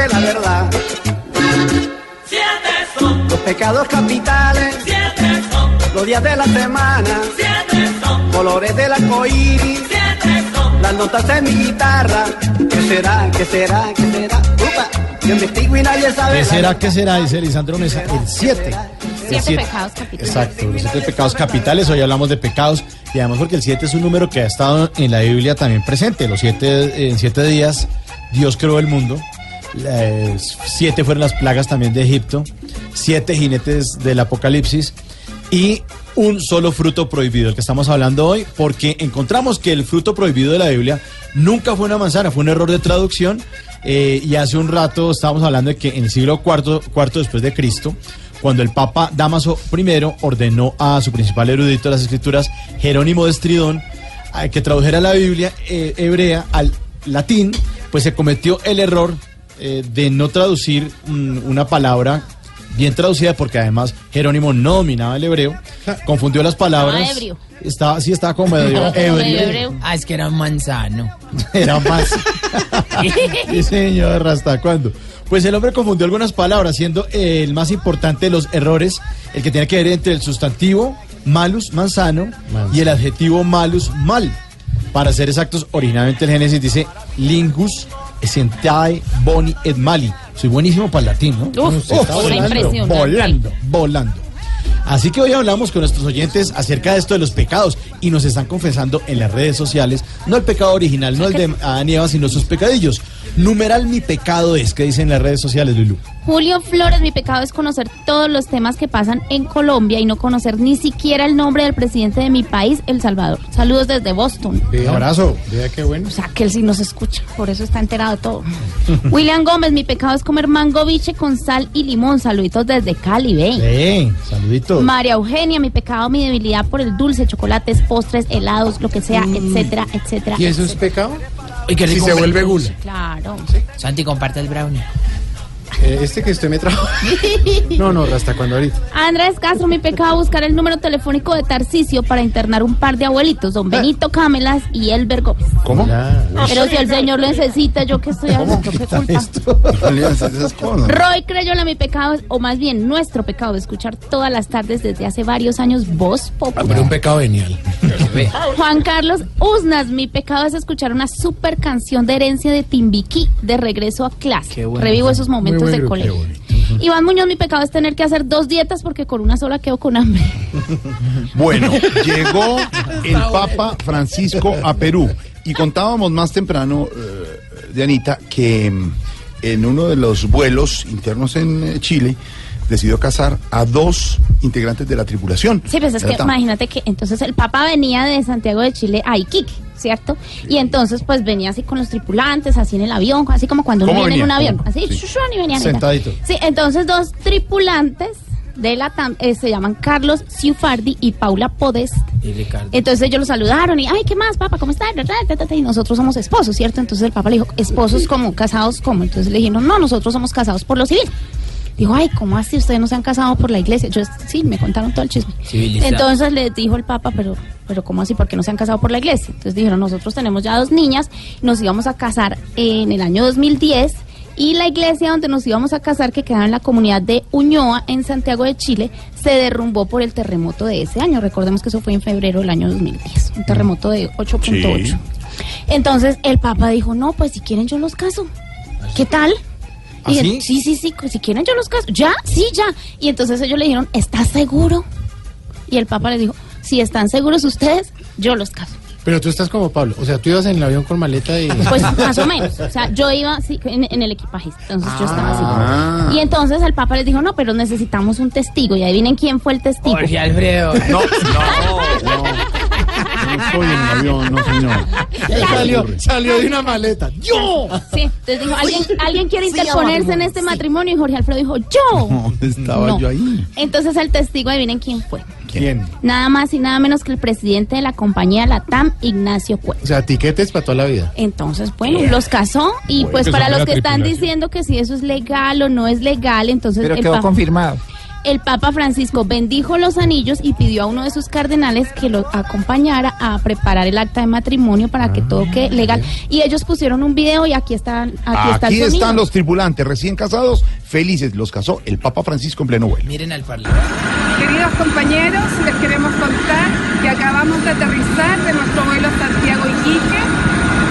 sabe la verdad. Siete son, Los pecados capitales, siete son, los días de la semana, siete son, colores del arcoíris, siete son. las notas de mi guitarra. ¿Qué será, qué será, qué será? Upa, yo investigo y nadie sabe ¿Qué será, qué será? Dice Lisandro Mesa. El 7. Siete pecados capitales. Exacto, los siete pecados capitales. Hoy hablamos de pecados y además porque el 7 es un número que ha estado en la Biblia también presente. Los siete, en siete días Dios creó el mundo. Siete fueron las plagas también de Egipto. Siete jinetes del Apocalipsis. Y un solo fruto prohibido, el que estamos hablando hoy, porque encontramos que el fruto prohibido de la Biblia nunca fue una manzana, fue un error de traducción. eh, y hace un rato estábamos hablando de que en el siglo cuarto, cuarto después de Cristo, cuando el Papa Damaso I ordenó a su principal erudito de las escrituras, Jerónimo de Estridón, que tradujera la Biblia eh, hebrea al latín, pues se cometió el error eh, de no traducir mm, una palabra bien traducida, porque además Jerónimo no dominaba el hebreo, confundió las palabras. Estaba ebrio. Estaba, sí, estaba como medio ebrio. Ah, es que era manzano. <laughs> Era más. <laughs> sí, señor, ¿hasta cuándo? Pues el hombre confundió algunas palabras, siendo el más importante de los errores el que tiene que ver entre el sustantivo malus, manzano, y el adjetivo malus, mal. Para ser exactos, originalmente el Génesis dice lingus essentiae boni et mali. Soy buenísimo para el latín, ¿no? Uf, uf, volando, volando, volando. Así que hoy hablamos con nuestros oyentes acerca de esto de los pecados y nos están confesando en las redes sociales, no el pecado original, no el de Adán y Eva, sino sus pecadillos. Numeral mi pecado es, que dicen en las redes sociales, Lulu. Julio Flores, mi pecado es conocer todos los temas que pasan en Colombia y no conocer ni siquiera el nombre del presidente de mi país, El Salvador. Saludos desde Boston. Abrazo. Vea qué bueno. O sea, que él sí nos escucha, por eso está enterado todo. <laughs> William Gómez, mi pecado es comer mango biche con sal y limón. Saluditos desde Cali, ven. Sí, saluditos. María Eugenia, mi pecado, mi debilidad por el dulce, chocolates, postres, helados, lo que sea, etcétera, etcétera. ¿Y eso es pecado? Uy, qué Si rico se un vuelve gula. Claro. Santi, comparte el brownie. Eh, este que usted me trajo. <laughs> No, no, hasta cuando ahorita. Andrés Castro, mi pecado, buscar el número telefónico de Tarcisio para internar un par de abuelitos, don Benito Camelas y Elber Gómez. ¿Cómo? Pero si el señor lo necesita, ¿yo qué estoy haciendo? ¿Qué culpa? <laughs> Roy Crayola, mi pecado, o más bien nuestro pecado, de escuchar todas las tardes desde hace varios años Voz Popular. Pero un pecado genial. <laughs> Juan Carlos Usnas, mi pecado es escuchar una super canción de herencia de Timbiquí de regreso a clase. bueno. Revivo esos momentos Muy buen de grupo, colegio. qué bonito. Iván Muñoz, mi pecado es tener que hacer dos dietas porque con una sola quedo con hambre. Bueno, <laughs> llegó el Papa Francisco a Perú y contábamos más temprano, eh, de Anita, que mm, en uno de los vuelos internos en eh, Chile decidió casar a dos integrantes de la tripulación. Sí, pues es que imagínate que entonces el Papa venía de Santiago de Chile a Iquique, ¿cierto? Y entonces pues venía así con los tripulantes, así en el avión, así como cuando uno ¿Cómo viene en un venía? avión, así, Sí. y tal. Sentadito. Sí, entonces dos tripulantes de la TAM eh, se llaman Carlos Ciufardi y Paula Podest. Y Ricardo. Entonces ellos lo saludaron y, ay, ¿qué más, papá? ¿Cómo está? Y nosotros somos esposos, ¿cierto? Entonces el papá le dijo, esposos como, casados como. Entonces le dijeron, no, nosotros somos casados por lo civil. Dijo, ay, ¿cómo así? Ustedes no se han casado por la iglesia. Yo, sí, me contaron todo el chisme. Civilizado. Entonces le dijo el papa, pero, pero ¿cómo así? ¿Por qué no se han casado por la iglesia? Entonces dijeron, nosotros tenemos ya dos niñas, nos íbamos a casar en el año 2010 y la iglesia donde nos íbamos a casar, que quedaba en la comunidad de Uñoa, en Santiago de Chile, se derrumbó por el terremoto de ese año. Recordemos que eso fue en febrero del año 2010, un terremoto de 8.8. Sí. Entonces el papa dijo, no, pues si quieren yo los caso. ¿Qué tal? ¿Ah, Y sí? sí, sí, sí, si quieren yo los caso. ¿Ya? Sí, ya. Y entonces ellos le dijeron, ¿estás seguro? Y el papa le dijo, si están seguros ustedes, yo los caso. Pero tú estás como Pablo. O sea, tú ibas en el avión con maleta y. Pues más o menos. O sea, yo iba en, en el equipaje. Entonces yo estaba Ah. así. Y entonces el papa les dijo, no, pero necesitamos un testigo. Y adivinen quién fue el testigo. Jorge Alfredo. <laughs> No, no, no. No estoy en el avión, no, señor. salió, salió de una maleta. ¡Yo! Sí, entonces dijo, ¿alguien, ¿alguien quiere interponerse en este matrimonio? Y Jorge Alfredo dijo, yo. <laughs> ¿Dónde estaba No. yo ahí? Entonces el testigo, adivinen quién fue. ¿Quién? Nada más y nada menos que el presidente de la compañía Latam, Ignacio Cuello. O sea, tiquetes para toda la vida. Entonces, bueno, los casó y Bueno, pues para los que están diciendo que si eso es legal o no es legal, entonces Pero quedó confirmado. El Papa Francisco bendijo los anillos y pidió a uno de sus cardenales que lo acompañara a preparar el acta de matrimonio para que todo quede legal. Y ellos pusieron un video y aquí están, aquí, está el Aquí sonido. están los tripulantes recién casados, felices. Los casó el Papa Francisco en pleno vuelo. Miren al parlante. Queridos compañeros, les queremos contar que acabamos de aterrizar de nuestro vuelo Santiago-Iquique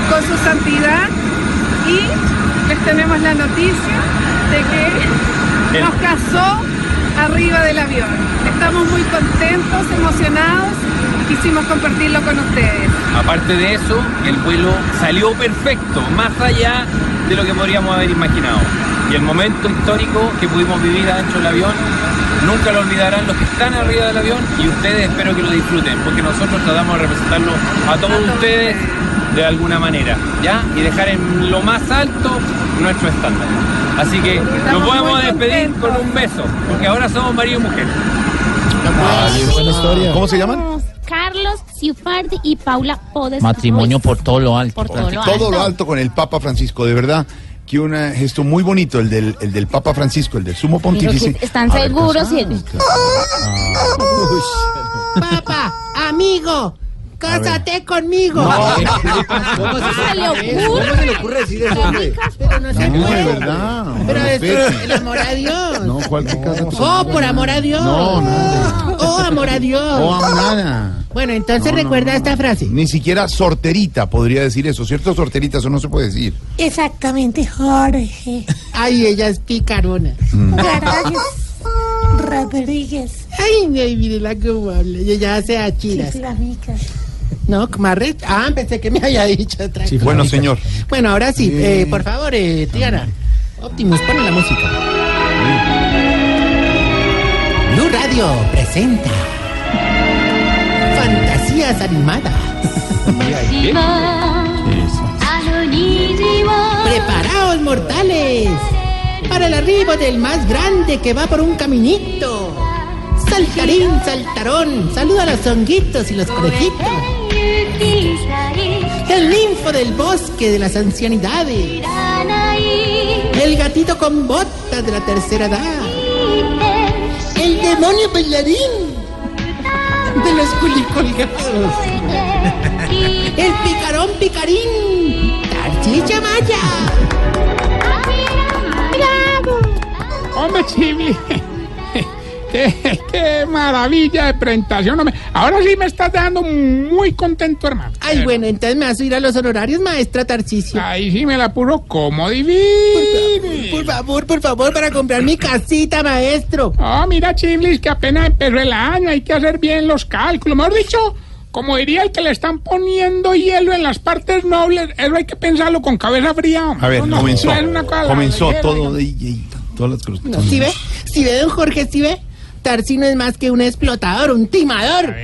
con su santidad y les tenemos la noticia de que nos casó arriba del avión. Estamos muy contentos, emocionados y quisimos compartirlo con ustedes. Aparte de eso, el vuelo salió perfecto, más allá de lo que podríamos haber imaginado. Y el momento histórico que pudimos vivir adentro del avión, nunca lo olvidarán los que están arriba del avión y ustedes espero que lo disfruten, porque nosotros tratamos de representarlo a todos ustedes de alguna manera, ¿ya? Y dejar en lo más alto nuestro estándar. Así que nos Estamos podemos muy despedir con un beso, porque ahora somos marido y mujer. buena historia. ¿Cómo se llaman? Carlos Ciufardi y Paula Podest. Matrimonio por todo lo alto. Por todo lo Todo lo alto. alto con el Papa Francisco, de verdad. Que un eh, gesto muy bonito, el del, el del Papa Francisco, el del sumo pontífice. están seguros y Papá, amigo, cásate conmigo. ¿Cómo se le ocurre? ¿Cómo se le ocurre decir eso, hombre? Pero no se No, puede. es verdad. no, Pero es respete. el amor a Dios. No, ¿cuál que casa? Oh, por amor a Dios. No, nada. Oh, amor a Dios. Oh, nada. Bueno, entonces No, no, recuerda no. esta frase. Ni siquiera sorterita podría decir eso, ¿cierto? Sorterita, eso no se puede decir. Exactamente, Jorge. Ay, ella es picarona. Mm. Gracias. Rodríguez. Ay, ay, mírela cómo habla. Ella hace achiras. No, Marret. Ah, pensé que me había dicho otra cosa. Bueno, señor. Bueno, ahora sí, Eh. eh, por favor, eh, Triana. Optimus, pon la música. Blue Radio presenta Fantasías animadas. Preparaos, mortales, para el arribo del más grande que va por un caminito. Saltarín, saltarón, saluda a los honguitos y los conejitos. El ninfo del bosque de las ancianidades. El gatito con botas de la tercera edad. El demonio bailarín de los culicolgados. El picarón picarín. Tarchicha Maya. Hombre, Chibli. Qué, qué maravilla de presentación. Ahora sí me estás dejando muy contento, hermano. Ay, bueno, entonces me vas a ir a los honorarios, maestra Tarcisio. Ahí sí me la puso como divino. Por favor, por favor, para comprar mi casita, maestro. Ah, mira, Chiblis, que apenas empezó el año, hay que hacer bien los cálculos. Mejor dicho, como diría el que le están poniendo hielo en las partes nobles, eso hay que pensarlo con cabeza fría. hombre. A ver, no- comenzó. no Comenzó todo. de- y- todas las cosas. No, ¿Sí ve? ¿Sí ve, don Jorge? ¿Sí ve? Tarsi no es más que un explotador, un timador.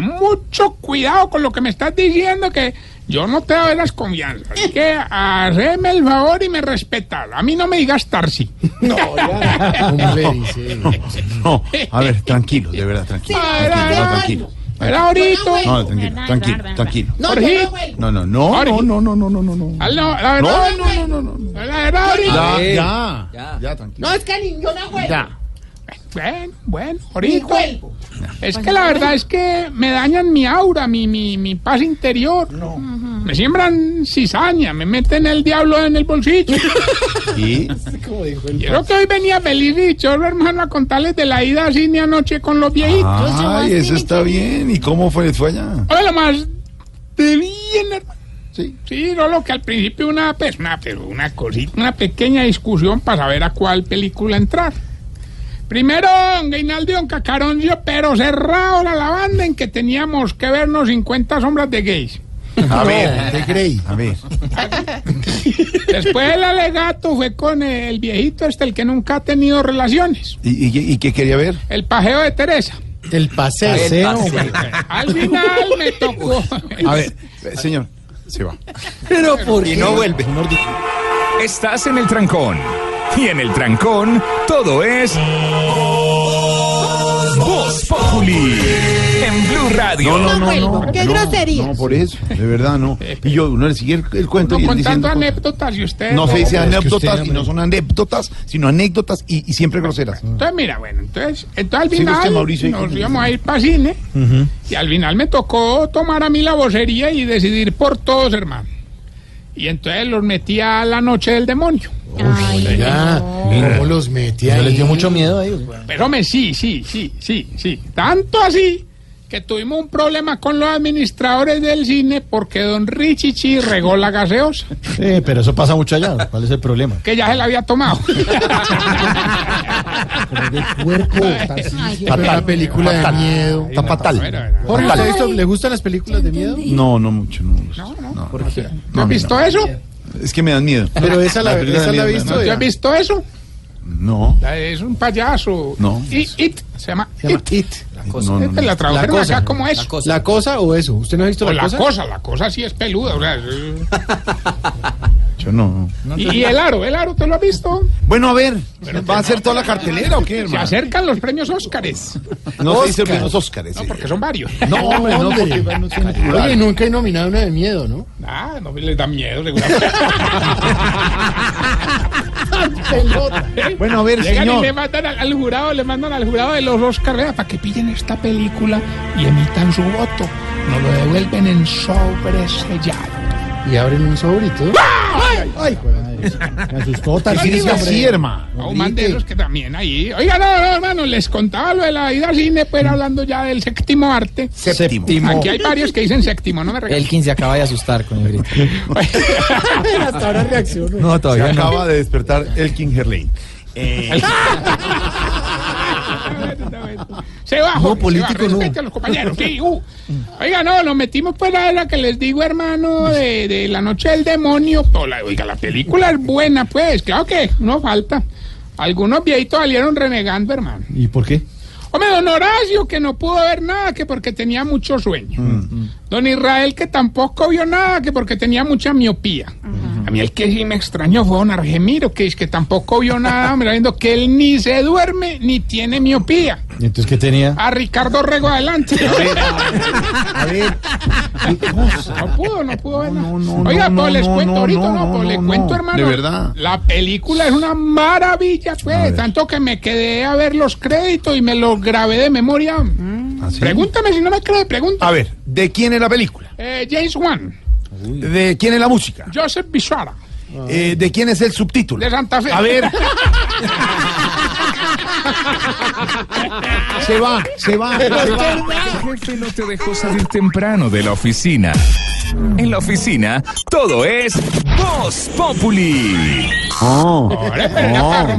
Mucho cuidado con lo que me estás diciendo, que yo no te doy las confianzas. Así que haceme el favor y me respetas. A mí no me digas Tarsi. <laughs> <laughs> No, No, a ver, tranquilo, de verdad, tranquilo. Tranquilo, no, tranquilo. Era ahorita. No, tranquilo, tranquilo, tranquilo. No. No, no, no, no, no, no, no, no, no, no. No, la verdad, no, no, no, no. La verdad, ahorita. Ya, ya, ya, tranquilo. No, es que yo no juego. Ya. Bueno, bueno, ahorita. Es que la verdad es que me dañan mi aura, mi, mi, mi paz interior. Me siembran cizaña, me meten el diablo en el bolsillo. <laughs> ¿Y? Quiero que hoy venía feliz y dichoso, hermano, a contarles de la ida a cine anoche con los viejitos. Ay, eso está bien. ¿Y cómo fue, fue allá? Oye, lo más de bien, hermano. Sí. Sí, no, lo que al principio una, pues, una, pero una cosita, una pequeña discusión para saber a cuál película entrar. Primero, don Gainaldo y don Cacaroncio, pero cerrado la lavanda en que teníamos que vernos 50 sombras de gays. <laughs> A ver, de Grey. A ver. <laughs> Después el alegato fue con el viejito este, el que nunca ha tenido relaciones. ¿Y, y, y qué quería ver? El pajeo de Teresa. El paseo. Al final me tocó. A ver, señor, se va. Pero por Y no vuelve. Estás en el trancón. Y en el trancón, todo es. Voz Populi. En Blue Radio. No, no, no, no. ¡Qué no, groserías! No, por eso, de verdad, no. Y yo, uno le sigue el, el cuento No y él contando diciendo anécdotas y ustedes. No se dice anécdotas y no son anécdotas, sino anécdotas y, y siempre groseras. Entonces, mira, bueno, entonces, entonces al usted, final nos íbamos a ir para cine y al final me tocó tomar a mí la vocería y decidir por todos, hermano. Y entonces los metí a la noche del demonio. Ya, ¿cómo los metí ¿No ahí? les dio mucho miedo a ellos? Pero me sí, sí, sí, sí, sí. Tanto así que tuvimos un problema con los administradores del cine porque don Richichi regó la gaseosa, Sí, pero eso pasa mucho allá. ¿Cuál es el problema? que ya se la había tomado. <laughs> Cuerpo, la película de miedo. Está fatal. Jorge, Fatal. ¿usted ha visto- ¿le gustan las películas de miedo? No, no mucho, no. No, ¿Por qué? ¿No has visto eso? Es que me dan miedo. Pero esa la, películas esa la ha miedo, visto. ¿No ya. has visto eso? No. La Es un payaso. No. Y, it, se llama Se llama It. It. No, no, no. la tradujeron cosa. acá como eso. ¿La cosa o eso? ¿Usted no ha visto O la, la cosa? cosa, la cosa sí es peluda. o sea, es- <laughs> Yo no. y, y el aro, el aro, ¿te lo has visto? Bueno, a ver, ¿va a hacer toda la cartelera o qué, Se hermano? acercan los premios Óscares. No se dice los Óscares. No, porque son varios. No, <laughs> hombre, no, porque no tiene Oye, nunca he nominado una de miedo, ¿no? Ah, no les da miedo, seguramente. <laughs> Bueno, a ver, Llegan y señor. le mandan al, al jurado, le mandan al jurado de los Óscar, vea, para que pillen esta película y emitan su voto. Nos lo devuelven en sobresellado. Y abren un sobrito. ¡Ay! Ay, Me asustó ¿Qué Tarcisio, dice así, hermano? De esos que también ahí. Oiga, no, no, hermano, les contaba lo de la ida al cine, pues hablando ya del séptimo arte. Séptimo. Aquí hay varios que dicen séptimo, no me regañes. Elkin se acaba de asustar con el grito. <laughs> Hasta ahora reaccionó. No, Se todavía no. acaba de despertar Elkin Herley. <laughs> Eh, Se bajó. No, político se bajó. no. A los compañeros. Sí, uh. Oiga, no, lo metimos pues a la que les digo, hermano, de, de la noche del demonio. La- oiga, la película es buena, pues, claro que no falta. Algunos viejitos salieron renegando, hermano. ¿Y por qué? Hombre, don Horacio, que no pudo ver nada, que porque tenía mucho sueño. Mm. Don Israel, que tampoco vio nada, que porque tenía mucha miopía. A mí el que sí me extrañó fue don Argemiro, que es que tampoco vio nada, hombre, viendo que él ni se duerme ni tiene miopía. ¿Y entonces qué tenía? A Ricardo Rego adelante. A ver. No pudo, no pudo ver nada. Oiga, no, pues les no, cuento no, ahorita, no, no, pues no, les no. cuento, hermano. De verdad. La película es una maravilla, pues. Tanto que me quedé a ver los créditos y me los grabé de memoria. Pregúntame si no me cree, pregunta. A ver, ¿de quién es la película? Eh, James Wan, ¿De quién es la música? Joseph Bishara, Eh, ¿De quién es el subtítulo? de Santa Fe. A ver. <laughs> Se va, se va. se va. El jefe no te dejó salir temprano de la oficina. En la oficina, todo es Voz Populi.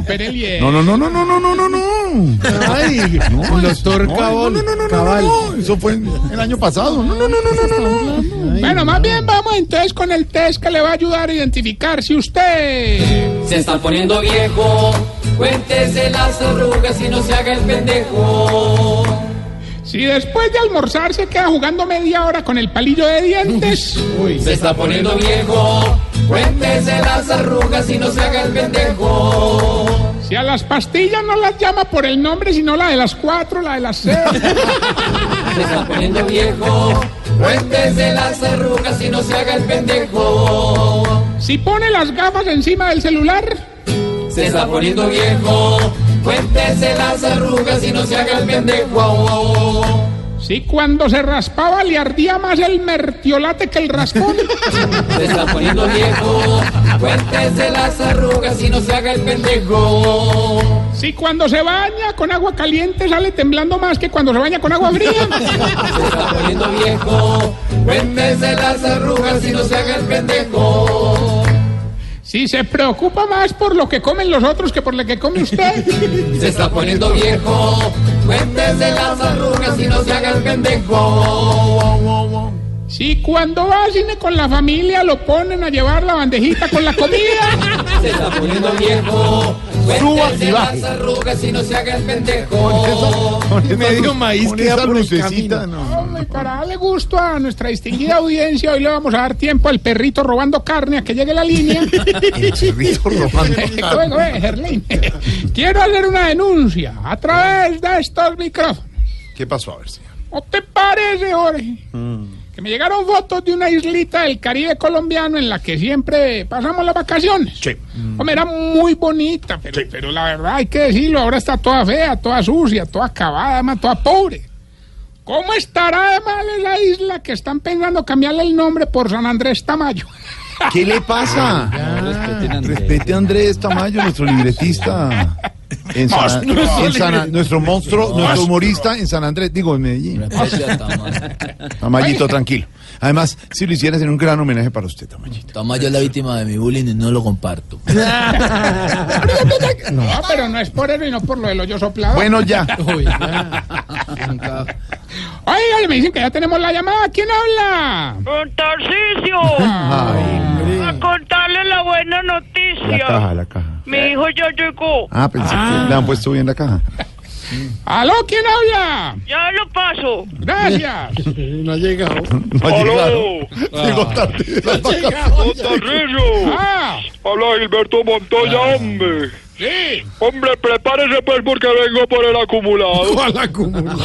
El hielo. No, no, no, no, no, no, no, no, no. Ay, No, el doctor no, Cabal. No, no, no, no, Cabal. no, no, Eso fue el año pasado. No, no, no, no, no, no, no. Bueno, más bien vamos entonces con el test que le va a ayudar a identificar si usted... Se está poniendo viejo, cuéntese las arrugas y no se haga el pendejo. Si después de almorzar se queda jugando media hora con el palillo de dientes... <laughs> Se está poniendo viejo, cuéntese las arrugas y no se haga el pendejo. Si a las pastillas no las llama por el nombre, sino la de las cuatro, la de las seis. <laughs> Se está poniendo viejo, cuéntese las arrugas y no se haga el pendejo. Si pone las gafas encima del celular, Se está poniendo viejo, cuéntese las arrugas y no se haga el pendejo. si cuando se raspaba le ardía más el mertiolate que el raspón. <laughs> Se está poniendo viejo, cuéntese las arrugas y no se haga el pendejo. Si cuando se baña con agua caliente sale temblando más que cuando se baña con agua fría. <laughs> Se está poniendo viejo, cuéntese las arrugas y no se haga el pendejo. Si se preocupa más por lo que comen los otros que por lo que come usted. <laughs> Se está poniendo viejo, cuéntese las arrugas y no se haga el pendejo. Si cuando va al cine con la familia lo ponen a llevar la bandejita con la comida. Se está poniendo viejo, Suba y baje. arrugas y no se haga el pendejo. Medio maíz con queda esa camino. no. Hombre, para darle gusto a nuestra distinguida audiencia, hoy le vamos a dar tiempo al perrito robando carne a que llegue la línea. El perrito <laughs> robando carne. Eh, Gerlín. Quiero hacer una denuncia a través de estos micrófonos. ¿Qué pasó? A ver, señor. ¿No te parece, Jorge? Que me llegaron fotos de una islita del Caribe colombiano en la que siempre pasamos las vacaciones. Sí. Hombre, era muy bonita, pero, pero la verdad hay que decirlo, ahora está toda fea, toda sucia, toda acabada, además toda pobre. ¿Cómo estará de mal esa isla que están pensando cambiarle el nombre por San Andrés Tamayo? ¿Qué le pasa? Respete a Andrés Tamayo, nuestro libretista. En San- en San- nuestro monstruo, nuestro humorista en San Andrés, digo, en Medellín. Tamayito, tranquilo. Además, si lo hicieras, sería un gran homenaje para usted, Tamayito. Tamayo es la víctima de mi bullying y no lo comparto. <laughs> No, pero no es por eso y no por lo del hoyo soplado. Bueno, ya. Oiga, me dicen que ya tenemos la llamada. ¿Quién habla? Don Tarcisio, Ay, a contarle la buena la noticia. caja, la caja. Mi hijo ya llegó. Ah, pensé que le han puesto bien la caja. ¿Aló? ¿Quién habla? Ya lo paso. Gracias. <laughs> No ha llegado. No ha llegado. Llegó tarde. Don Tarcisio, Ah, <laughs> Gilberto Montoya, hombre. sí. Hombre, prepárese pues porque vengo por el acumulado. <laughs> ¿Cuál acumulado?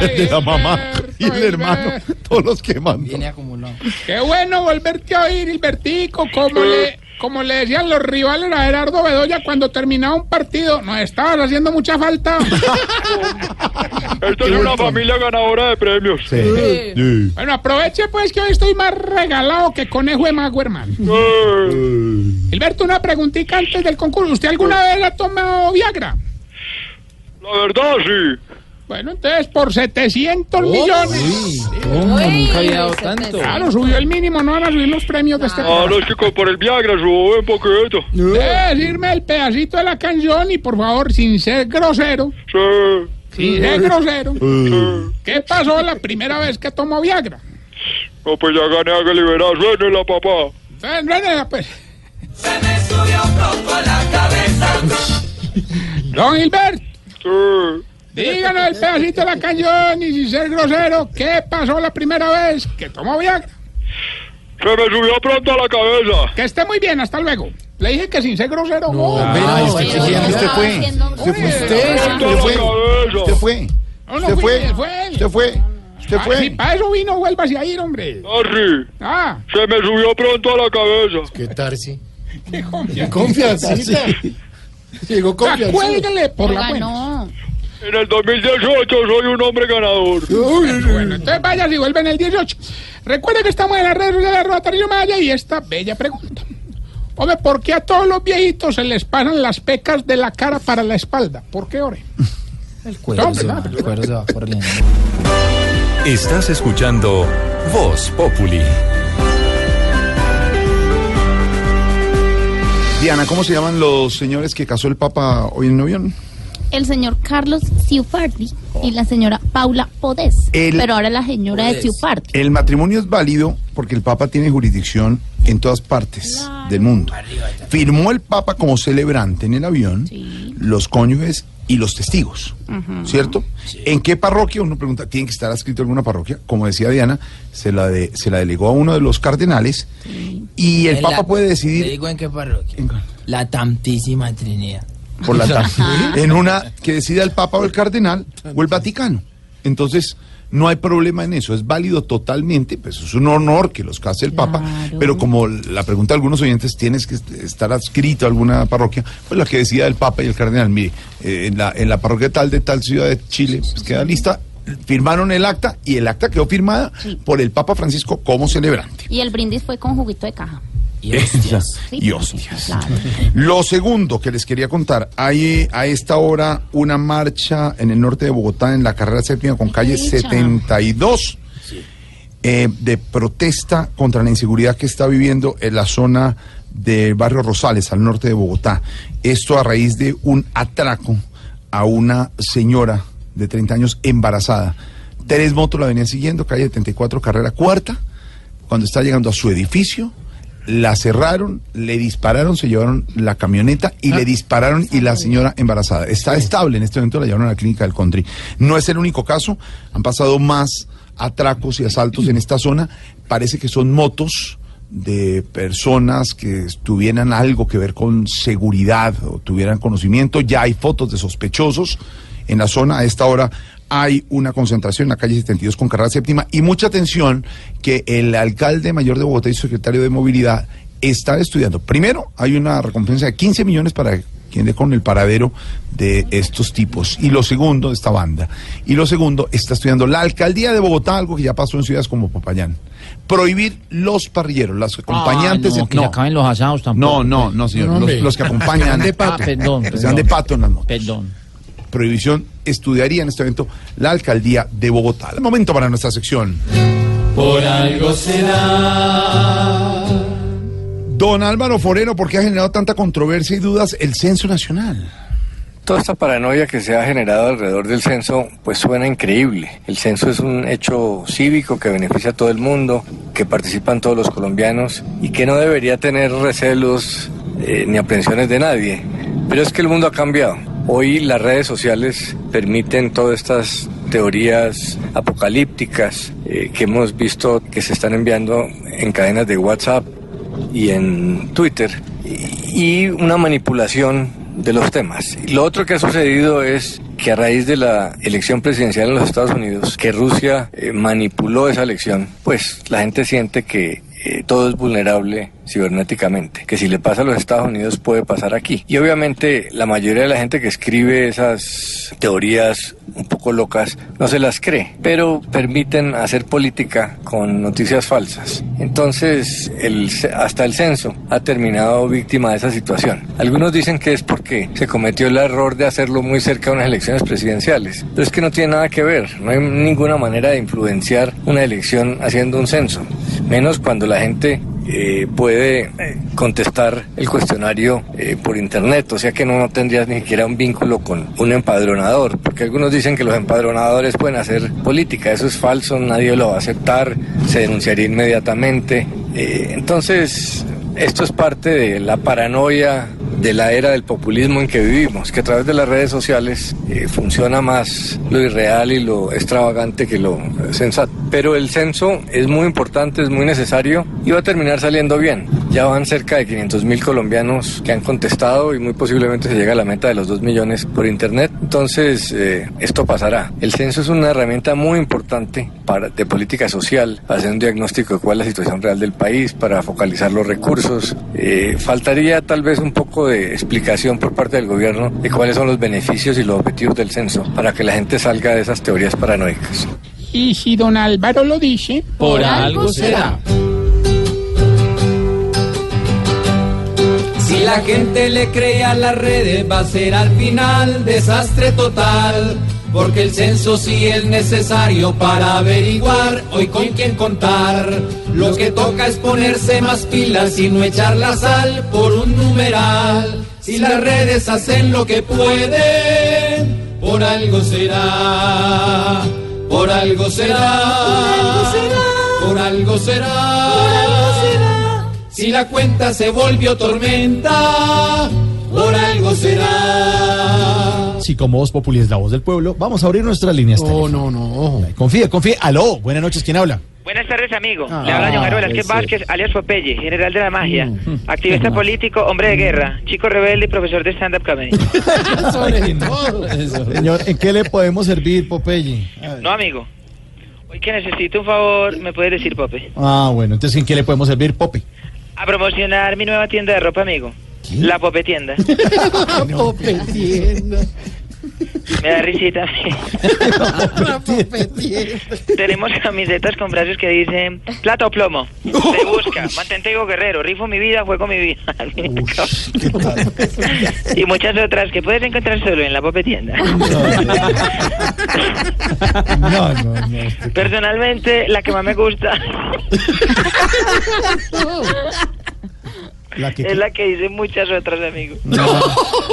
Ay, De la mamá Gilberto, y el hermano. Todos los que mandan. Viene acumulado. Qué bueno volverte a oír, Hilbertico. Como le, como le decían los rivales a Gerardo Bedoya cuando terminaba un partido, nos estabas haciendo mucha falta. <laughs> Esta es una familia ganadora de premios. Sí. Sí. Bueno, aproveche pues que hoy estoy más regalado que conejo de mago, hermano. Gilberto, una preguntita antes del concurso. ¿Usted alguna vez ha tomado Viagra? La verdad, sí. Bueno, entonces por 700 millones. ¿Cómo? Nunca había dado tanto. Claro, subió el mínimo, no van a subir los premios de este Ah, programa. no, es que con- por el Viagra sube un poquito. Debe decirme el pedacito de la canción y por favor, sin ser grosero, Sí. sin ser grosero, ¿qué pasó la primera vez que tomó Viagra? No, pues ya gané a que liberar. Suénela, papá. Ven, ven, pues. Se me subió un poco a la cabeza. Don Gilberto. Díganos el pedacito de la canción y sin ser grosero, ¿qué pasó la primera vez que tomó Viagra? Se me subió pronto a la cabeza. Que esté muy bien, hasta luego. Le dije que sin ser grosero, no. Ay, usted fue. Usted fue. Usted, fue. Usted fue. No, no Usted fue. fue. Usted. Si para eso vino, vuélvase a ir, hombre. Tarsi, Ah, se me subió pronto a la cabeza. ¿Qué Tarsi? qué confianza. Llegó confianza. Cuélguele por la buena. En el 2018 soy un hombre ganador. Bueno, entonces vaya y vuelve en el 18. Recuerde que estamos en las redes de arroba Tarcisio Maya y esta bella pregunta. Hombre, ¿por qué a todos los viejitos se les pasan las pecas de la cara para la espalda? ¿Por qué, ore? El cuero, No, se va, el cuero se va corriendo. Estás escuchando Voz Populi. Diana, ¿cómo se llaman los señores que casó el Papa hoy en un avión? El señor Carlos Ciupardi y la señora Paula Podés. El- Pero ahora la señora de Podés. Ciupardi. El matrimonio es válido porque el Papa tiene jurisdicción en todas partes del mundo. Firmó el Papa como celebrante en el avión, los cónyuges y los testigos, ¿cierto? ¿En qué parroquia? Uno pregunta, ¿tiene que estar adscrito a alguna parroquia? Como decía Diana, se la, de- se la delegó a uno de los cardenales y el En Papa la- puede Te decidir digo en qué parroquia. La Tantísima Trinidad. Por la <laughs> tarde, en una que decida el Papa o el Cardenal o el Vaticano. Entonces, no hay problema en eso, es válido totalmente, pues es un honor que los case el Papa, pero como la pregunta de algunos oyentes, tienes que est- estar adscrito a alguna parroquia, pues la que decida el Papa y el Cardenal, mire, eh, en, la, en la parroquia tal de tal ciudad de Chile, pues queda lista, firmaron el acta y el acta quedó firmada por el Papa Francisco como celebrante. Y el brindis fue con juguito de caja. Y hostias. <laughs> y hostias. Claro. Lo segundo que les quería contar, hay a esta hora una marcha en el norte de Bogotá en la carrera séptima con calle Dicha. 72 eh, de protesta contra la inseguridad que está viviendo en la zona del barrio Rosales, al norte de Bogotá. Esto a raíz de un atraco a una señora de 30 años embarazada. Tres motos la venían siguiendo, calle 74, carrera cuarta. Cuando está llegando a su edificio, la cerraron, le dispararon, se llevaron la camioneta y le dispararon y la señora embarazada. Está estable en este momento, la llevaron a la clínica del Country. No es el único caso, han pasado más atracos y asaltos en esta zona. Parece que son motos de personas que tuvieran algo que ver con seguridad o tuvieran conocimiento. Ya hay fotos de sospechosos en la zona. A esta hora hay una concentración en la calle 72 con carrera séptima y mucha atención que el alcalde mayor de Bogotá y su secretario de movilidad están estudiando. Primero, hay una recompensa de 15 millones para quien dé con el paradero de estos tipos. Y lo segundo, de esta banda. Y lo segundo, está estudiando la alcaldía de Bogotá, algo que ya pasó en ciudades como Popayán. Prohibir los parrilleros, las acompañantes. Ah, no, de- que se acaben los asados tampoco. no, no, no, señor. No, los, que acompañan. De pato. Ah, perdón, Que sean de perdón. pato en las motos. Perdón. Prohibición estudiaría en este evento la alcaldía de Bogotá. El momento para nuestra sección. Por algo será. Don Álvaro Forero, ¿por qué ha generado tanta controversia y dudas el censo nacional? Toda esta paranoia que se ha generado alrededor del censo, pues suena increíble. El censo es un hecho cívico que beneficia a todo el mundo, que participan todos los colombianos y que no debería tener recelos eh, ni aprensiones de nadie. Pero es que el mundo ha cambiado. Hoy las redes sociales permiten todas estas teorías apocalípticas eh, que hemos visto que se están enviando en cadenas de WhatsApp y en Twitter y una manipulación de los temas. Lo otro que ha sucedido es que a raíz de la elección presidencial en los Estados Unidos, que Rusia eh, manipuló esa elección, pues la gente siente que eh, todo es vulnerable cibernéticamente, que si le pasa a los Estados Unidos puede pasar aquí. Y obviamente la mayoría de la gente que escribe esas teorías un poco locas no se las cree, pero permiten hacer política con noticias falsas. Entonces, el, hasta el censo ha terminado víctima de esa situación. Algunos dicen que es porque se cometió el error de hacerlo muy cerca de unas elecciones presidenciales, pero es que no tiene nada que ver, no hay ninguna manera de influenciar una elección haciendo un censo, menos cuando la gente eh, puede eh, contestar el cuestionario eh, por internet, o sea que no tendrías ni siquiera un vínculo con un empadronador, porque algunos dicen que los empadronadores pueden hacer política, eso es falso, nadie lo va a aceptar, se denunciaría inmediatamente. Eh, entonces, esto es parte de la paranoia de la era del populismo en que vivimos, que a través de las redes sociales eh, funciona más lo irreal y lo extravagante que lo eh, sensato. Pero el censo es muy importante, es muy necesario y va a terminar saliendo bien. Ya van cerca de 500 mil colombianos que han contestado y muy posiblemente se llega a la meta de los 2 millones por internet. Entonces, eh, esto pasará. El censo es una herramienta muy importante para, de política social, para hacer un diagnóstico de cuál es la situación real del país, para focalizar los recursos. Eh, faltaría tal vez un poco de explicación por parte del gobierno de cuáles son los beneficios y los objetivos del censo para que la gente salga de esas teorías paranoicas. Y si don Álvaro lo dice, Por algo será. Si la gente le cree a las redes va a ser al final desastre total. Porque el censo sí es necesario para averiguar hoy con quién contar. Lo que toca es ponerse más pilas y no echar la sal por un numeral. Si las redes hacen lo que pueden, por algo será. Por algo será. Por algo será. Si la cuenta se volvió tormenta, por algo será. Si como Voz Populi es la voz del pueblo, vamos a abrir nuestras líneas. No, no, no. Confíe, confíe. Aló, buenas noches, ¿quién habla? Buenas tardes, amigo. Ah, Le habla John Velázquez ese. Vázquez, alias Popeye, general de la magia, Mm. activista político, hombre de guerra, chico rebelde y profesor de stand-up comedy. <laughs> Señor, ¿en qué le podemos servir, Popeye? No, amigo. Hoy que necesito un favor, ¿me puedes decir, Pope? Ah, bueno, entonces ¿en qué le podemos servir, Pope? A promocionar mi nueva tienda de ropa, amigo. La Pope Tienda. <laughs> Pope tienda. Me da risita. La <laughs> tienda. Tenemos camisetas con brazos que dicen plata o plomo. Se <laughs> busca, mantente guerrero, rifo mi vida, juego mi vida. y muchas otras que puedes encontrar solo en la Pope Tienda. No, no, no. Personalmente, la que más me gusta La que, es la que dice muchas otras, amigo. no,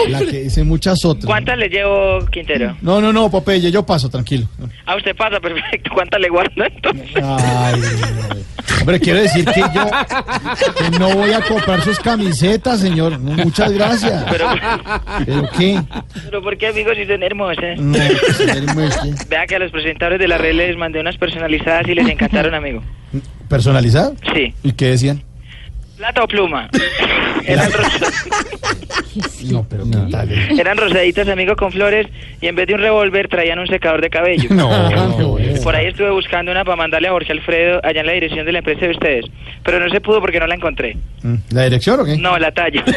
la que dice muchas otras. ¿Cuántas le llevo, Quintero? No, no, no, Popeye, yo paso, tranquilo. A usted pasa, perfecto. ¿Cuántas le guardo entonces? Ay, hombre, quiero decir que yo que no voy a comprar sus camisetas, señor. Muchas gracias. Pero, ¿Pero qué? pero ¿por qué, amigos, si son hermosas? No. Vea que a los presentadores de la red les mandé unas personalizadas y les encantaron, amigo. ¿Personalizado? Sí. ¿Y qué decían? ¿Plata o pluma? <laughs> Eran, ros- No, pero eran rosaditas, amigo, con flores y en vez de un revólver traían un secador de cabello. <laughs> No, no, Por ahí estuve buscando una para mandarle a Jorge Alfredo allá en la dirección de la empresa de ustedes. Pero no se pudo porque no la encontré. Mm, ¿La dirección o qué? No, la talla. <laughs>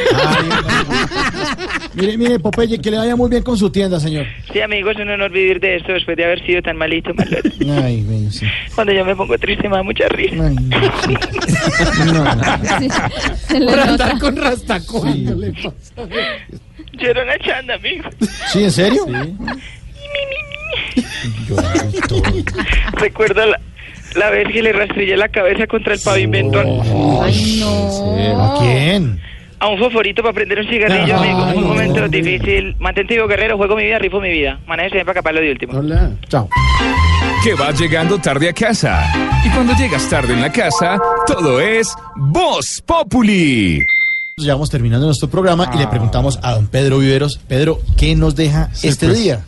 Mire, mire, Popeye, que le vaya muy bien con su tienda, señor. Sí, amigos, es un honor vivir de esto después de haber sido tan malito. malito. Ay, bueno, sí. Cuando yo me pongo triste me da mucha risa. Ay, no, sí. No, no. Por andar con rastacón. Sí. ¿qué le pasa? Yo era una chanda, amigo. ¿Sí, en serio? Recuerdo la, la vez que le rastrillé la cabeza contra el pavimento Ay, no. ¿A quién? a un fosforito para prender un cigarrillo, Ay, amigo. Un momento no. difícil. Mantente vivo, guerrero. Juego mi vida, rifo mi vida. Manéjese bien para acá para lo de último. Hola. Chao. Que vas llegando tarde a casa. Y cuando llegas tarde en la casa, todo es Voz Populi. Ya vamos terminando nuestro programa y le preguntamos a don Pedro Viveros, Pedro, ¿qué nos deja este pues. día?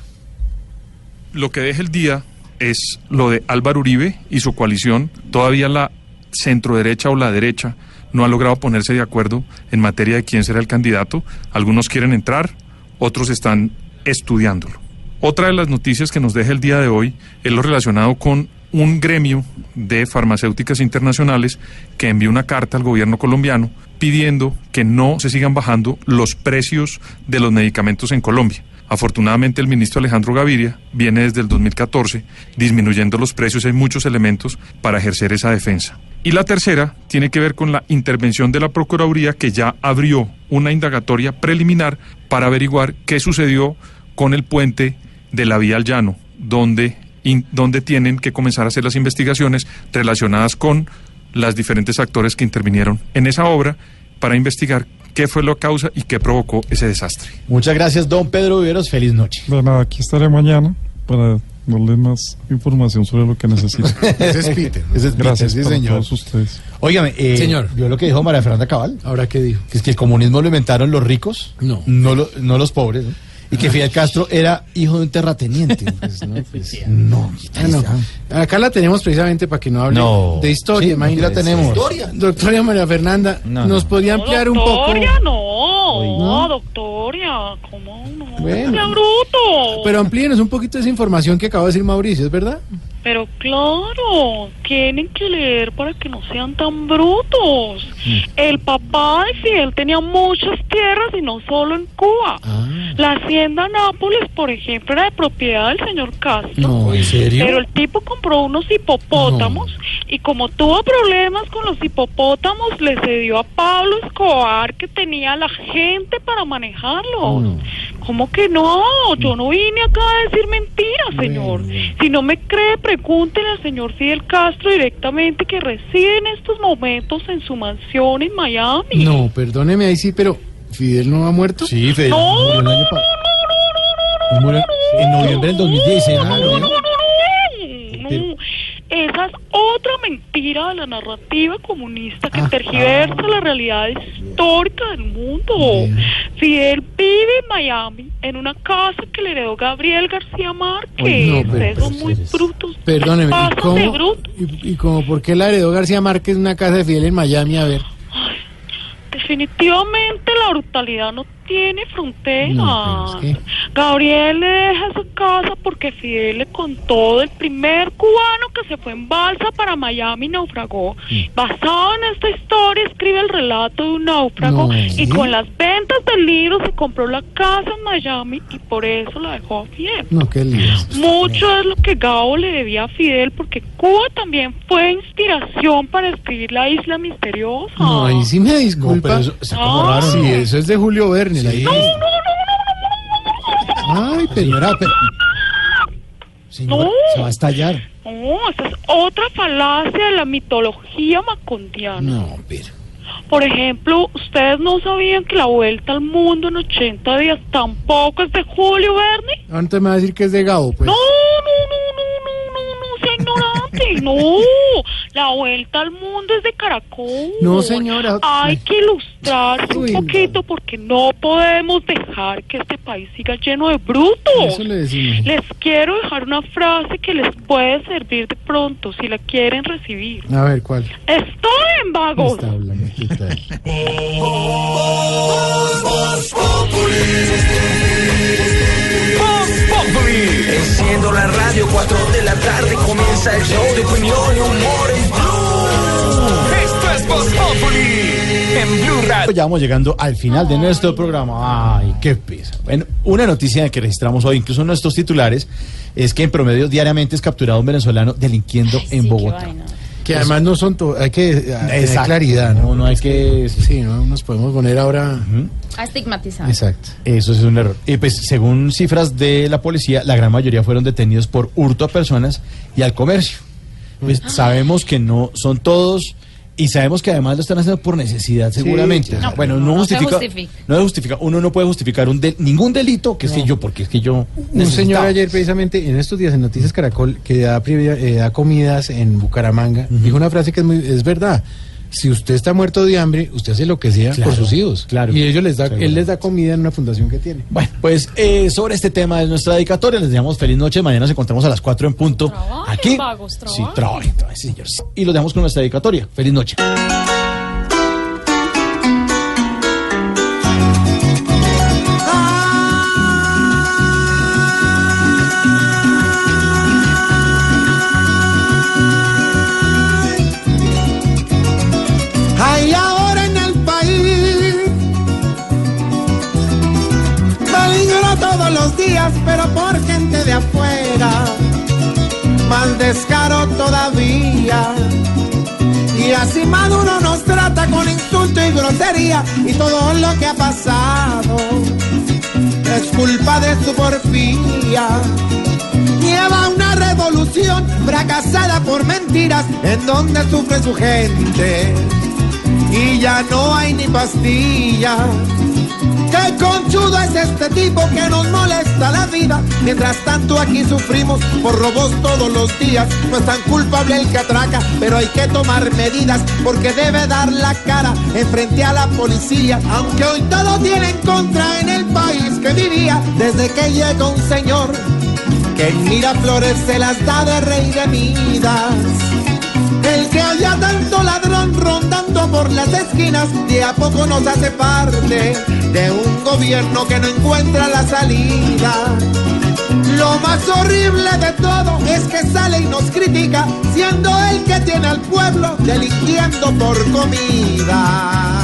Lo que deja el día es lo de Álvaro Uribe y su coalición. Todavía la centroderecha o la derecha no ha logrado ponerse de acuerdo en materia de quién será el candidato. Algunos quieren entrar, otros están estudiándolo. Otra de las noticias que nos deja el día de hoy es lo relacionado con un gremio de farmacéuticas internacionales que envió una carta al gobierno colombiano pidiendo que no se sigan bajando los precios de los medicamentos en Colombia. Afortunadamente el ministro Alejandro Gaviria viene desde el 2014 disminuyendo los precios. Hay muchos elementos para ejercer esa defensa. Y la tercera tiene que ver con la intervención de la Procuraduría que ya abrió una indagatoria preliminar para averiguar qué sucedió con el puente de la Vía al Llano, donde, in- donde tienen que comenzar a hacer las investigaciones relacionadas con las diferentes actores que intervinieron en esa obra para investigar qué fue la causa y qué provocó ese desastre. Muchas gracias, don Pedro Viveros. Feliz noche. Bueno, aquí estaré mañana para darle más información sobre lo que necesito. Ese <laughs> es Peter. Ese es Peter, Gracias sí, para señor. todos ustedes. Óigame, eh, Señor. ¿vio lo que dijo María Fernanda Cabal? ¿Ahora qué dijo? Que es que el comunismo lo inventaron los ricos, No. no, lo- no los pobres, ¿no? Y que Fidel Castro era hijo de un terrateniente. <laughs> Pues, no, pues, no, Ah, no. Acá la tenemos precisamente para que no hable No. de historia. Sí, imagínate. la tenemos. Historia. Doctora María Fernanda, No, ¿nos no. podría ampliar un poco? Doctoria, no, ¿No? doctoria, ¿cómo no? Bueno. ¡Sea bruto! Pero amplíenos un poquito esa información que acaba de decir Mauricio, ¿es verdad? Pero claro, tienen que leer para que no sean tan brutos. El papá de Fidel tenía muchas tierras y no solo en Cuba. Ah. La hacienda Nápoles, por ejemplo, era de propiedad del señor Castro. No, ¿en serio? Pero el tipo compró unos hipopótamos y como tuvo problemas con los hipopótamos, le cedió a Pablo Escobar que tenía la gente para manejarlos. ¿Cómo que no? Yo no vine acá a decir mentiras, señor. Si no me cree, pregúntele al señor Fidel Castro directamente que reside en estos momentos en su mansión en Miami. No, perdóneme ahí sí, pero ¿Fidel no ha muerto? Sí, Fidel No, en noviembre del 2016. ¿no? No, no, no, no, no. Esa es otra mentira de la narrativa comunista que tergiversa la realidad histórica del mundo. Fidel vive en Miami en una casa que le heredó Gabriel García Márquez. Uy, no, pero- son muy brutos. Perdóneme, ¿y de cómo, brutos. y, y como por qué la heredó García Márquez una casa de Fidel en Miami? A ver. Definitivamente la brutalidad no tiene fronteras. No, pero es que- Gabriel le deja esa casa porque Fidel le contó del primer cubano que se fue en balsa para Miami y naufragó. Basado en esta historia escribe el relato de un náufrago No, y con las ventas del libro se compró la casa en Miami y por eso la dejó a Fidel. No, qué lío. Mucho es lo que Gabo le debía a Fidel porque Cuba también fue inspiración para escribir la isla misteriosa. No, ahí sí me disculpa. pero eso está como raro, Sí, ¿no? eso es de Julio Verne. La isla. Ay, pero... Señora, pero... Señora, No. se va a estallar. No, esa es otra falacia de la mitología macondiana. No, pero... Por ejemplo, ustedes no sabían que la vuelta al mundo en 80 días tampoco es de Julio Verne. Antes me va a decir que es de Gabo, pues. No, no, no, no, no, no, no, sea ignorante. No, la vuelta al mundo es de Caracol. No, señora. Hay que ilustrarse Uy, un poquito porque no podemos dejar que este país siga lleno de brutos. Eso le decimos. Les quiero dejar una frase que les puede servir de pronto si la quieren recibir. A ver, ¿cuál? Estoy en vagos. Está hablando. ¿qué tal? Enciendo la radio, 4 de la tarde comienza el show de opinión y humor en Blue. Esto es Voz Populi en Blue Radio. Ya vamos llegando al final de nuestro programa. Ay, qué pesa. Bueno, una noticia que registramos hoy, incluso en nuestros titulares, es que en promedio diariamente es capturado un venezolano delinquiendo en Bogotá. Que además no son... to- Hay que tener Exacto. claridad, ¿no? No, no hay que... Sí, no nos podemos poner ahora... A estigmatizar. Exacto. Eso es un error. Y pues, según cifras de la policía, la gran mayoría fueron detenidos por hurto a personas y al comercio. Pues sabemos que no son todos y sabemos que además lo están haciendo por necesidad, seguramente. No, bueno, no, no, justifica, no justifica. Uno no puede justificar un del- ningún delito que es que yo, porque es que yo. Un señor ayer precisamente en estos días en Noticias Caracol que da, eh, da comidas en Bucaramanga dijo una frase que es muy es verdad. Si usted está muerto de hambre, usted hace lo que sea Claro, por sus hijos. claro. Y ellos les da, él les da comida en una fundación que tiene. Bueno, pues eh, sobre este tema de nuestra dedicatoria, les dejamos feliz noche. Mañana nos encontramos a las 4 en punto. aquí. vagos, Sí, trabajen, trabajen, señores. Y los dejamos con nuestra dedicatoria. Feliz noche. Días, pero por gente de afuera, más descaro todavía. Y así Maduro nos trata con insulto y grosería y todo lo que ha pasado es culpa de su porfía. Lleva una revolución fracasada por mentiras en donde sufre su gente y ya no hay ni pastilla. Qué conchudo es este tipo que nos molesta la vida. Mientras tanto aquí sufrimos por robos todos los días. No es tan culpable el que atraca, pero hay que tomar medidas porque debe dar la cara en frente a la policía. Aunque hoy todo tiene en contra en el país que vivía desde que llegó un señor que en Miraflores se las da de rey de Midas. El que haya tanto ladrón rondando por las esquinas, de a poco nos hace parte de un gobierno que no encuentra la salida. Lo más horrible de todo es que sale y nos critica, siendo el que tiene al pueblo delinquiendo por comida.